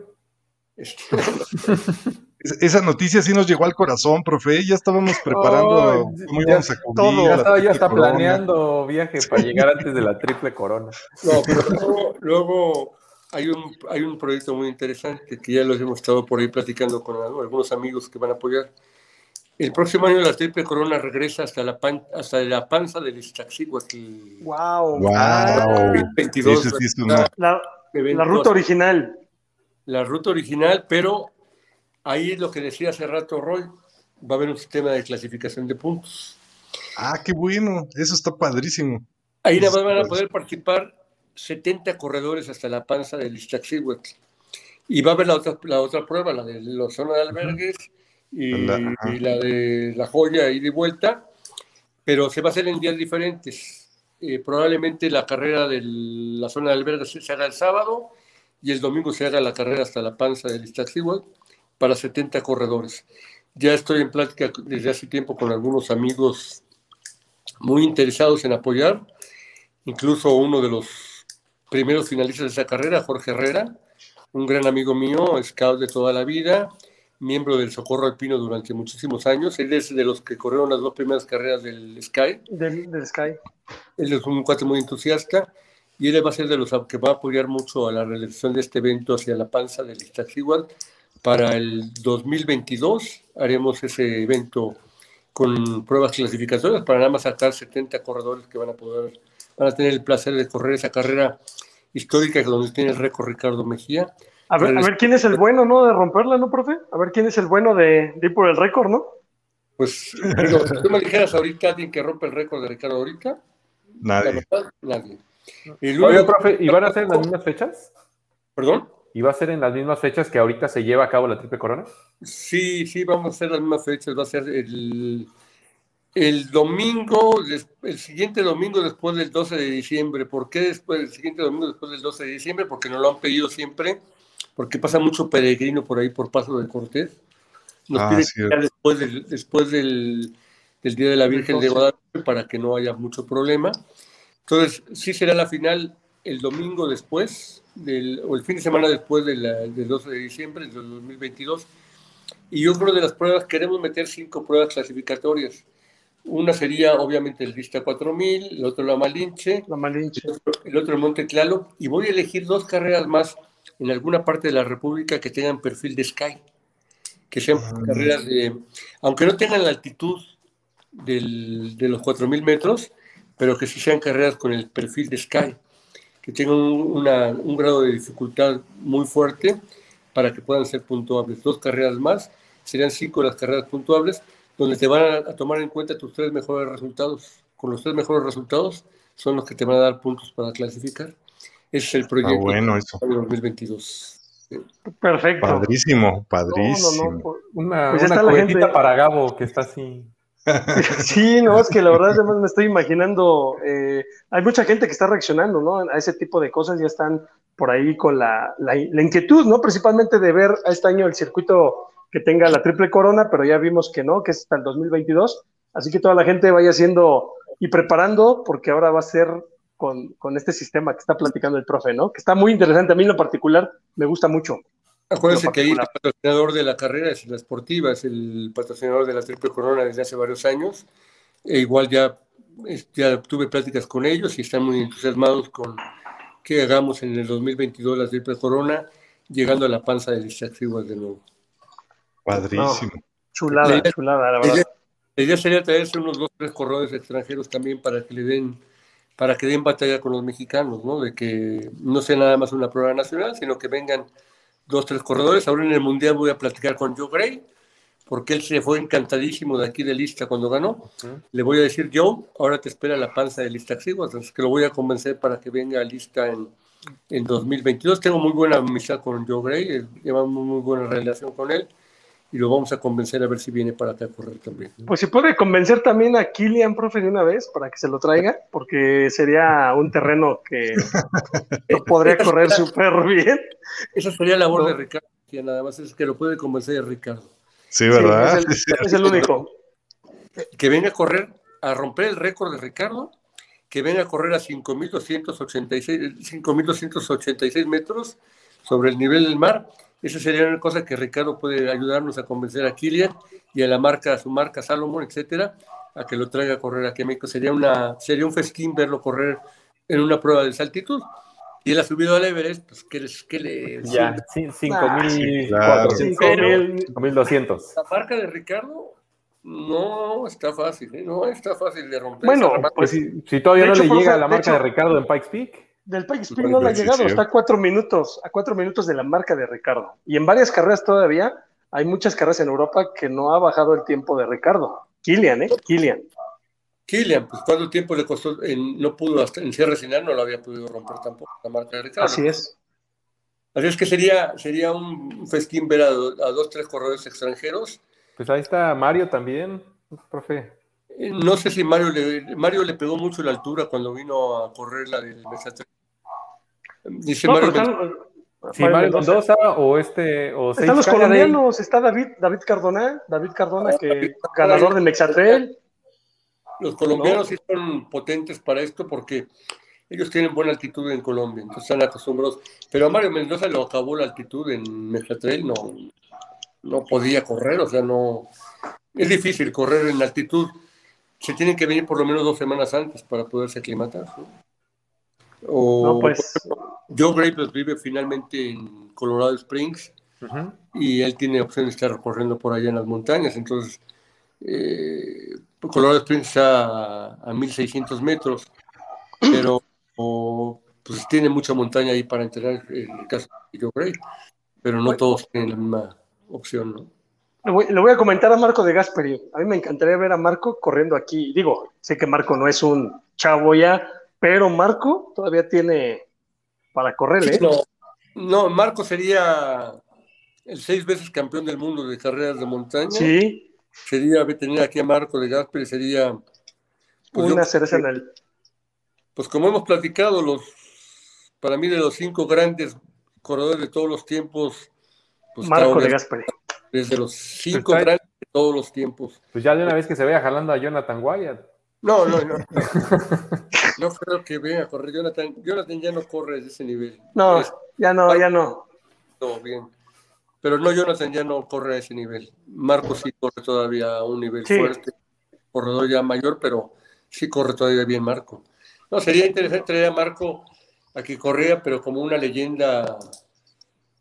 Este, Es- Esa noticia sí nos llegó al corazón, profe. Ya estábamos preparando Oh, cómo ya- todo. Ya estaba, ya está corona. planeando viaje para llegar antes de la triple corona. No, pero luego, luego hay, un, hay un proyecto muy interesante que ya los hemos estado por ahí platicando con algunos amigos que van a apoyar. El próximo año la Triple Corona regresa hasta la, pan- hasta la panza del Iztaccíhuatl. Wow. Wow. Ah, 22, Ese sí es una- La, la ruta original. la ruta original, pero ahí es lo que decía hace rato Roy, va a haber un sistema de clasificación de puntos. Ah, qué bueno. Eso está padrísimo. Ahí nada más van a poder participar 70 corredores hasta la panza del Iztaccíhuatl. Y va a haber la otra, la otra prueba, la de la zona de albergues y, La- ajá. y la de la joya y vuelta, pero se va a hacer en días diferentes. Eh, probablemente la carrera de la zona de albergues se haga el sábado y el domingo se haga la carrera hasta la panza del Iztaccíhuatl para 70 corredores. Ya estoy en plática desde hace tiempo con algunos amigos muy interesados en apoyar, incluso uno de los primeros finalistas de esa carrera, Jorge Herrera, un gran amigo mío, scout de toda la vida, miembro del Socorro Alpino durante muchísimos años. Él es de los que corrieron las dos primeras carreras del Sky. Del, del Sky. Él es un cuate muy entusiasta y él va a ser de los que va a apoyar mucho a la realización de este evento hacia la panza del Iztaccíhuatl. Para el 2022 haremos ese evento con pruebas clasificatorias para nada más sacar 70 corredores que van a poder, van a tener el placer de correr esa carrera histórica donde tiene el récord Ricardo Mejía. A ver, a ver quién es el bueno, ¿no? De romperla, ¿no, profe? A ver quién es el bueno de, de ir por el récord, ¿no? Pues, digo, si tú me dijeras ahorita alguien que rompe el récord de Ricardo ahorita, la Nadie. verdad, nadie. El Oye, único- profe, ¿y van a ser en las mismas fechas? ¿Perdón? ¿Y va a ser en las mismas fechas que ahorita se lleva a cabo la triple corona? Sí, sí, vamos a hacer las mismas fechas. Va a ser el, el domingo, el siguiente domingo después del 12 de diciembre. ¿Por qué después el siguiente domingo después del 12 de diciembre? Porque nos lo han pedido siempre, porque pasa mucho peregrino por ahí por Paso de Cortés. Nos Ah, piden que sea después, del, después del, del Día de la Virgen de Guadalupe para que no haya mucho problema. Entonces, sí será la final el domingo después, del, o el fin de semana después de la- del 12 de diciembre del 2022. Y yo creo de las pruebas, queremos meter cinco pruebas clasificatorias. Una sería, obviamente, el Vista 4000, el otro la Malinche, La Malinche. el otro, el otro el Monte Tlaloc, y voy a elegir dos carreras más en alguna parte de la República que tengan perfil de Sky, que sean Ah. carreras de, aunque no tengan la altitud del- de los 4000 metros, pero que sí sean carreras con el perfil de Sky, que tengan una, un grado de dificultad muy fuerte para que puedan ser puntuables. Dos carreras más, serían cinco las carreras puntuables, donde te van a, tomar en cuenta tus tres mejores resultados. Con los tres mejores resultados son los que te van a dar puntos para clasificar. Ese es el proyecto bueno eso. 2022. Perfecto. Padrísimo, padrísimo. No, no, no, Una, Pues una está la cuetita gente- para Gabo que está así. Sí, no, es que la verdad además me estoy imaginando, eh, hay mucha gente que está reaccionando, ¿no? A ese tipo de cosas, ya están por ahí con la, la, la inquietud, ¿no? Principalmente de ver a este año el circuito que tenga la triple corona, pero ya vimos que no, que es hasta el 2022, así que toda la gente vaya haciendo y preparando, porque ahora va a ser con, con este sistema que está platicando el profe, ¿no? Que está muy interesante, a mí en lo particular me gusta mucho. Acuérdense que ahí el patrocinador de la carrera es la Sportiva, es el patrocinador de la Triple Corona desde hace varios años. E igual ya, es- ya tuve pláticas con ellos y están muy entusiasmados con que hagamos en el 2022 la Triple Corona, llegando a la panza del Ixtaxiguas de nuevo. Padrísimo. Chulada, La idea- chulada, la verdad. idea, la idea sería traerse unos dos, tres corredores extranjeros también para que le den, para que den batalla con los mexicanos, ¿no? De que no sea nada más una prueba nacional, sino que vengan dos, tres corredores. Ahora en el Mundial voy a platicar con Joe Gray, porque él se fue encantadísimo de aquí de lista cuando ganó. Le voy a decir, Joe, ahora te espera la panza de lista Xiguas, entonces que lo voy a convencer para que venga a lista en, en 2022. Tengo muy buena amistad con Joe Gray, eh, llevamos muy buena relación con él y lo vamos a convencer a ver si viene para acá a correr también. Pues si puede convencer también a Kilian, profe, de una vez para que se lo traiga, porque sería un terreno que lo podría correr súper bien. Esa sería la labor No. de Ricardo, que nada más es que lo puede convencer a Ricardo. Sí, ¿verdad? Sí, es, el, es el único. Que venga a correr, a romper el récord de Ricardo, que venga a correr a 5.286 5.286 metros sobre el nivel del mar. Esa sería una cosa que Ricardo puede ayudarnos a convencer a Kilian y a la marca, a su marca Salomon, etcétera, a que lo traiga a correr aquí a México. Sería, una, sería un festín verlo correr en una prueba de saltitud. Y él ha subido al Everest, pues, ¿qué, les, qué le Ya, sirve? sí, Ah, 5.400, Cinco Pero- mil- 5.200. La marca de Ricardo no está fácil, ¿eh? no está fácil de romper. Bueno, esa. Pues si, si todavía De no hecho, le llega a la de marca de hecho- Ricardo en Pikes Peak, del Pikes Peak no le ha llegado, está a cuatro minutos, a cuatro minutos de la marca de Ricardo. Y en varias carreras todavía, hay muchas carreras en Europa que no ha bajado el tiempo de Ricardo. Kilian, ¿eh? Kilian. Kilian, pues cuánto tiempo le costó, en, no pudo, hasta en cierre final no lo había podido romper tampoco la marca de Ricardo. Así es. Así es que sería, sería un festín ver a, dos, tres corredores extranjeros. Pues ahí está Mario también, profe. Eh, no sé si Mario le, Mario le pegó mucho la altura cuando vino a correr la del Mesa 3 y están, Mendoza o este. O los colombianos, está David, David Cardona, David Cardona, que ganador del Mexatrel. Los colombianos sí son potentes para esto porque ellos tienen buena altitud en Colombia, entonces están acostumbrados. Pero a Mario Mendoza lo acabó la altitud en Mexatrel, no, no podía correr, o sea, no. Es difícil correr en altitud. Se tienen que venir por lo menos dos semanas antes para poderse aclimatar. O, No, pues, Joe Gray pues, vive finalmente en Colorado Springs y él tiene opción de estar corriendo por allá en las montañas. Entonces, eh, Colorado Springs está a, a 1600 metros, pero o, pues tiene mucha montaña ahí para entrenar en el caso de Joe Gray, pero no todos tienen la misma opción, ¿no? le voy, le voy a comentar a Marco de Gasperi. A mí me encantaría ver a Marco corriendo aquí. Digo, sé que Marco no es un chavo ya, pero Marco todavía tiene para correr, ¿eh? No, no, Marco sería el seis veces campeón del mundo de carreras de montaña. Sí, Sería tener aquí a Marco de Gasperi, sería pues, yo una creo cereza en el. Pues como hemos platicado, los para mí de los cinco grandes corredores de todos los tiempos, pues Marco de Gasperi. desde los cinco Está- grandes de todos los tiempos. Pues ya de una vez que se vaya jalando a Jonathan Wyatt. No, no, no. No creo que venga a correr. Jonathan, Jonathan ya no corre de ese nivel. No, Es ya no, ya no. todo bien. Pero no, Jonathan ya no corre a ese nivel. Marco sí corre todavía a un nivel Sí. fuerte. Corredor ya mayor, pero sí corre todavía bien Marco. No, sería interesante traer a Marco a que corría, pero como una leyenda,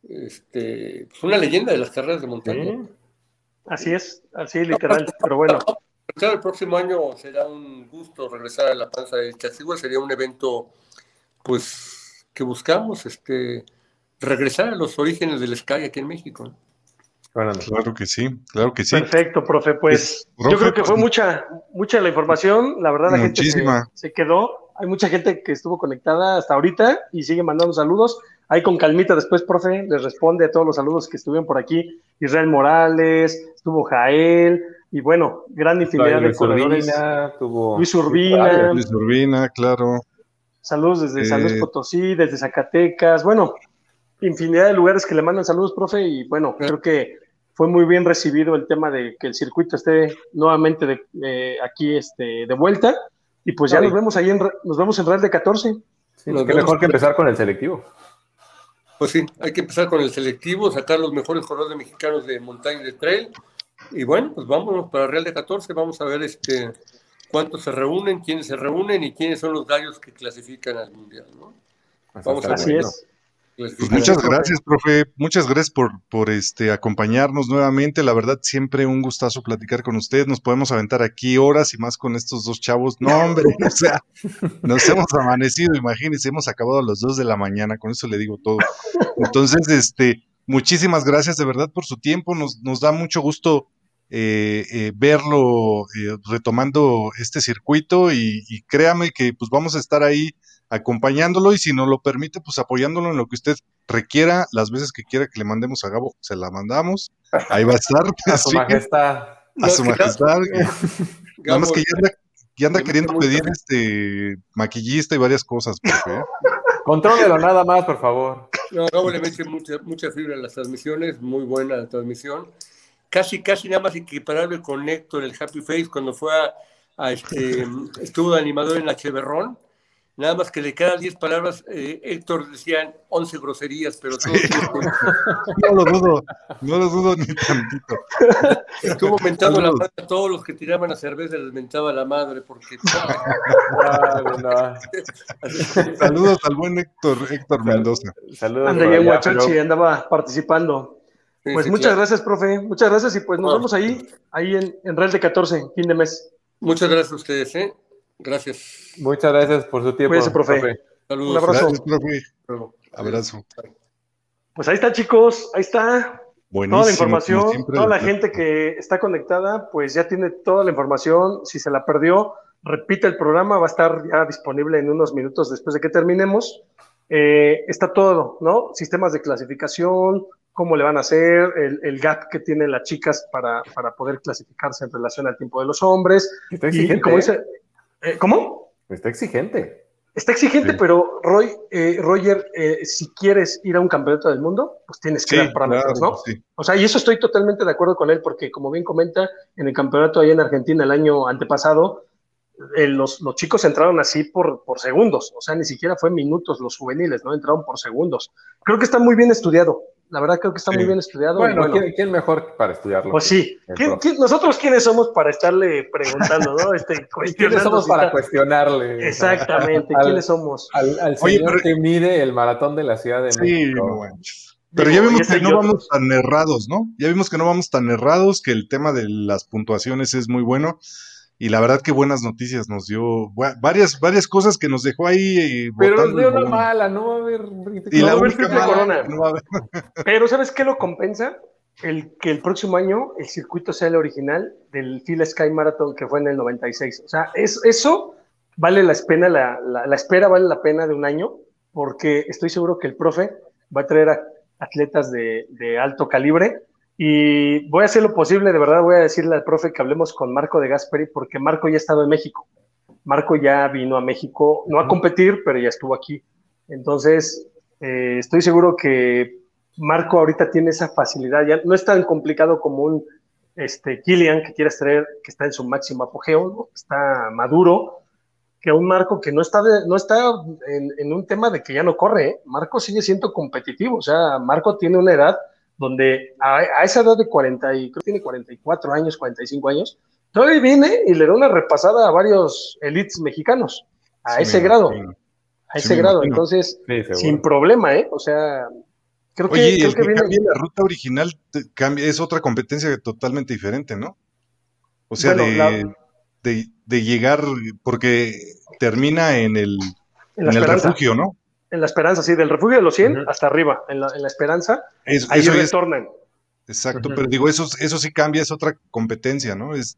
este, pues una leyenda de las carreras de montaña. ¿Sí? Así es, así literal. Pero bueno, Claro, el próximo año será un gusto regresar a la panza de Chassigua, sería un evento, pues, que buscamos este, regresar a los orígenes del Sky aquí en México. Claro que sí, claro que sí. Perfecto, profe. Pues yo creo que fue pues, mucha, mucha la información. La verdad, la gente se, quedó. Hay mucha gente que estuvo conectada hasta ahorita y sigue mandando saludos. Ahí con calmita después, profe, les responde a todos los saludos que estuvieron por aquí. Israel Morales, estuvo Jael, y bueno, gran infinidad de corredores. Luis Urbina. Luis Urbina, claro. Saludos desde San Luis eh, Potosí, desde Zacatecas. Bueno, infinidad de lugares que le mandan saludos, profe, y bueno, creo que fue muy bien recibido el tema de que el circuito esté nuevamente de, aquí este, de vuelta. Y pues ya nos vemos ahí, en, nos vemos en Real de 14. Sí, mejor que empezar con el selectivo. Pues sí, hay que empezar con el selectivo, sacar los mejores corredores mexicanos de montaña y de trail y bueno, pues vámonos para Real de 14, vamos a ver este cuántos se reúnen, quiénes se reúnen y quiénes son los gallos que clasifican al Mundial, ¿no? Vamos a Así es. Pues muchas gracias, profe. Muchas gracias por, por este acompañarnos nuevamente. La verdad, siempre un gustazo platicar con usted. Nos podemos aventar aquí horas y más con estos dos chavos. No, hombre, o sea, nos hemos amanecido, imagínense, hemos acabado a las dos de la mañana, con eso le digo todo. Entonces, este, muchísimas gracias de verdad por su tiempo. Nos, nos da mucho gusto eh, eh, verlo eh, retomando este circuito y, créame que pues vamos a estar ahí acompañándolo y si nos lo permite pues apoyándolo en lo que usted requiera, las veces que quiera que le mandemos a Gabo, se la mandamos, ahí va a estar. a su majestad. A su majestad. Nada más que ya anda, queriendo pedir este maquillista y varias cosas, profe. Contrólelo nada más, por favor. No, Gabo le mete mucha, mucha fibra en las transmisiones, muy buena la transmisión casi, casi nada más equiparable con Héctor, el Happy Face, cuando fue a, este, estuvo de animador en la Cheverrón. Nada más que de cada 10 palabras, eh, Héctor decían 11 groserías, pero todo No lo dudo, no lo dudo ni tantito. Estuvo mentando la madre a todos los que tiraban la cerveza, les mentaba la madre, porque... Saludos al buen Héctor, Héctor Mendoza. Saludos. Andaba andaba participando. Pues muchas gracias, profe. Muchas gracias y pues nos vemos ahí, ahí en, en Real de 14, fin de mes. Muchas gracias a ustedes, ¿eh? Gracias. Muchas gracias por su tiempo. Cuídense, profe. Saludos. Un abrazo. Abrazo. Pues ahí está, chicos. Ahí está. Buenísimo, toda la información, toda la gente que está conectada, pues ya tiene toda la información. Si se la perdió, repite el programa, va a estar ya disponible en unos minutos después de que terminemos. Eh, está todo, ¿no? Sistemas de clasificación, cómo le van a hacer, el, gap que tienen las chicas para, poder clasificarse en relación al tiempo de los hombres. Está exigente. ¿eh? dice, eh, ¿Cómo? Está exigente. Está exigente, pero Roy, eh, Roger, si quieres ir a un campeonato del mundo, pues tienes que dar parámetros, ¿no? O sea, y eso estoy totalmente de acuerdo con él, porque como bien comenta, en el campeonato allá en Argentina el año antepasado, los, los, chicos entraron así por, por segundos, o sea, ni siquiera fue minutos los juveniles, ¿no? Entraron por segundos. Creo que está muy bien estudiado. La verdad creo que está muy bien estudiado. Bueno, ¿quién, mejor para estudiarlo? Pues sí. nosotros quiénes somos para estarle preguntando, ¿no? Este, ¿Quiénes somos para cuestionarle? Exactamente, ¿quiénes somos? Al, señor que mide el maratón de la Ciudad de México. Pero ya vimos que no vamos tan errados, ¿no? Ya vimos que no vamos tan errados, que el tema de las puntuaciones es muy bueno y la verdad que buenas noticias nos dio, varias, varias cosas que nos dejó ahí. Eh, Pero nos dio una mala, no va a haber. Y la única corona. Pero ¿sabes qué lo compensa? El que el próximo año el circuito sea el original del Phil Sky Marathon que fue en el 96. O sea, es, eso vale la pena, la, la, espera vale la pena de un año, porque estoy seguro que el profe va a traer a atletas de, de alto calibre y voy a hacer lo posible, de verdad voy a decirle al profe que hablemos con Marco de Gasperi, porque Marco ya ha estado en México. Marco ya vino a México, no a competir, pero ya estuvo aquí. Entonces, eh, estoy seguro que Marco ahorita tiene esa facilidad, ya no es tan complicado como un este, Killian que quieres traer, que está en su máximo apogeo, está maduro, que un Marco que no está, no está en, un tema de que ya no corre. ¿eh? Marco sigue siendo competitivo, o sea, Marco tiene una edad donde a, esa edad de 40, y creo que tiene 44 años, 45 años, todavía viene y le da una repasada a varios elites mexicanos, a ese grado, a ese grado, entonces, sin problema, ¿eh? O sea, creo que, Oye, que, viene... la ruta original cambia, es otra competencia totalmente diferente, ¿no? O sea, de, de, llegar, porque termina en el, en, el refugio, ¿no? En la esperanza, sí, del refugio de los 100 hasta arriba, en la, en la esperanza, Eso, ahí eso es, retornan. exacto, pero digo, eso, eso sí cambia, es otra competencia, ¿no? Es,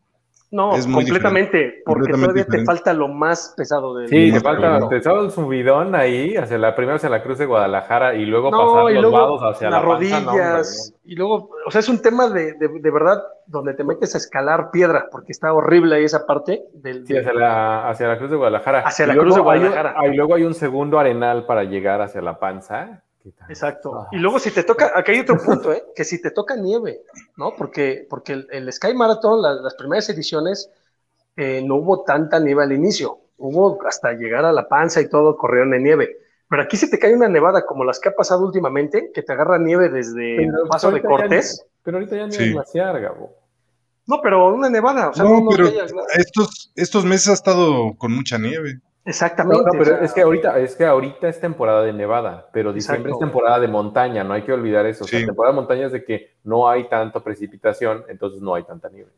No, Es muy completamente, porque completamente todavía te falta lo más pesado del Sí, te falta, estaba el subidón ahí, hacia la primera hacia la Cruz de Guadalajara y luego No, pasar y los luego vados hacia las la panza, no, rodillas, y luego, o sea, es un tema de, de, de verdad donde te metes a escalar piedra, porque está horrible ahí esa parte del, Sí, hacia la, hacia la Cruz de Guadalajara. Hacia Y la Cruz de hay Guadalajara. ah, y luego hay un segundo arenal para llegar hacia la panza. Exacto. Ah. Y luego si te toca, aquí hay otro punto, ¿eh? que si te toca nieve, ¿no? Porque, porque el, el Sky Marathon, la- las primeras ediciones, eh, no hubo tanta nieve al inicio. Hubo hasta llegar a la panza y todo, corrieron en nieve. Pero aquí si te cae una nevada como las que ha pasado últimamente, que te agarra nieve desde Pero el paso de ya Cortés. pero ahorita ya ni Sí. es glaciar, Gabo. No, pero una nevada, o sea, no, no, pero estos, estos meses ha estado con mucha nieve. Exactamente. No, no, pero o sea, es que ahorita, es que ahorita es temporada de nevada, pero diciembre Exacto. es temporada de montaña, no hay que olvidar eso. O sea, Sí. temporada de montaña es de que no hay tanta precipitación, entonces no hay tanta nieve.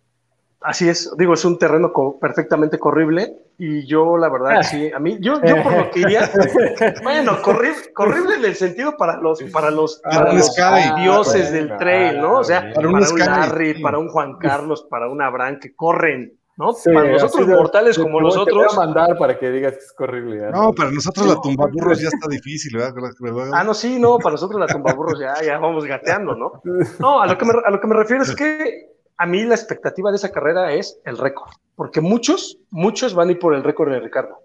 Así es, digo, es un terreno co- perfectamente corrible y yo la verdad Ah. sí, a mí, yo, yo por lo que iría, bueno, corri- corrible en el sentido para los, para los, Ah, para un los Sky. dioses Ah, del trail, ¿no? O sea, para un un, Sky, Larry, sí. para un Juan Carlos, para un Abraham que corren, ¿no? Sí, para nosotros de- mortales como Te nosotros, voy a mandar para que digas que es horrible. ¿eh? No, para nosotros la tumbaburros ya está difícil, ¿verdad? ¿verdad? Ah, no, sí, no, para nosotros la tumbaburros ya, ya vamos gateando, ¿no? No, a lo, que me, a lo que me refiero es que a mí la expectativa de esa carrera es el récord, porque muchos, muchos van a ir por el récord de Ricardo.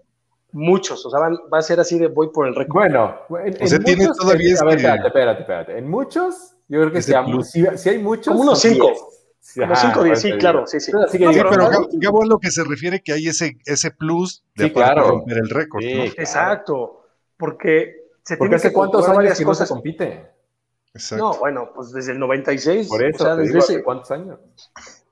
Muchos, o sea, van, va a ser así de voy por el récord. Bueno, en, O sea, en tienes muchos- todavía en- a ver, este- espérate, espérate, espérate. En muchos, yo creo que si, si, si hay muchos. Como unos cinco. 10. Sí, Como ajá, 5 o 10, por sí, claro, sí, sí. Así que No, Sí, digo, pero pero Gabo, Gabo a lo que se refiere que hay ese, ese plus de Sí, aparte claro. romper el récord, Sí, ¿no? claro. Exacto, porque se Porque tienen hace que cuántos años varias que no se cosas. compite. Exacto. No, bueno, pues desde el 96. Por eso, o sea, te desde ese- cuántos años.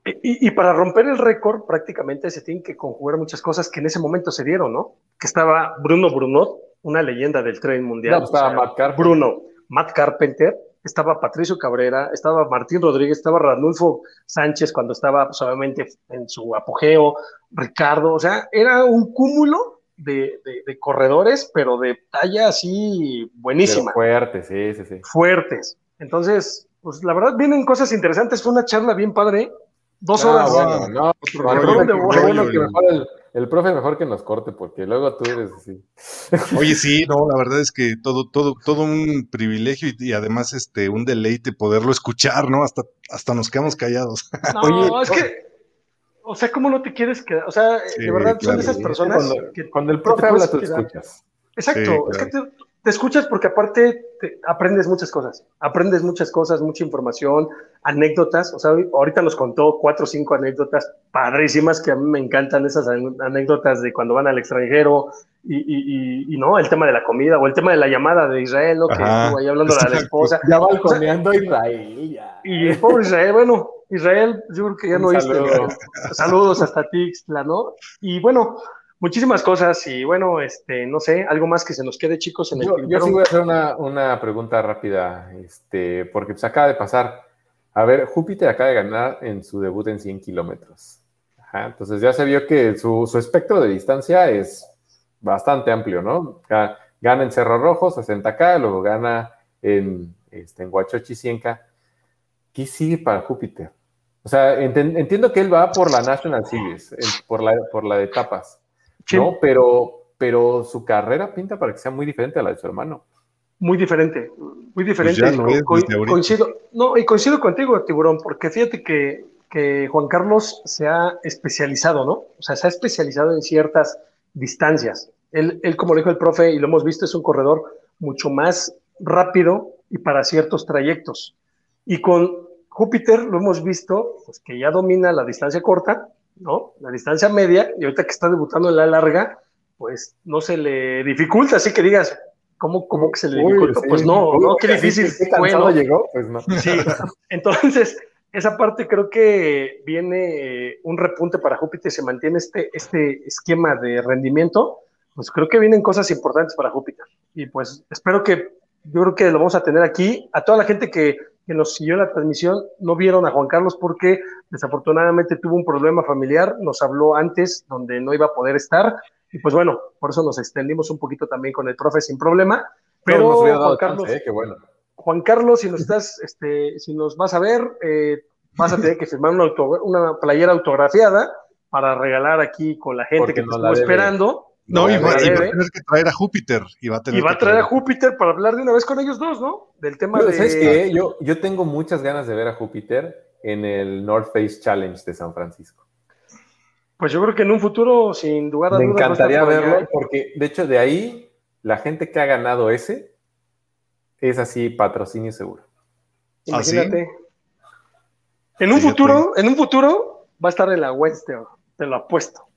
y, y para romper el récord, prácticamente se tienen que conjugar muchas cosas que en ese momento se dieron, ¿no? Que estaba Bruno Brunot, una leyenda del tren mundial. No, pues estaba o sea, Matt Carpenter. Bruno, Matt Carpenter, estaba Patricio Cabrera, estaba Martín Rodríguez, estaba Ranulfo Sánchez cuando estaba pues, obviamente en su apogeo, Ricardo, o sea, era un cúmulo de, de- de corredores, pero de talla así buenísima, Pero fuerte, sí, sí, sí. fuertes. Entonces, pues la verdad vienen cosas interesantes, fue una charla bien padre, dos Ah, horas. el- mejor el, el profe mejor que nos corte, porque luego tú eres así. Oye, sí, no, la verdad es que todo, todo, todo un privilegio y, y además este, un deleite poderlo escuchar, ¿no? Hasta, hasta nos quedamos callados. No, Oye, es que, o sea, ¿cómo no te quieres quedar? O sea, Sí, de verdad, son claro. de esas Sí, personas cuando, que cuando el profe habla, tú quedar. escuchas. Exacto, Sí, es que te, te escuchas porque aparte te aprendes muchas cosas, aprendes muchas cosas, mucha información, anécdotas, o sea, ahorita nos contó cuatro o cinco anécdotas padrísimas que a mí me encantan esas an- anécdotas de cuando van al extranjero y, y- y- y no, el tema de la comida o el tema de la llamada de Israel, ¿no? Que estuvo ahí hablando a la exacto. esposa. Ya balconeando a Israel, ya. Y el pobre Israel, bueno, Israel, yo creo que ya Un no oíste. saludo. ¿no? Saludos hasta Tixla, ¿no? Y bueno, muchísimas cosas y bueno, este, no sé, algo más que se nos quede, chicos, en el Yo, yo sí voy a hacer una, una pregunta rápida, este, porque pues acaba de pasar. A ver, Júpiter acaba de ganar en su debut en 100 kilómetros. Ajá, Entonces ya se vio que su, su espectro de distancia es bastante amplio, ¿no? Ga- Gana en Cerro Rojo, 60K, luego gana en, este, en Huachochi 100K. ¿Qué sigue para Júpiter? O sea, entiendo que él va por la National Series, por la, por la de etapas, Sí. ¿no? Pero, pero su carrera pinta para que sea muy diferente a la de su hermano. Muy diferente, muy diferente. Pues lo Co- coincido, no, y coincido contigo, Tiburón, porque fíjate que, que Juan Carlos se ha especializado, ¿no? O sea, se ha especializado en ciertas distancias. Él, él, como lo dijo el profe, y lo hemos visto, es un corredor mucho más rápido y para ciertos trayectos. Y con Júpiter lo hemos visto, pues que ya domina la distancia corta, ¿no? La distancia media, y ahorita que está debutando en la larga, pues no se le dificulta, así que digas, ¿cómo, cómo que se le Uy, sí. pues no, Uy, no, qué difícil que qué fue, cansado ¿no? llegó, pues no. Sí, entonces esa parte creo que viene eh, un repunte para Júpiter, se mantiene este, este esquema de rendimiento, pues creo que vienen cosas importantes para Júpiter. Y pues espero que, yo creo que lo vamos a tener aquí. A toda la gente que, que nos siguió la transmisión, no vieron a Juan Carlos porque desafortunadamente tuvo un problema familiar, nos habló antes donde no iba a poder estar. Y pues bueno, por eso nos extendimos un poquito también con el profe sin problema. Pero, dado Juan Carlos, chance, ¿eh? Qué bueno. Juan Carlos, si nos estás, este, si nos vas a ver, eh, vas a tener que firmar una, auto- una playera autografiada para regalar aquí con la gente Porque que nos estuvo esperando. No, y va, la y va a tener que traer a Júpiter. Y va a tener Y va a traer a Júpiter para hablar de una vez con ellos dos, ¿no? Del tema Pero, de. ¿Sabes qué? Yo, yo tengo muchas ganas de ver a Júpiter en el North Face Challenge de San Francisco. Pues yo creo que en un futuro, sin lugar a Me dudas, encantaría allá. verlo porque, de hecho, de ahí, la gente que ha ganado ese es así patrocinio seguro. ¿Ah, sí? Imagínate. En un futuro, en un futuro va a estar en la Western, te lo apuesto.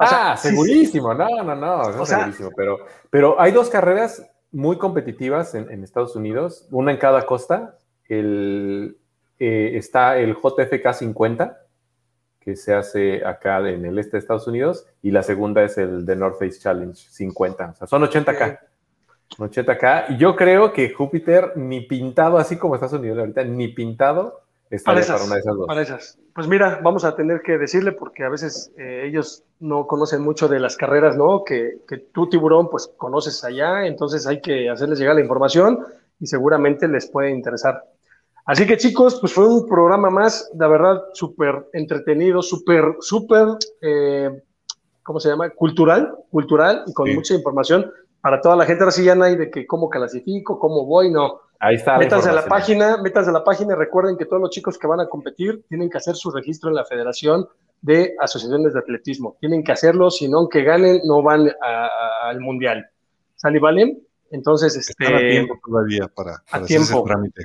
O sea, ah, sí, segurísimo, no, no, no, eso O es sea- segurísimo. Pero, pero hay dos carreras muy competitivas en, en Estados Unidos, una en cada costa. El, eh, está el JFK 50, que se hace acá en el este de Estados Unidos, y la segunda es el de North Face Challenge 50. O sea, son 80K. 80K. Y yo creo que Júpiter, ni pintado, así como Estados Unidos ahorita, ni pintado, Para para, esas, una de esas dos. para esas. Pues mira, vamos a tener que decirle porque a veces eh, ellos no conocen mucho de las carreras, ¿no? Que, que tú, tiburón, pues conoces allá, entonces hay que hacerles llegar la información y seguramente les puede interesar. Así que chicos, pues fue un programa más, la verdad, súper entretenido, súper, súper, eh, ¿cómo se llama? Cultural, cultural y con Sí. mucha información para toda la gente. Ahora sí ya no hay de que cómo clasifico, cómo voy, no. Ahí está. la Métanse a la página, métanse a la página y recuerden que todos los chicos que van a competir tienen que hacer su registro en la Federación de Asociaciones de Atletismo. Tienen que hacerlo, si no, aunque ganen, no van a- a- al Mundial. ¿Sale, vale? Entonces, Están a este, tiempo todavía para, para hacer ese tiempo. trámite.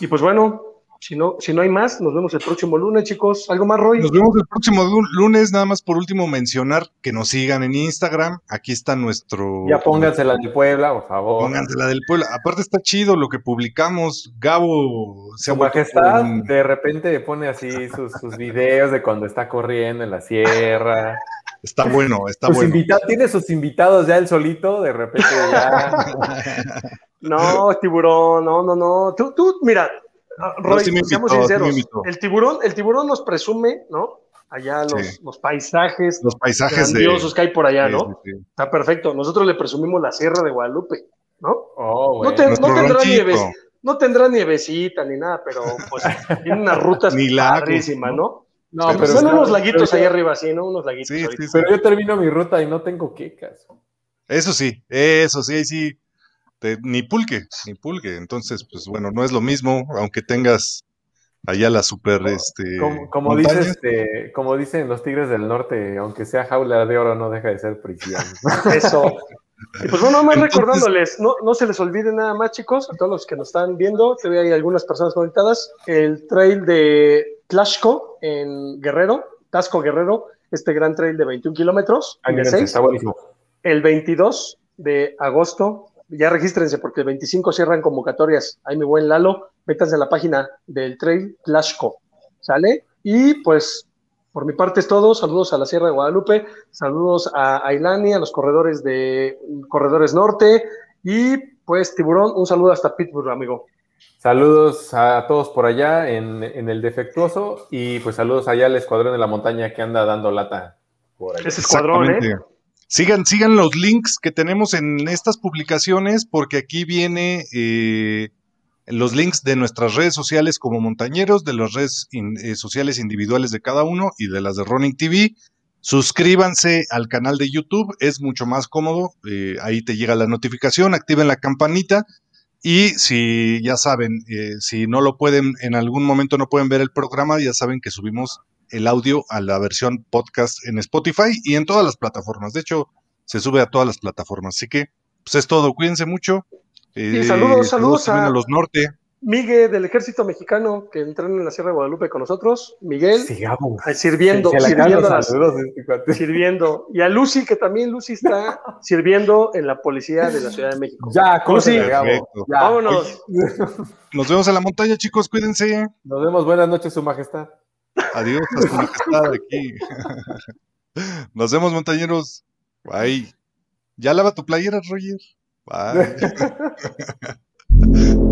y pues bueno, si no, si no hay más, nos vemos el próximo lunes, chicos. ¿Algo más, Roy? Nos vemos el próximo lu- lunes. Nada más por último mencionar que nos sigan en Instagram. Aquí está nuestro. Ya pónganse la de Puebla, por favor. Pónganse la del pueblo. Aparte está chido lo que publicamos. Gabo se ha Su vuelto majestad un- de repente pone así sus, sus videos de cuando está corriendo en la sierra. Está bueno, está Sus bueno. tiene sus invitados ya él solito, de repente ya. No, tiburón, no, no, no. Tú, tú, mira, ah, Roy, sí seamos sí sinceros. el tiburón, el tiburón nos presume, ¿no? Allá los, Sí. los paisajes Los paisajes de. grandiosos que hay por allá, Sí, ¿no? sí, sí. Está perfecto. Nosotros le presumimos la Sierra de Guadalupe, ¿no? Oh, No, te- tendrá nieves, no tendrá nievecita ni nada, pero pues tiene unas rutas padrísimas, ¿no? No, pero pero, Son unos laguitos pero ahí arriba, sí, ¿no? Unos laguitos. Sí, ahorita. sí, sí. Pero yo termino mi ruta y no tengo quecas. Eso sí, eso sí, ahí sí. Te- ni pulque, ni pulque. Entonces, pues bueno, no es lo mismo, aunque tengas allá la super, este. Como, como dice este, como dicen los Tigres del Norte, aunque sea jaula de oro, no deja de ser prisión. Eso. Y pues bueno, más Entonces- recordándoles, no, no se les olvide nada más, chicos, a todos los que nos están viendo, te veo hay algunas personas conectadas, el trail de Tlaxco en Guerrero, Tasco Guerrero, este gran trail de 21 kilómetros, de Ándale, 6, está buenísimo. el 22 de agosto, ya regístrense porque el 25 cierran convocatorias, ahí mi buen Lalo, métanse a la página del trail Tlaxco, ¿sale? Y pues por mi parte es todo. Saludos a la Sierra de Guadalupe, saludos a Ailani, a los corredores de Corredores Norte y pues Tiburón, un saludo hasta Pittsburgh, amigo. Saludos a todos por allá en, en el defectuoso y pues saludos allá al escuadrón de la montaña que anda dando lata por allá. Ese escuadrón, ¿eh? Sigan, sigan los links que tenemos en estas publicaciones, porque aquí viene eh, los links de nuestras redes sociales como montañeros, de las redes eh, sociales individuales de cada uno y de las de Running TV. Suscríbanse al canal de YouTube, es mucho más cómodo, eh, ahí te llega la notificación, activen la campanita y si ya saben, eh, si no lo pueden, en algún momento no pueden ver el programa, ya saben que subimos el audio a la versión podcast en Spotify y en todas las plataformas. De hecho, se sube a todas las plataformas. Así que, pues es todo. Cuídense mucho. Eh, saludos, saludos a- a los norte. Miguel del Ejército Mexicano que entrena en la Sierra de Guadalupe con nosotros. Miguel, Sigamos. eh, sirviendo, Se sirviendo, a las- saludos, este cuate. sirviendo. Y a Lucy, que también Lucy está sirviendo en la policía de la Ciudad de México. Ya, Lucy. Perfecto. Ya. Vámonos. Nos vemos en la montaña, chicos. Cuídense. Nos vemos. Buenas noches, Su Majestad. Adiós a su majestad aquí. Nos vemos, montañeros. Bye. Ya lava tu playera, Roger. Bye.